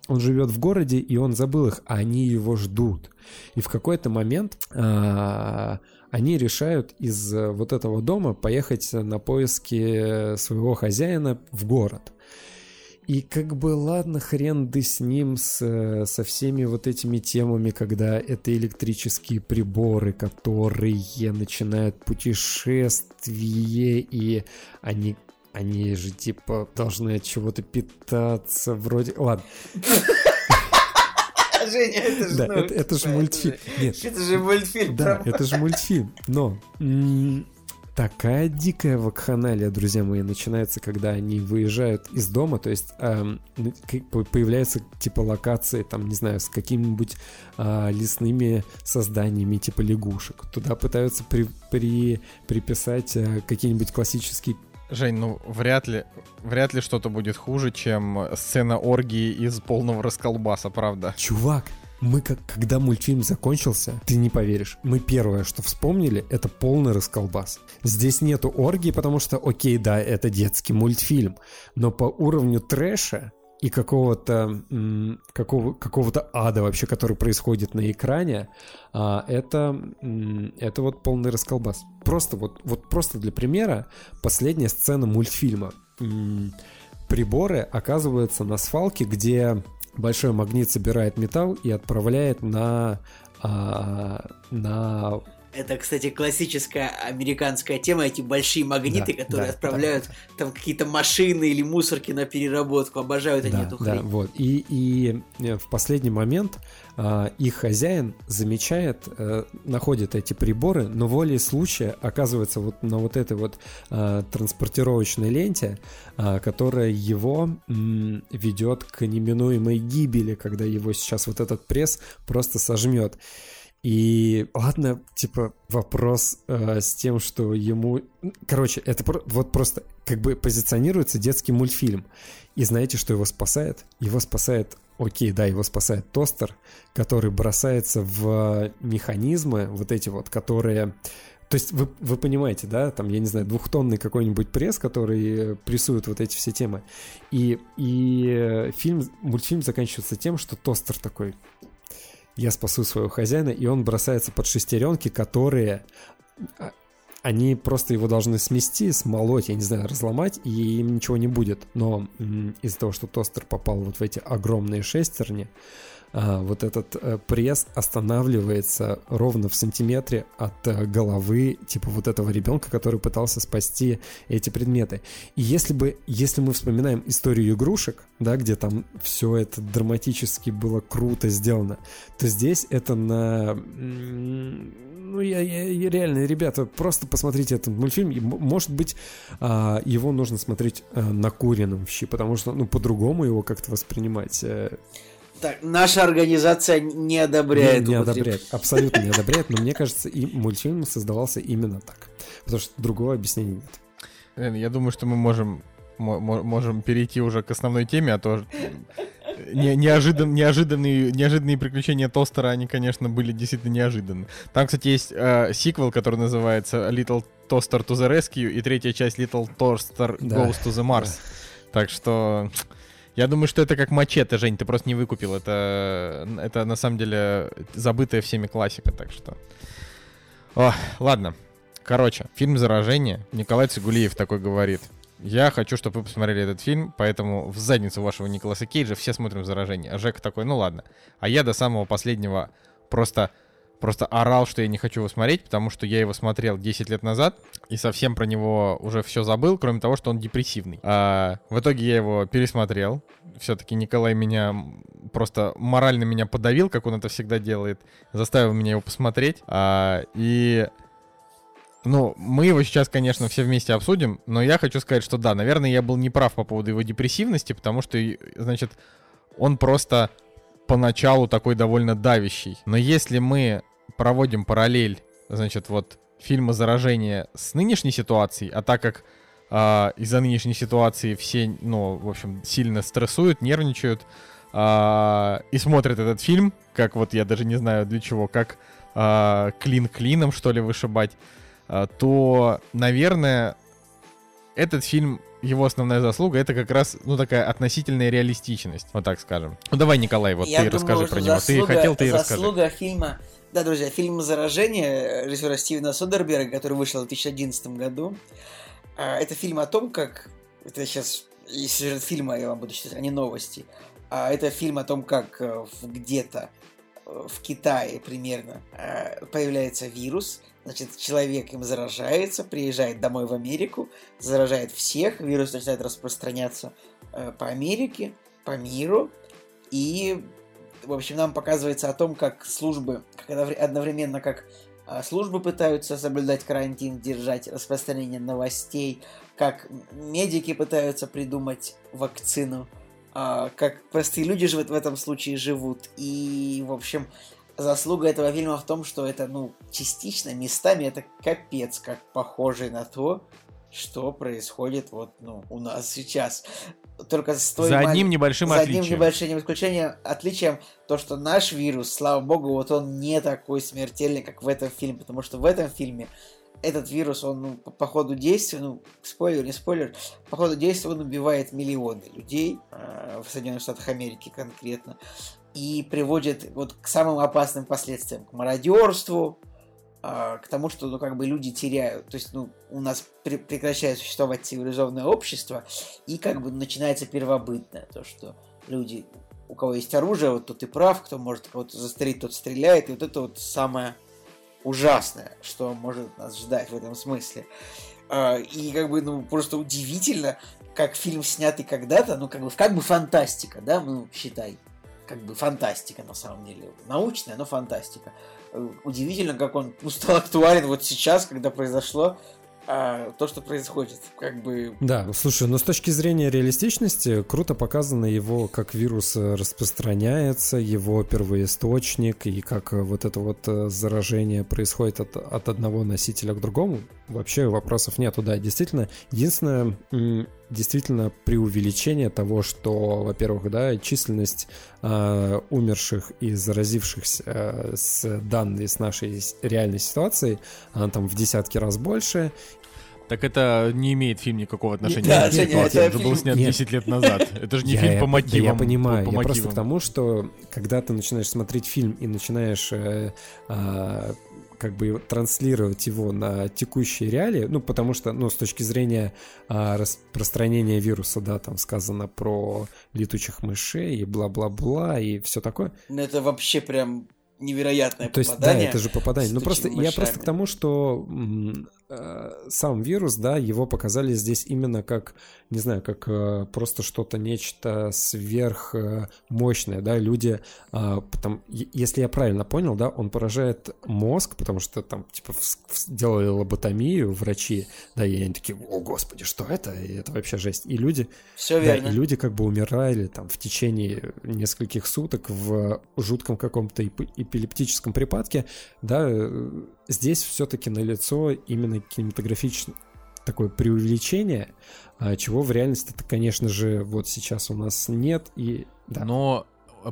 он живет в городе, и он забыл их, а они его ждут. И в какой-то момент а, они решают из э, вот этого дома поехать на поиски своего хозяина в город. И как бы ладно, хрен ты с ним, с, э, со всеми вот этими темами, когда это электрические приборы, которые начинают путешествие, и они, они же типа должны от чего-то питаться, вроде... Ладно, Женя, это же... да, ну, это, это же мультфильм. Нет, Это же мультфильм. да, про- это же мультфильм. Но м, такая дикая вакханалия, друзья мои, начинается, когда они выезжают из дома, то есть эм, появляются типа локации, там, не знаю, с какими-нибудь а, лесными созданиями, типа лягушек. Туда пытаются при, при- приписать а, какие-нибудь классические Жень, ну вряд ли, вряд ли что-то будет хуже, чем сцена оргии из полного расколбаса, правда. Чувак, мы как, когда мультфильм закончился, ты не поверишь, мы первое, что вспомнили, это полный расколбас. Здесь нету оргии, потому что, окей, да, это детский мультфильм, но по уровню трэша и какого-то какого, какого-то ада вообще, который происходит на экране, а, это, это вот полный расколбас. Просто вот, вот просто для примера последняя сцена мультфильма. Приборы оказываются на свалке, где большой магнит собирает металл и отправляет на, а, на Это, кстати, классическая американская тема, эти большие магниты, Да, которые да, отправляют там какие-то машины или мусорки на переработку. Обожают они да, эту да, хрень. вот. И, и э, в последний момент а, их хозяин замечает, э, находит эти приборы, но волей случая оказывается вот на вот этой вот а, транспортировочной ленте, а, которая его м, ведет к неминуемой гибели, когда его сейчас вот этот пресс просто сожмет. И ладно, типа вопрос э, с тем, что ему, короче, это про- вот просто как бы позиционируется детский мультфильм. И знаете, что его спасает? Его спасает, окей, да, его спасает тостер, который бросается в механизмы, вот эти вот, которые... То есть вы, вы понимаете, да, там, я не знаю, двухтонный какой-нибудь пресс, который прессует вот эти все темы. И, и э, фильм, мультфильм заканчивается тем, что тостер такой, я спасу своего хозяина, и он бросается под шестеренки, которые а, они просто его должны смести, смолоть, я не знаю, разломать, и им ничего не будет. Но из-за того, что тостер попал вот в эти огромные шестерни, вот этот э, пресс останавливается ровно в сантиметре от э, головы, типа вот этого ребенка, который пытался спасти эти предметы. И если бы, если мы вспоминаем историю игрушек, да, где там все это драматически было круто сделано, то здесь это на... Ну, я, я- реально, ребята, просто посмотрите этот мультфильм. Может быть, а, его нужно смотреть а, накуренным в щи, потому что, ну, по-другому его как-то воспринимать. Так, наша организация не одобряет. Не, не одобряет, абсолютно не одобряет, но мне кажется, и мультфильм создавался именно так. Потому что другого объяснения нет. Я думаю, что мы можем, можем перейти уже к основной теме, а то не, неожидан, неожиданные, неожиданные приключения Тостера, они, конечно, были действительно неожиданны. Там, кстати, есть э, сиквел, который называется Little Toaster to the Rescue, и третья часть Little Toaster да. Goes to the Mars. Да. Так что... Я думаю, что это как мачете, Жень, ты просто не выкупил. Это, это на самом деле забытая всеми классика, так что... О, ладно. Короче, фильм «Заражение». Николай Цигулиев такой говорит. Я хочу, чтобы вы посмотрели этот фильм, поэтому в задницу вашего Николаса Кейджа все смотрим «Заражение». А Жека такой, ну ладно. А я до самого последнего просто, просто орал, что я не хочу его смотреть, потому что я его смотрел 10 лет назад и совсем про него уже все забыл, кроме того, что он депрессивный. А, в итоге я его пересмотрел. Все-таки Николай меня просто морально меня подавил, как он это всегда делает, заставил меня его посмотреть. А, и ну, мы его сейчас, конечно, все вместе обсудим, но я хочу сказать, что да, наверное, я был неправ по поводу его депрессивности, потому что, значит, он просто поначалу такой довольно давящий. Но если мы проводим параллель, значит, вот фильма «Заражение» с нынешней ситуацией, а так как э, из-за нынешней ситуации все, ну, в общем, сильно стрессуют, нервничают э, и смотрят этот фильм, как вот я даже не знаю для чего, как э, клин клином, что ли, вышибать, а, то, наверное, этот фильм его основная заслуга это как раз, ну, такая относительная реалистичность, вот так скажем. Ну, давай, Николай, вот Я ты думаю, расскажи про него. Ты хотел, ты и расскажи. Заслуга фильма, да, друзья, фильм «Заражение» режиссера Стивена Содерберга, который вышел в 2011 году. А, это фильм о том, как... Это сейчас сюжет фильма я вам буду читать, а не новости. А это фильм о том, как э, где-то в Китае примерно э, появляется вирус, Значит, человек им заражается, приезжает домой в Америку, заражает всех, вирус начинает распространяться э, по Америке, по миру, и, в общем, нам показывается о том, как службы, как одновременно как э, службы пытаются соблюдать карантин, держать распространение новостей, как медики пытаются придумать вакцину, э, как простые люди же в этом случае живут, и, в общем, заслуга этого фильма в том, что это, ну, частично, местами это капец, как похоже на то, что происходит вот, ну, у нас сейчас. Только с той За одним небольшим за отличием. одним небольшим исключением, отличием, то, что наш вирус, слава богу, вот он не такой смертельный, как в этом фильме, потому что в этом фильме этот вирус, он ну, по, по ходу действия, ну, спойлер, не спойлер, по ходу действия он убивает миллионы людей э, в Соединенных Штатах Америки конкретно и приводит вот к самым опасным последствиям, к мародерству, а, к тому, что, ну, как бы люди теряют, то есть, ну, у нас при прекращает существовать цивилизованное общество, и как бы начинается первобытное, то, что люди, у кого есть оружие, вот тот и прав, кто может кого-то застрелить, тот стреляет, и вот это вот самое ужасное, что может нас ждать в этом смысле. А, и как бы, ну, просто удивительно, как фильм снятый когда-то, ну, как бы, как бы фантастика, да, ну, считай, как бы фантастика на самом деле. Научная, но фантастика. Э, удивительно, как он ну, стал актуален вот сейчас, когда произошло а, то, что происходит. Как бы... Да, слушай, но с точки зрения реалистичности круто показано его, как вирус э, распространяется, его первоисточник, и как э, вот это вот заражение происходит от, от одного носителя к другому. Вообще вопросов нету, да, действительно. Единственное, действительно преувеличение того, что, во-первых, да, численность э, умерших и заразившихся э, с данной, с нашей реальной ситуацией, она там в десятки раз больше. Так это не имеет фильм никакого отношения да, к ситуации. Это, был снят нет. 10 лет назад. Это же не я, фильм по мотивам. Я понимаю. По, по я мотивам. просто к тому, что когда ты начинаешь смотреть фильм и начинаешь э, э, как бы транслировать его на текущие реалии, ну, потому что, ну, с точки зрения а, распространения вируса, да, там сказано про летучих мышей и бла-бла-бла и все такое. Ну, это вообще прям невероятное То есть, попадание. да, это же попадание. Ну, просто, я просто к тому, что сам вирус, да, его показали здесь именно как, не знаю, как э, просто что-то, нечто сверхмощное, да, люди, э, потом, если я правильно понял, да, он поражает мозг, потому что там, типа, делали лоботомию врачи, да, и они такие, о, господи, что это? И это вообще жесть. И люди... Все да, верно. и люди как бы умирали там в течение нескольких суток в жутком каком-то эпилептическом припадке, да, э, здесь все-таки налицо именно кинематографичное такое преувеличение, а, чего в реальности это, конечно же, вот сейчас у нас нет. И, да. Но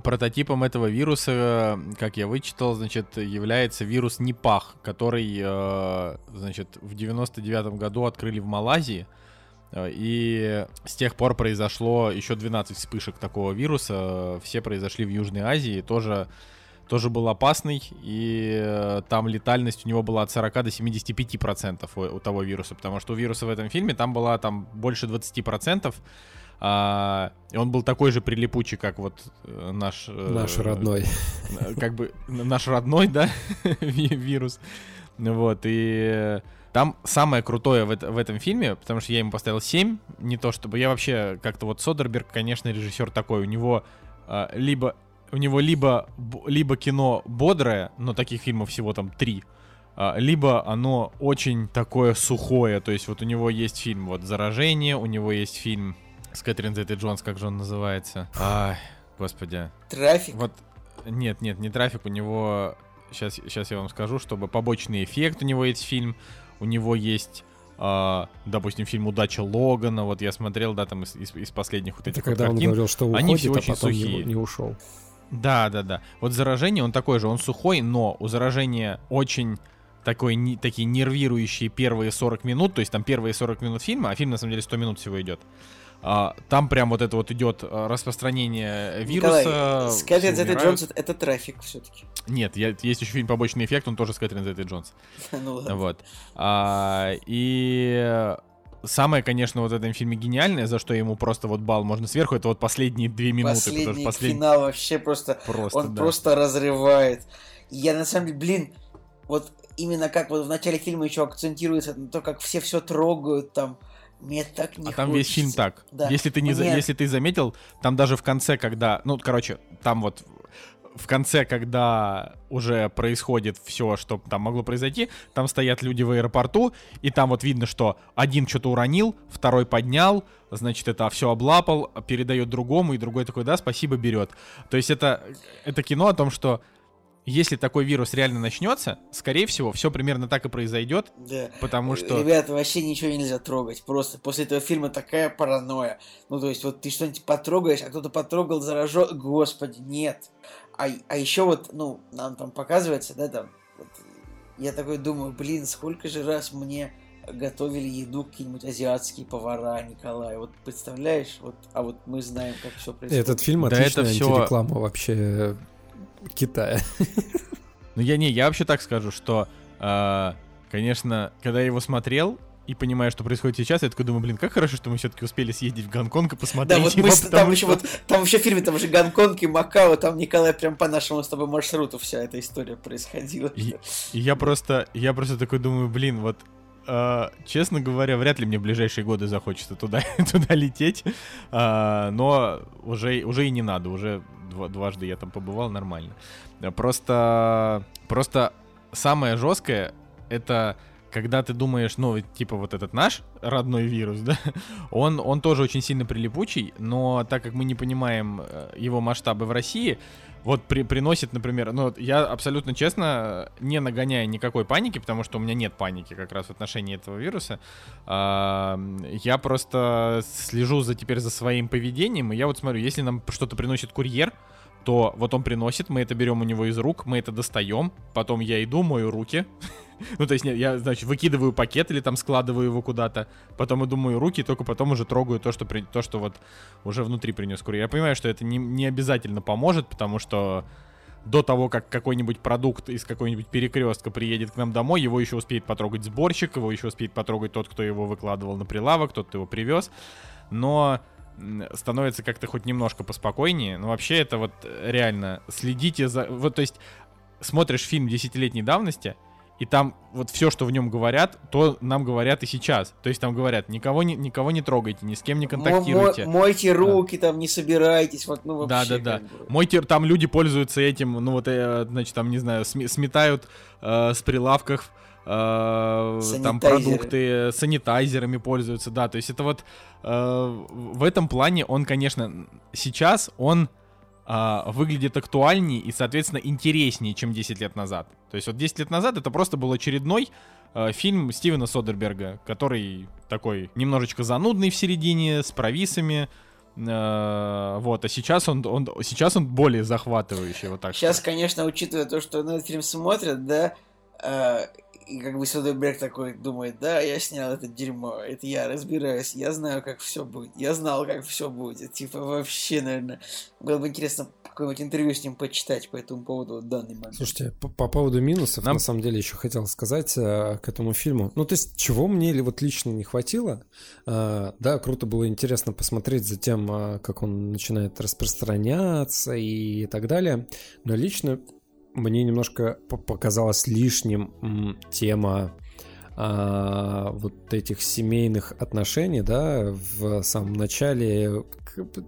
прототипом этого вируса, как я вычитал, значит, является вирус Непах, который, э, значит, в 99 году открыли в Малайзии. Э, и с тех пор произошло еще 12 вспышек такого вируса. Все произошли в Южной Азии. Тоже тоже был опасный, и э, там летальность у него была от 40 до 75 процентов у, у того вируса, потому что у вируса в этом фильме там была там больше 20 процентов, а, и он был такой же прилипучий, как вот э, наш... Э, наш родной. Как бы наш родной, да, вирус. Вот, и там самое крутое в, это, в этом фильме, потому что я ему поставил 7, не то чтобы... Я вообще как-то вот Содерберг, конечно, режиссер такой, у него либо у него либо, либо кино бодрое, но таких фильмов всего там три, а, либо оно очень такое сухое. То есть вот у него есть фильм вот «Заражение», у него есть фильм с Кэтрин Зетти Джонс, как же он называется? Ай, господи. Трафик? Вот, нет, нет, не трафик, у него... Сейчас, сейчас я вам скажу, чтобы побочный эффект у него есть фильм, у него есть Uh, допустим, фильм «Удача Логана», вот я смотрел, да, там из, из, из последних вот этих Это когда картин. он говорил, что уходит, Они все а очень потом сухие. Не, не ушел. Да, да, да. Вот заражение, он такой же, он сухой, но у заражения очень такой, не, такие нервирующие первые 40 минут, то есть там первые 40 минут фильма, а фильм на самом деле 100 минут всего идет. А, там прям вот это вот идет а, распространение вируса. Николай, с Кэтрин Зетти Джонс это трафик все-таки. Нет, я, есть еще фильм «Побочный эффект», он тоже с Кэтрин Зетти Джонс. ну ладно. Вот. А, и Самое, конечно, вот в этом фильме гениальное, за что ему просто вот бал можно сверху, это вот последние две минуты. Последний послед... финал вообще просто, просто он да. просто разрывает. Я на самом деле, блин, вот именно как вот в начале фильма еще акцентируется на то, как все все трогают там. Мне так не А там весь фильм так. Да. Если ты не Мне... если ты заметил, там даже в конце, когда, ну, короче, там вот в конце, когда уже происходит все, что там могло произойти, там стоят люди в аэропорту, и там вот видно, что один что-то уронил, второй поднял, значит, это все облапал, передает другому, и другой такой, да, спасибо, берет. То есть это, это кино о том, что если такой вирус реально начнется, скорее всего, все примерно так и произойдет. Да. Потому что... Ребята, вообще ничего нельзя трогать. Просто после этого фильма такая паранойя. Ну, то есть, вот ты что-нибудь потрогаешь, а кто-то потрогал, заражен. Господи, нет. А, а еще вот, ну, нам там показывается, да, там, вот, я такой думаю, блин, сколько же раз мне готовили еду какие-нибудь азиатские повара, Николай. Вот представляешь, вот, а вот мы знаем, как все происходит. Этот фильм отличная да это все... антиреклама вообще Китая. Ну я не, я вообще так скажу, что, э, конечно, когда я его смотрел, и понимаю, что происходит сейчас, я такой думаю, блин, как хорошо, что мы все-таки успели съездить в Гонконг и посмотреть. Да, вот мы его, там еще вот, там еще в фильме, там уже Гонконг и Макао, там Николай прям по нашему с тобой маршруту вся эта история происходила. И, и я просто, я просто такой думаю, блин, вот Uh, честно говоря, вряд ли мне в ближайшие годы захочется туда, туда лететь. Uh, но уже, уже и не надо, уже два, дважды я там побывал нормально. Просто, просто самое жесткое это когда ты думаешь, ну, типа вот этот наш родной вирус, да, он, он тоже очень сильно прилипучий, но так как мы не понимаем э, его масштабы в России, вот при, приносит, например, ну, я абсолютно честно не нагоняю никакой паники, потому что у меня нет паники как раз в отношении этого вируса. А, я просто слежу за теперь за своим поведением, и я вот смотрю, если нам что-то приносит курьер, то вот он приносит, мы это берем у него из рук, мы это достаем, потом я иду, мою руки, ну, то есть, нет, я, значит, выкидываю пакет или там складываю его куда-то, потом иду мою руки, только потом уже трогаю то, что, при, то, что вот уже внутри принес курьер. Я понимаю, что это не, не обязательно поможет, потому что до того, как какой-нибудь продукт из какой-нибудь перекрестка приедет к нам домой, его еще успеет потрогать сборщик, его еще успеет потрогать тот, кто его выкладывал на прилавок, тот, кто его привез. Но становится как-то хоть немножко поспокойнее. Но вообще это вот реально следите за... Вот, то есть смотришь фильм десятилетней давности, и там вот все, что в нем говорят, то нам говорят и сейчас. То есть там говорят, никого не, никого не трогайте, ни с кем не контактируйте. Мо- мойте руки, да. там, не собирайтесь, вот, ну вообще. Да, да, да. Мойте, там люди пользуются этим, ну вот, э, значит, там, не знаю, сметают э, с прилавков э, там продукты, санитайзерами пользуются, да, то есть это вот э, в этом плане он, конечно, сейчас он а, выглядит актуальнее и, соответственно, интереснее, чем 10 лет назад. То есть вот 10 лет назад это просто был очередной э, фильм Стивена Содерберга, который такой немножечко занудный в середине, с провисами, э, вот, а сейчас он, он, сейчас он более захватывающий, вот так Сейчас, что. конечно, учитывая то, что на этот фильм смотрят, да, э, и как бы Содерберг такой думает, да, я снял это дерьмо, это я разбираюсь, я знаю, как все будет, я знал, как все будет. Типа вообще, наверное, было бы интересно какое-нибудь интервью с ним почитать по этому поводу в данный момент. Слушайте, по, по поводу минусов, Нам... на самом деле, еще хотел сказать э, к этому фильму. Ну, то есть, чего мне вот лично не хватило? Э, да, круто было интересно посмотреть за тем, э, как он начинает распространяться и так далее. Но лично мне немножко показалась лишним тема а, вот этих семейных отношений, да, в самом начале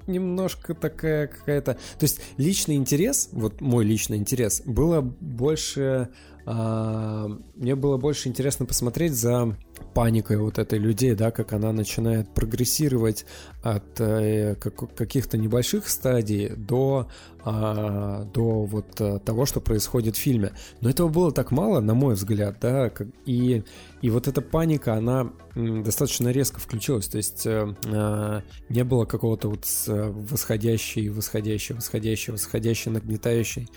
немножко такая какая-то... То есть личный интерес, вот мой личный интерес, было больше мне было больше интересно посмотреть за паникой вот этой людей, да, как она начинает прогрессировать от э, как, каких-то небольших стадий до, а, до вот э, того, что происходит в фильме. Но этого было так мало, на мой взгляд, да, и, и вот эта паника, она достаточно резко включилась, то есть э, э, не было какого-то вот восходящей, восходящей, восходящей, восходящей, нагнетающей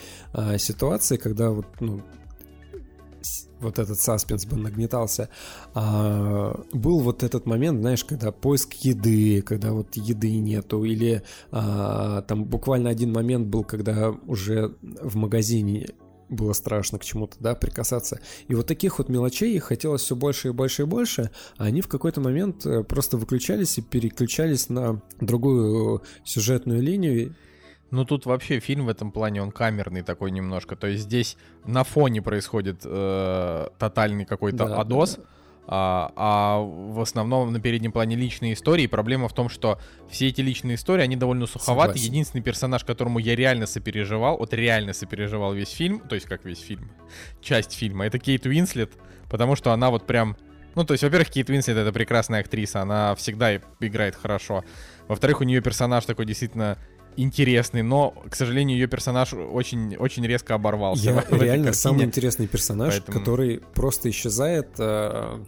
ситуации, когда вот, ну, вот этот саспенс бы нагнетался, а, был вот этот момент, знаешь, когда поиск еды, когда вот еды нету, или а, там буквально один момент был, когда уже в магазине было страшно к чему-то, да, прикасаться. И вот таких вот мелочей хотелось все больше и больше и больше, а они в какой-то момент э, просто выключались и переключались на другую сюжетную линию, ну тут вообще фильм в этом плане, он камерный такой немножко. То есть здесь на фоне происходит э, тотальный какой-то да, адос. Да, да. А, а в основном на переднем плане личные истории. Проблема в том, что все эти личные истории, они довольно суховаты. Согласен. Единственный персонаж, которому я реально сопереживал, вот реально сопереживал весь фильм, то есть как весь фильм, часть фильма, это Кейт Уинслет, потому что она вот прям... Ну, то есть, во-первых, Кейт Уинслет это прекрасная актриса, она всегда играет хорошо. Во-вторых, у нее персонаж такой действительно интересный, но, к сожалению, ее персонаж очень, очень резко оборвался. Я реально самый интересный персонаж, Поэтому... который просто исчезает. Э,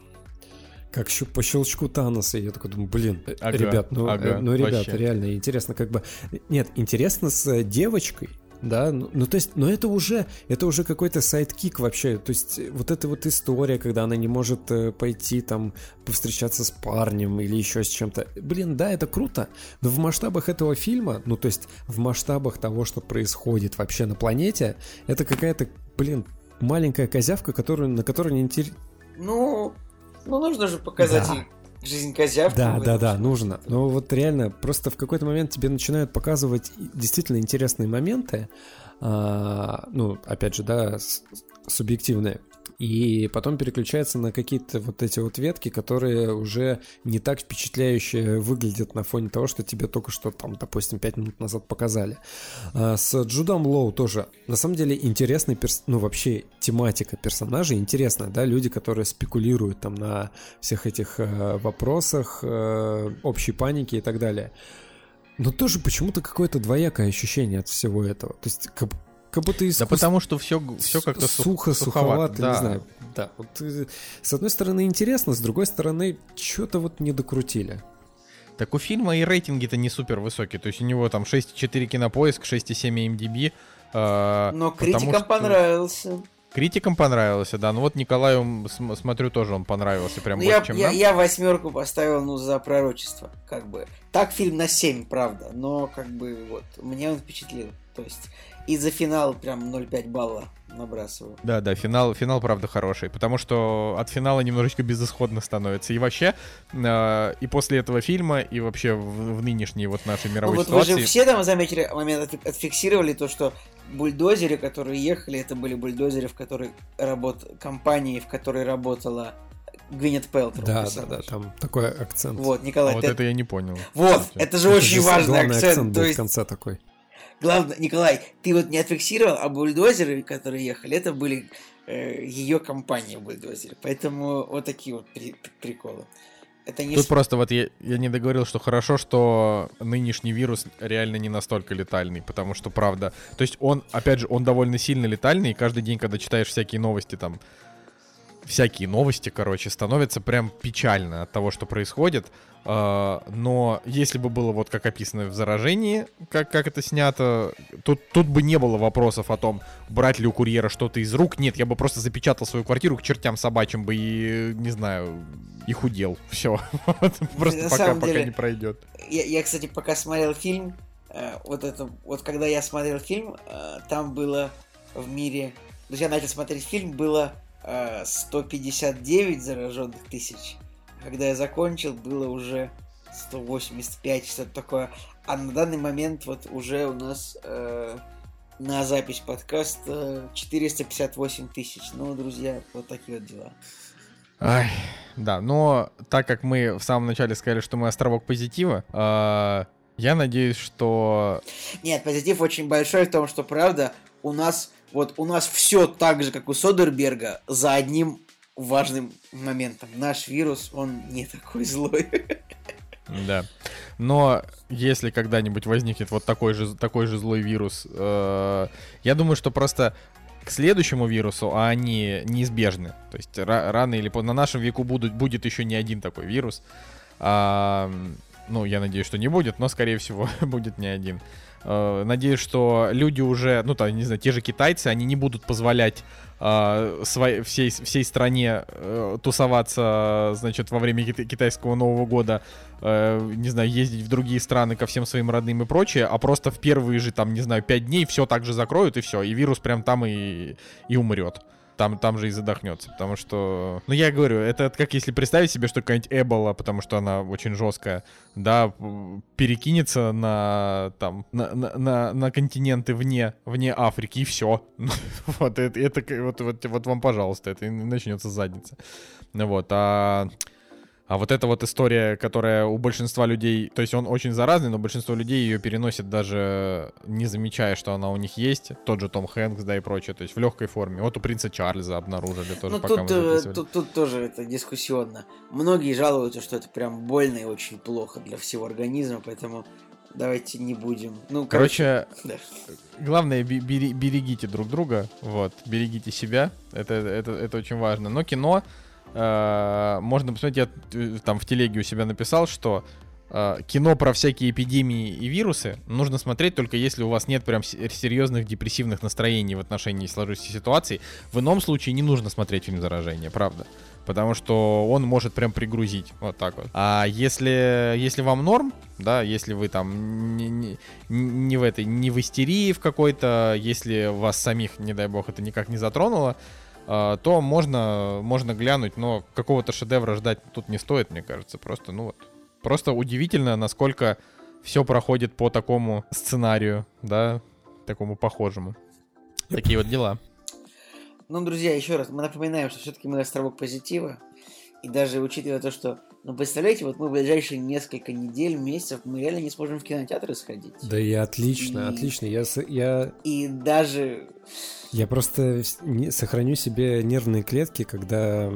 как по щелчку Таноса. Я такой думаю, блин, ага, ребят, ну, ага, ну ребят, вообще. реально интересно, как бы. Нет, интересно с девочкой, да, ну, ну то есть, но это уже, это уже какой-то сайт-кик вообще, то есть вот эта вот история, когда она не может э, пойти там повстречаться с парнем или еще с чем-то, блин, да, это круто, но в масштабах этого фильма, ну то есть в масштабах того, что происходит вообще на планете, это какая-то, блин, маленькая козявка, которую, на которую не интересно. Ну, ну нужно же показать да. Жизнь козявки. Да, да, да, нужно. Но вот реально, просто в какой-то момент тебе начинают показывать действительно интересные моменты. А, ну, опять же, да, субъективные и потом переключается на какие-то вот эти вот ветки, которые уже не так впечатляюще выглядят на фоне того, что тебе только что там, допустим, 5 минут назад показали. А с Джудом Лоу тоже, на самом деле, интересный, перс... ну, вообще, тематика персонажей интересная, да, люди, которые спекулируют там на всех этих э, вопросах, э, общей паники и так далее. Но тоже почему-то какое-то двоякое ощущение от всего этого. То есть, как будто искус... Да потому что все, все как-то сухо, суховато, да. не знаю. Да, вот, э, с одной стороны интересно, с другой стороны что-то вот не докрутили. Так у фильма и рейтинги-то не супер высокие. То есть у него там 6,4 кинопоиск, 6,7 MDB. Э, Но критикам что... понравился. Критикам понравился, да. Ну вот Николаю, смотрю, тоже он понравился прям ну, больше, я, чем я, нам. Я восьмерку поставил, ну, за пророчество, как бы. Так фильм на 7, правда, но как бы вот, мне он впечатлил. То есть и за финал прям 0,5 балла набрасываю. Да, да, финал, финал правда хороший, потому что от финала немножечко безысходно становится. И вообще, э, и после этого фильма, и вообще в, в нынешней вот нашей мировой ну, вот ситуации... вы же все там заметили, момент отфиксировали то, что бульдозеры, которые ехали, это были бульдозеры, в которой работ... компании, в которой работала Гвинет Пелтер. Да, да, да, там такой акцент. Вот, Николай, а вот это я не понял. Вот, это же это очень же важный акцент. акцент был то есть... в конце такой. Главное, Николай, ты вот не отфиксировал, а бульдозеры, которые ехали, это были э, ее компания бульдозеры. Поэтому вот такие вот при приколы. Это не... Тут просто вот я, я не договорил, что хорошо, что нынешний вирус реально не настолько летальный, потому что правда. То есть он, опять же, он довольно сильно летальный, и каждый день, когда читаешь всякие новости там всякие новости, короче, становятся прям печально от того, что происходит. Uh, но если бы было вот как описано в заражении, как, как это снято, тут, тут бы не было вопросов о том, брать ли у курьера что-то из рук. Нет, я бы просто запечатал свою квартиру к чертям собачьим бы и, не знаю, и худел. Все. Просто пока, пока не пройдет. Я, кстати, пока смотрел фильм, э, вот это, вот когда я смотрел фильм, э, там было в мире, то я начал смотреть фильм, было 159 зараженных тысяч. Когда я закончил, было уже 185, что-то такое. А на данный момент вот уже у нас э, на запись подкаста 458 тысяч. Ну, друзья, вот такие вот дела. Ай, да, но так как мы в самом начале сказали, что мы островок позитива, э, я надеюсь, что... Нет, позитив очень большой в том, что, правда, у нас вот у нас все так же, как у Содерберга, за одним важным моментом. Наш вирус, он не такой злой. Да. Но если когда-нибудь возникнет вот такой же, такой же злой вирус, э, я думаю, что просто к следующему вирусу, а они неизбежны. То есть рано или поздно на нашем веку будут, будет еще не один такой вирус. А, ну, я надеюсь, что не будет, но, скорее всего, будет не один. Э, надеюсь, что люди уже, ну, там, не знаю, те же китайцы, они не будут позволять э, своей, всей, всей стране э, тусоваться, значит, во время китайского Нового года, э, не знаю, ездить в другие страны ко всем своим родным и прочее, а просто в первые же, там, не знаю, пять дней все так же закроют и все, и вирус прям там и, и умрет там, там же и задохнется, потому что... Ну, я говорю, это как если представить себе, что какая-нибудь Эбола, потому что она очень жесткая, да, перекинется на, там, на, на, на, на континенты вне, вне Африки, и все. вот, это, вот, вот вам, пожалуйста, это начнется задница. Вот, а... А вот эта вот история, которая у большинства людей, то есть он очень заразный, но большинство людей ее переносит даже не замечая, что она у них есть. Тот же Том Хэнкс, да и прочее, то есть в легкой форме. Вот у принца Чарльза обнаружили тоже, ну, пока тут, мы э, тут, тут тоже это дискуссионно. Многие жалуются, что это прям больно и очень плохо для всего организма, поэтому давайте не будем. Ну, короче, короче да. главное бери, берегите друг друга, вот, берегите себя, это, это, это очень важно. Но кино Э, можно посмотреть, я э, там в телеге у себя написал, что э, кино про всякие эпидемии и вирусы нужно смотреть только если у вас нет прям серьезных депрессивных настроений в отношении сложившейся ситуации. В ином случае не нужно смотреть фильм «Заражение», правда. Потому что он может прям пригрузить, вот так вот. А если, если вам норм, да, если вы там не, не, не в этой, не в истерии в какой-то, если вас самих, не дай бог, это никак не затронуло, то можно, можно глянуть, но какого-то шедевра ждать тут не стоит, мне кажется. Просто, ну вот. Просто удивительно, насколько все проходит по такому сценарию, да, такому похожему. Такие вот дела. Ну, друзья, еще раз, мы напоминаем, что все-таки мы островок позитива. И даже учитывая то, что, ну, представляете, вот мы в ближайшие несколько недель, месяцев, мы реально не сможем в кинотеатры сходить. Да и отлично, и... отлично. Я, я... И даже я просто не, сохраню себе нервные клетки, когда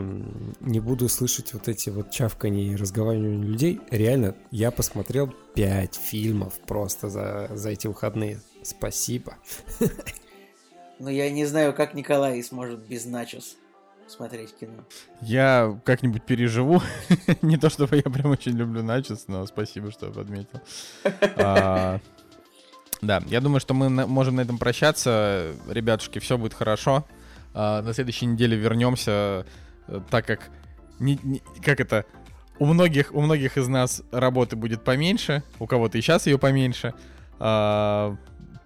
не буду слышать вот эти вот чавканье и разговаривания людей. Реально, я посмотрел пять фильмов просто за, за эти выходные. Спасибо. Но я не знаю, как Николай сможет без начос смотреть кино. Я как-нибудь переживу. не то чтобы я прям очень люблю начос, но спасибо, что подметил. А, да, я думаю, что мы можем на этом прощаться. Ребятушки, все будет хорошо. А, на следующей неделе вернемся, э, так как... Как это? У многих, у многих из нас работы будет поменьше, у кого-то и сейчас ее поменьше. А,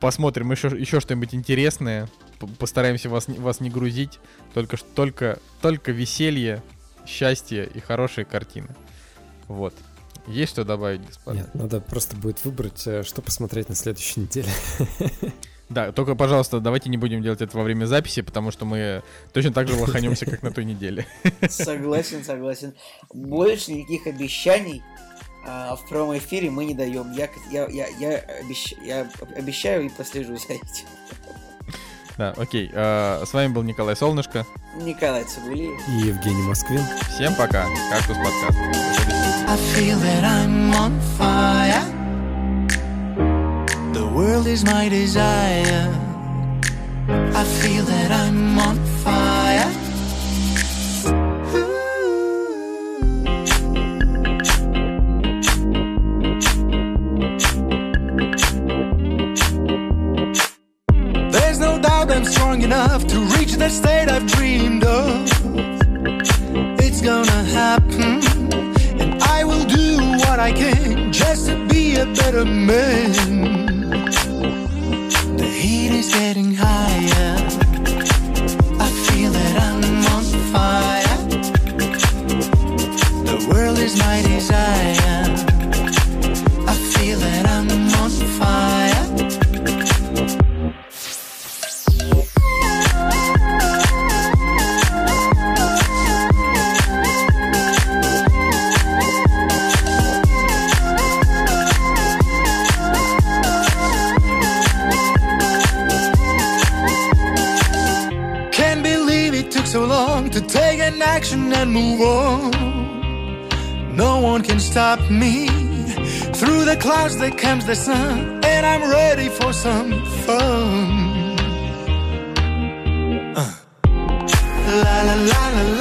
посмотрим еще, еще что-нибудь интересное. Постараемся вас, вас не грузить. Только, только, только веселье, счастье и хорошие картины. Вот. Есть что добавить, господа? Нет, надо просто будет выбрать, э, что посмотреть на следующей неделе. Да, только, пожалуйста, давайте не будем делать это во время записи, потому что мы точно так же лоханемся, как на той неделе. Согласен, согласен. Больше никаких обещаний а, в промо-эфире мы не даем. Я, я, я, я, обещ, я обещаю и послежу за этим. Да, окей. А, с вами был Николай Солнышко. Николай Цигулиев. И Евгений Москвин. Всем пока. Кактус подкаст. I feel that I'm on fire. The world is my desire. I feel that I'm on fire. I'm strong enough to reach that state I've dreamed of. It's gonna happen, and I will do what I can just to be a better man The heat is getting higher. I feel that I'm on fire. The world is my desire. An action and move on. No one can stop me. Through the clouds there comes the sun, and I'm ready for some fun. Uh. La la la, la